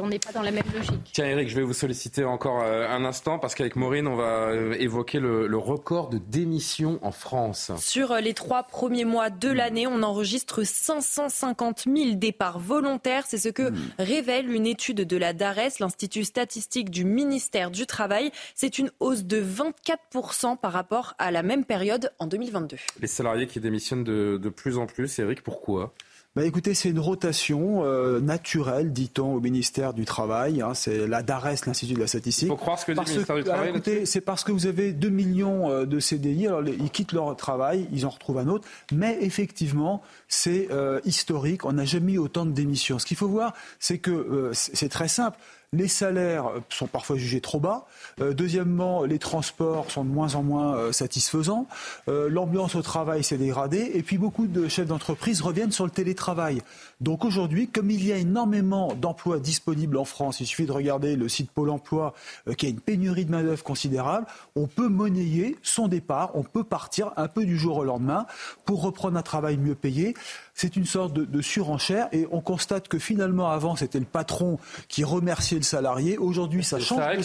on n'est pas dans la même logique. Tiens, Eric, je vais vous solliciter encore euh, un instant parce qu'avec Maureen, on va euh, évoquer le, le, record de démissions en France. Sur euh, les trois premiers mois de l'année, on enregistre 550 000 départs volontaires. C'est ce que mmh. révèle une étude de la DARES, l'Institut statistique du ministère du Travail. C'est une hausse de 24% par rapport à la même période en 2022. Les salariés qui démissionnent de, de plus en plus, Eric, pourquoi? Bah écoutez, c'est une rotation euh, naturelle, dit-on, au ministère du Travail. Hein, c'est la DARES, l'Institut de la Statistique. Il faut croire ce que dit le ministère du Travail. c'est parce que vous avez 2 millions euh, de CDI. Alors, ils quittent leur travail, ils en retrouvent un autre. Mais effectivement, c'est euh, historique. On n'a jamais eu autant de démissions. Ce qu'il faut voir, c'est que c'est très simple les salaires sont parfois jugés trop bas. Euh, deuxièmement, les transports sont de moins en moins euh, satisfaisants. Euh, l'ambiance au travail s'est dégradée. Et puis beaucoup de chefs d'entreprise reviennent sur le télétravail. Donc aujourd'hui, comme il y a énormément d'emplois disponibles en France, il suffit de regarder le site Pôle emploi qui a une pénurie de main-d'œuvre considérable, on peut monnayer son départ, on peut partir un peu du jour au lendemain pour reprendre un travail mieux payé c'est une sorte de, surenchère et on constate que finalement avant c'était le patron qui remerciait le salarié. Aujourd'hui ça change de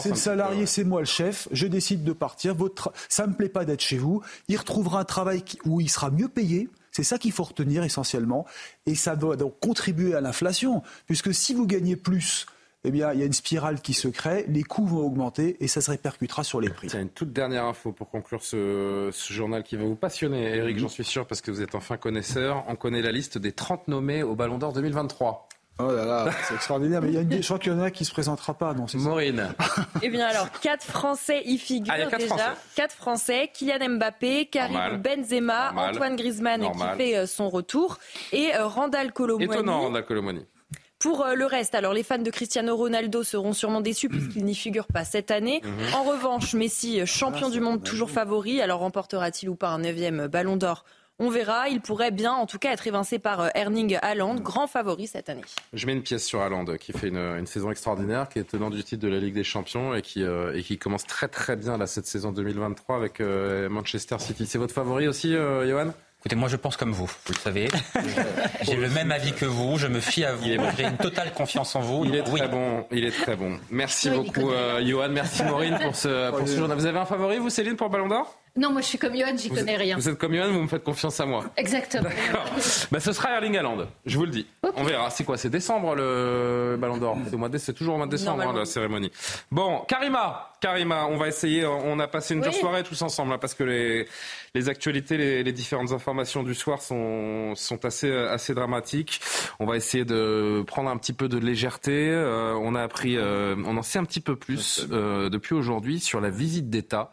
C'est le salarié, c'est moi le chef. Je décide de partir. Votre, ça me plaît pas d'être chez vous. Il retrouvera un travail où il sera mieux payé. C'est ça qu'il faut retenir essentiellement. Et ça doit donc contribuer à l'inflation. Puisque si vous gagnez plus eh bien, il y a une spirale qui se crée, les coûts vont augmenter et ça se répercutera sur les prix. C'est une toute dernière info pour conclure ce, journal qui va vous passionner, Eric, j'en suis sûr, parce que vous êtes enfin connaisseur. On connaît la liste des 30 nommés au Ballon d'Or 2023. Oh là là, c'est extraordinaire. Mais il y a une... je crois qu'il y en a qui ne se présentera pas. Non, Maureen. eh bien alors, quatre Français y figurent ah, déjà. Français. Quatre Français. Kylian Mbappé, Karim Benzema, Antoine Griezmann qui fait euh, son retour et euh, Randall Colomwani. Étonnant, Randall Colomwani. Pour euh, le reste, alors les fans de Cristiano Ronaldo seront sûrement déçus puisqu'il n'y figure pas cette année. Mhm. En revanche, Messi, champion du monde, toujours favori. Alors remportera-t-il ou pas un neuvième ballon d'or on verra. Il pourrait bien, en tout cas, être évincé par euh, Erling Haaland, grand favori cette année. Je mets une pièce sur Haaland, qui fait une, saison extraordinaire, qui est tenant du titre de la Ligue des Champions et qui, et qui commence très très bien là, cette saison 2023 avec Manchester City. C'est votre favori aussi, Johan? Écoutez, moi je pense comme vous, vous le savez. J'ai le même avis que vous, je me fie à vous. J'ai une totale confiance en vous. Il est très bon, il est très bon. Merci beaucoup, euh, Johan. Merci Maureen pour ce, pour ce journal. Vous avez un favori, vous, Céline, pour le Ballon d'Or? Non, moi je suis comme Johan, j'y connais rien. Vous êtes comme Johan, vous me faites confiance à moi. Exactement. D'accord. bah, ce sera Erling Haaland, je vous le dis. On verra. C'est quoi C'est décembre le Ballon d'Or C'est toujours au mois de décembre hein, la cérémonie. Bon, Karima, Karima, on va essayer. On a passé une dure soirée tous ensemble hein, parce que les, les actualités, les, les, différentes informations du soir sont, sont assez, assez dramatiques. On va essayer de prendre un petit peu de légèreté. Euh, on a appris, euh, on en sait un petit peu plus euh, depuis aujourd'hui sur la visite d'État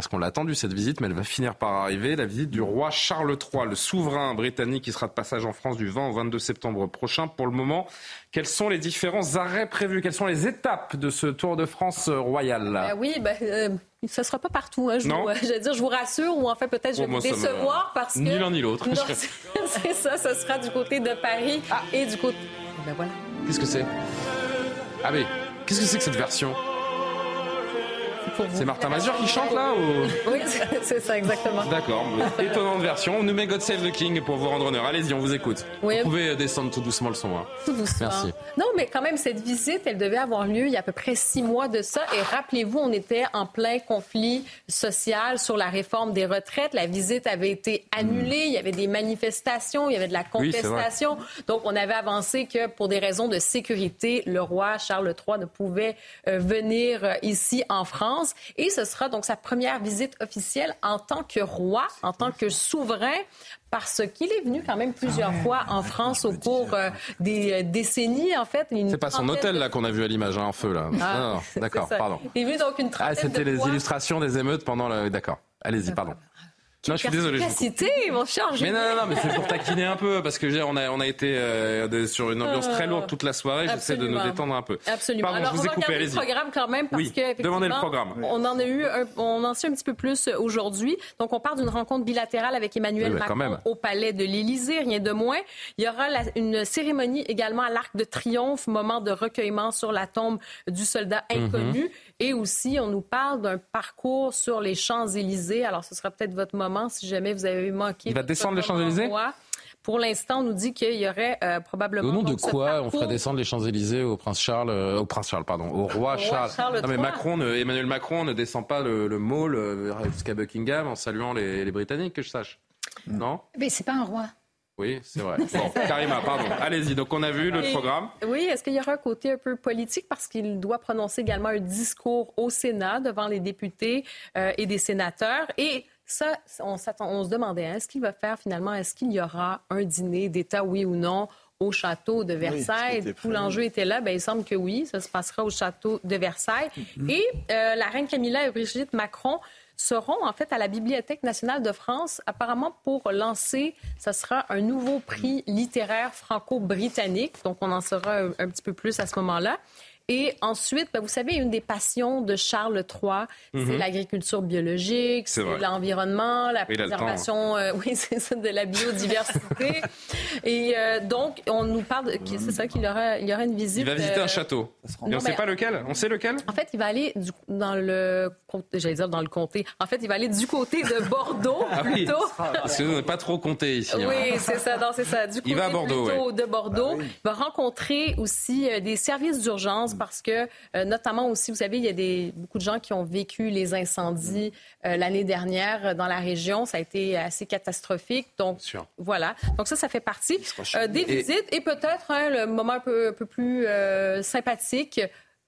parce qu'on l'a attendu cette visite, mais elle va finir par arriver. La visite du roi Charles III, le souverain britannique qui sera de passage en France du 20 au 22 septembre prochain. Pour le moment, quels sont les différents arrêts prévus? Quelles sont les étapes de ce Tour de France royal? Bah Oui, bah, euh, ça ne sera pas partout. Hein, je, vous, je, dire, je vous rassure, ou en fait, peut-être je vais vous décevoir parce que. Ni l'un ni l'autre. c'est ça, ce sera du côté de Paris ah. et du côté. Ben voilà. Qu'est-ce que c'est? Ah mais, qu'est-ce que c'est que cette version? C'est Martin Mazur qui chante là ou... Oui, c'est ça exactement. D'accord. Étonnante version. On nous met God Save the King pour vous rendre honneur. Allez-y, on vous écoute. Vous pouvez descendre tout doucement le son. Hein. Tout doucement. Merci. Non, mais quand même, cette visite, elle devait avoir lieu il y a à peu près six mois de ça. Et rappelez-vous, on était en plein conflit social sur la réforme des retraites. La visite avait été annulée. Il y avait des manifestations, il y avait de la contestation. Donc, on avait avancé que pour des raisons de sécurité, le roi Charles III ne pouvait euh, venir euh, ici en France. Et ce sera donc sa première visite officielle en tant que roi, en tant que souverain, parce qu'il est venu quand même plusieurs ah fois en France au cours euh, des euh, décennies, en fait. C'est pas son hôtel, là, qu'on a vu à l'image, hein, en feu, là. Ah, d'accord, pardon. Il est venu donc une trentaine Ah, c'était les illustrations des émeutes pendant le... D'accord. Allez-y, pardon. Non, je suis désolé. Je mon cher. Mais non, non, non, mais c'est pour taquiner un peu parce que on a, on a été euh, sur une ambiance très lourde toute la soirée. J'essaie de nous détendre un peu. Absolument. Pardon, Alors, je vous on ai coupé. le programme quand même parce oui. que demandez le programme. On en a eu, un, on en sait un petit peu plus aujourd'hui. Donc, on part d'une rencontre bilatérale avec Emmanuel Macron au Palais de l'Élysée, rien de moins. Il y aura une cérémonie également à l'Arc de Triomphe, moment de recueillement sur la tombe du soldat mhm. inconnu. Et aussi, on nous parle d'un parcours sur les Champs-Élysées. Alors, ce sera peut-être votre moment si jamais vous avez manqué. Il va descendre les Champs-Élysées? pour l'instant, on nous dit qu'il y aurait euh, probablement. Au nom de quoi on ferait descendre les Champs-Élysées au prince Charles, euh, au prince Charles, pardon, au roi, Charles? non, mais Macron, Emmanuel Macron ne descend pas le, le mall euh, jusqu'à Buckingham en saluant les, les Britanniques, que je sache. Non? Mais c'est pas un roi. Oui, c'est vrai. Bon, Karima, pardon. Allez-y. Donc, on a vu le programme. Oui, est-ce qu'il y aura un côté un peu politique parce qu'il doit prononcer également un discours au Sénat devant les députés euh, et des sénateurs? Et ça, on, on se demandait, hein, est-ce qu'il va faire finalement, est-ce qu'il y aura un dîner d'État, oui ou non, au château de Versailles? Tout l'enjeu était là? Ben, il semble que oui, ça se passera au château de Versailles. Mm-hmm. Et euh, la reine Camilla et Brigitte Macron seront en fait à la Bibliothèque nationale de France, apparemment pour lancer, ce sera un nouveau prix littéraire franco-britannique. Donc, on en saura un, petit peu plus à ce moment-là. Et ensuite, ben, vous savez, une des passions de Charles III, c'est Mhm. l'agriculture biologique, C'est l'environnement, la préservation, euh, oui, c'est ça, de la biodiversité. Et euh, donc, on nous parle, c'est ça qu'il y aura, il y aura une visite. Il va visiter euh, un château. Et on ne sait pas lequel? On sait lequel? en fait, il va aller du- dans le, j'allais dire dans le comté. En fait, il va aller du côté de Bordeaux Ah oui, plutôt. parce que nous, on n'est pas trop compté ici. hein. Oui, c'est ça, c'est ça. Du côté Il va à Bordeaux, plutôt ouais. de Bordeaux. Il va rencontrer aussi euh, des services d'urgence parce que, euh, notamment aussi, vous savez, il y a des, beaucoup de gens qui ont vécu les incendies euh, l'année dernière euh, dans la région. Ça a été assez catastrophique. Donc, voilà. Donc ça, ça fait partie euh, des Et- visites. Et peut-être hein, le moment un peu, un peu plus sympathique,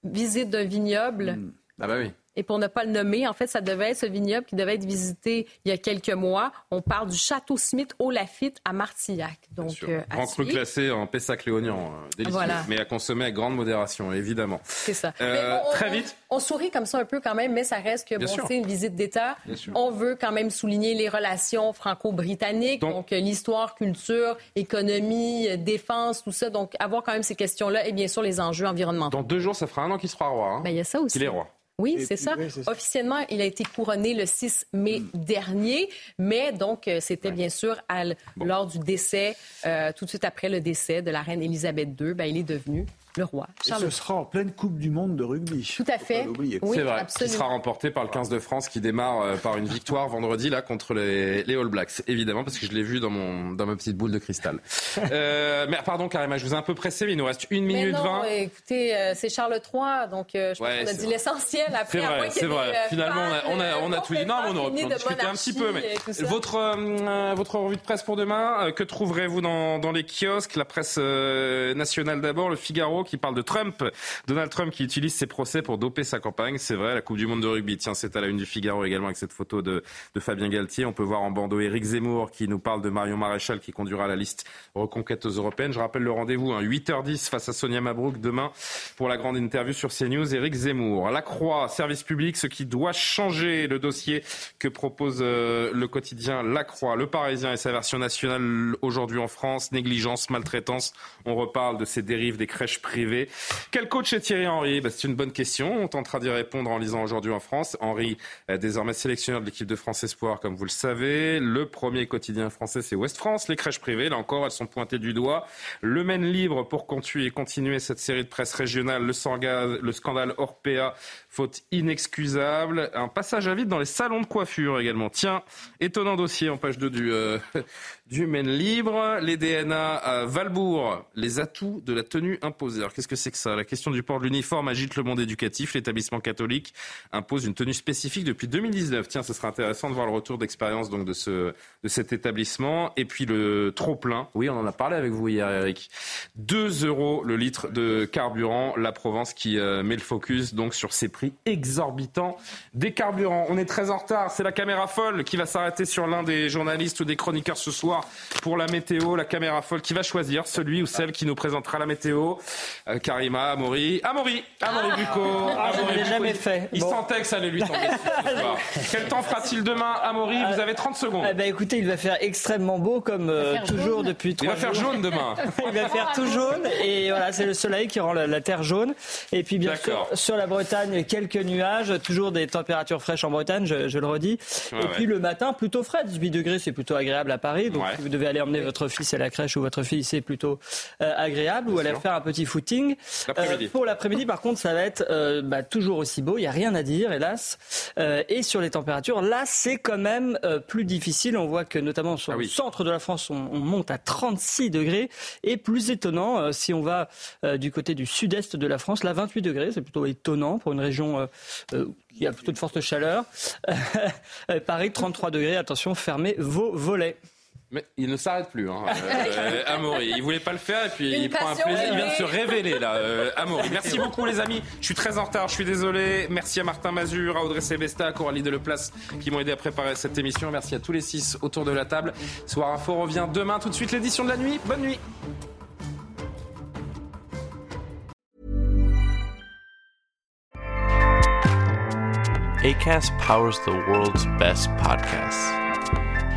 visite d'un vignoble. Ah bah oui. Et pour ne pas le nommer, en fait, ça devait être ce vignoble qui devait être visité il y a quelques mois. On parle du Château Smith au Lafitte à Martillac. Donc, euh, Grand cru classé en Pessac léognan, euh, délicieux, Voilà. mais à consommer avec grande modération, évidemment. C'est ça. Euh, on- très vite. On, sourit comme ça un peu quand même, mais ça reste que bon, c'est une visite d'État. Bien sûr. On veut quand même souligner les relations franco-britanniques, donc, euh, l'histoire, culture, économie, défense, tout ça. Donc avoir quand même ces questions-là et bien sûr les enjeux environnementaux. Dans deux jours, ça fera un an qu'il sera roi. hein. Ben, il y a ça aussi. Qu'il est roi. Oui, c'est ça. oui, c'est ça. Officiellement, il a été couronné le 6 mai dernier, mais donc euh, c'était bien sûr à lors du décès, euh, tout de suite après le décès de la reine Elisabeth II, ben, il est devenu le roi. Et Charles ce sera en pleine Coupe du Monde de rugby. Tout à fait. Oui, c'est vrai, absolument. qui sera remporté par le 15 de France qui démarre euh, par une victoire vendredi là contre les, les All Blacks, évidemment parce que je l'ai vu dans mon dans ma petite boule de cristal. Euh, mais pardon Karima, je vous ai un peu pressé, mais il nous reste une Mais minute non, vingt. écoutez, euh, c'est Charles III, donc euh, je Ouais, pense qu'on a dit vrai. l'essentiel. Après, C'est vrai, c'est vrai. des, euh, Finalement, on a, on a, on a fans, tout dit. Non, mais on aurait pu en discuter un petit peu. Mais votre, euh, votre revue de presse pour demain, euh, que trouverez-vous dans, dans les kiosques La presse euh, nationale d'abord, le Figaro qui parle de Trump. Donald Trump qui utilise ses procès pour doper sa campagne. C'est vrai, la Coupe du Monde de rugby. Tiens, c'est à la une du Figaro également avec cette photo de, Fabien Galtier. On peut voir en bandeau Éric Zemmour qui nous parle de Marion Maréchal qui conduira la liste reconquête aux européennes. Je rappelle le rendez-vous, hein, 8h10 face à Sonia Mabrouk demain pour la grande interview sur CNews. Éric Zemmour. La Croix, service public, ce qui doit changer le dossier que propose euh, le quotidien La Croix. Le Parisien et sa version nationale aujourd'hui en France. Négligence, maltraitance. On reparle de ces dérives des crèches privées. Quel coach est Thierry Henry? Ben, C'est une bonne question. On tentera d'y répondre en lisant aujourd'hui en France. Henry, désormais sélectionneur de l'équipe de France Espoir, comme vous le savez. Le premier quotidien français, c'est Ouest France. Les crèches privées, là encore, elles sont pointées du doigt. Le Maine libre pour continuer, cette série de presse régionale. Le, le scandale Orpea, faute inexcusable. Un passage à vide dans les salons de coiffure également. Tiens, étonnant dossier en page 2 du, euh, du Maine libre. Les DNA à Valbourg, les atouts de la tenue imposée. Alors qu'est-ce que c'est que ça? La question du port de l'uniforme agite le monde éducatif. L'établissement catholique impose une tenue spécifique depuis 2019. Tiens, ce serait intéressant de voir le retour d'expérience donc de ce de cet établissement. Et puis le trop plein. Oui, on en a parlé avec vous hier, Eric. 2 euros le litre de carburant. La Provence qui euh, met le focus donc sur ces prix exorbitants des carburants. On est très en retard. C'est la caméra folle qui va s'arrêter sur l'un des journalistes ou des chroniqueurs ce soir pour la météo. La caméra folle qui va choisir celui ou celle qui nous présentera la météo. Euh, Karima, Amaury. Amaury Amaury Bucco. Ah, je l'ai jamais fait. Il Bon. sentait que ça allait lui tomber dessus ce soir. Quel temps fera-t-il demain, Amaury Vous avez 30 secondes. Eh ben, écoutez, il va faire extrêmement beau comme euh, toujours jaune. depuis Il trois va faire jaune demain. il va faire tout jaune et voilà, c'est le soleil qui rend la, la terre jaune. Et puis bien sûr, sur la Bretagne, quelques nuages, toujours des températures fraîches en Bretagne, je, je le redis. Ouais, et ouais. puis le matin, plutôt frais, 18 degrés, c'est plutôt agréable à Paris. Donc Ouais. si vous devez aller emmener votre fils à la crèche ou votre fille, c'est plutôt euh, agréable. ou aller faire un petit footing. L'après-midi. Euh, pour l'après-midi, par contre, ça va être euh, bah, toujours aussi beau. Il n'y a rien à dire, hélas. Euh, et sur les températures, là, c'est quand même euh, plus difficile. On voit que notamment sur Ah oui. le centre de la France, on, on monte à 36 degrés. Et plus étonnant, euh, si on va euh, du côté du sud-est de la France, là, 28 degrés. C'est plutôt étonnant pour une région qui a plutôt de forte chaleur. Paris, 33 degrés. Attention, fermez vos volets. Mais il ne s'arrête plus, hein. Euh, Amaury. Il voulait pas le faire et puis Une il prend un plaisir. Il vient de se révéler là, euh, Amaury. Merci beaucoup les amis. Je suis très en retard, je suis désolé. Merci à Martin Mazur, à Audrey Sébesta, à Coralie Deleplace qui m'ont aidé à préparer cette émission. Merci à tous les six autour de la table. Soir Info revient demain. Tout de suite l'édition de la nuit. Bonne nuit. ACAST powers the world's best podcasts.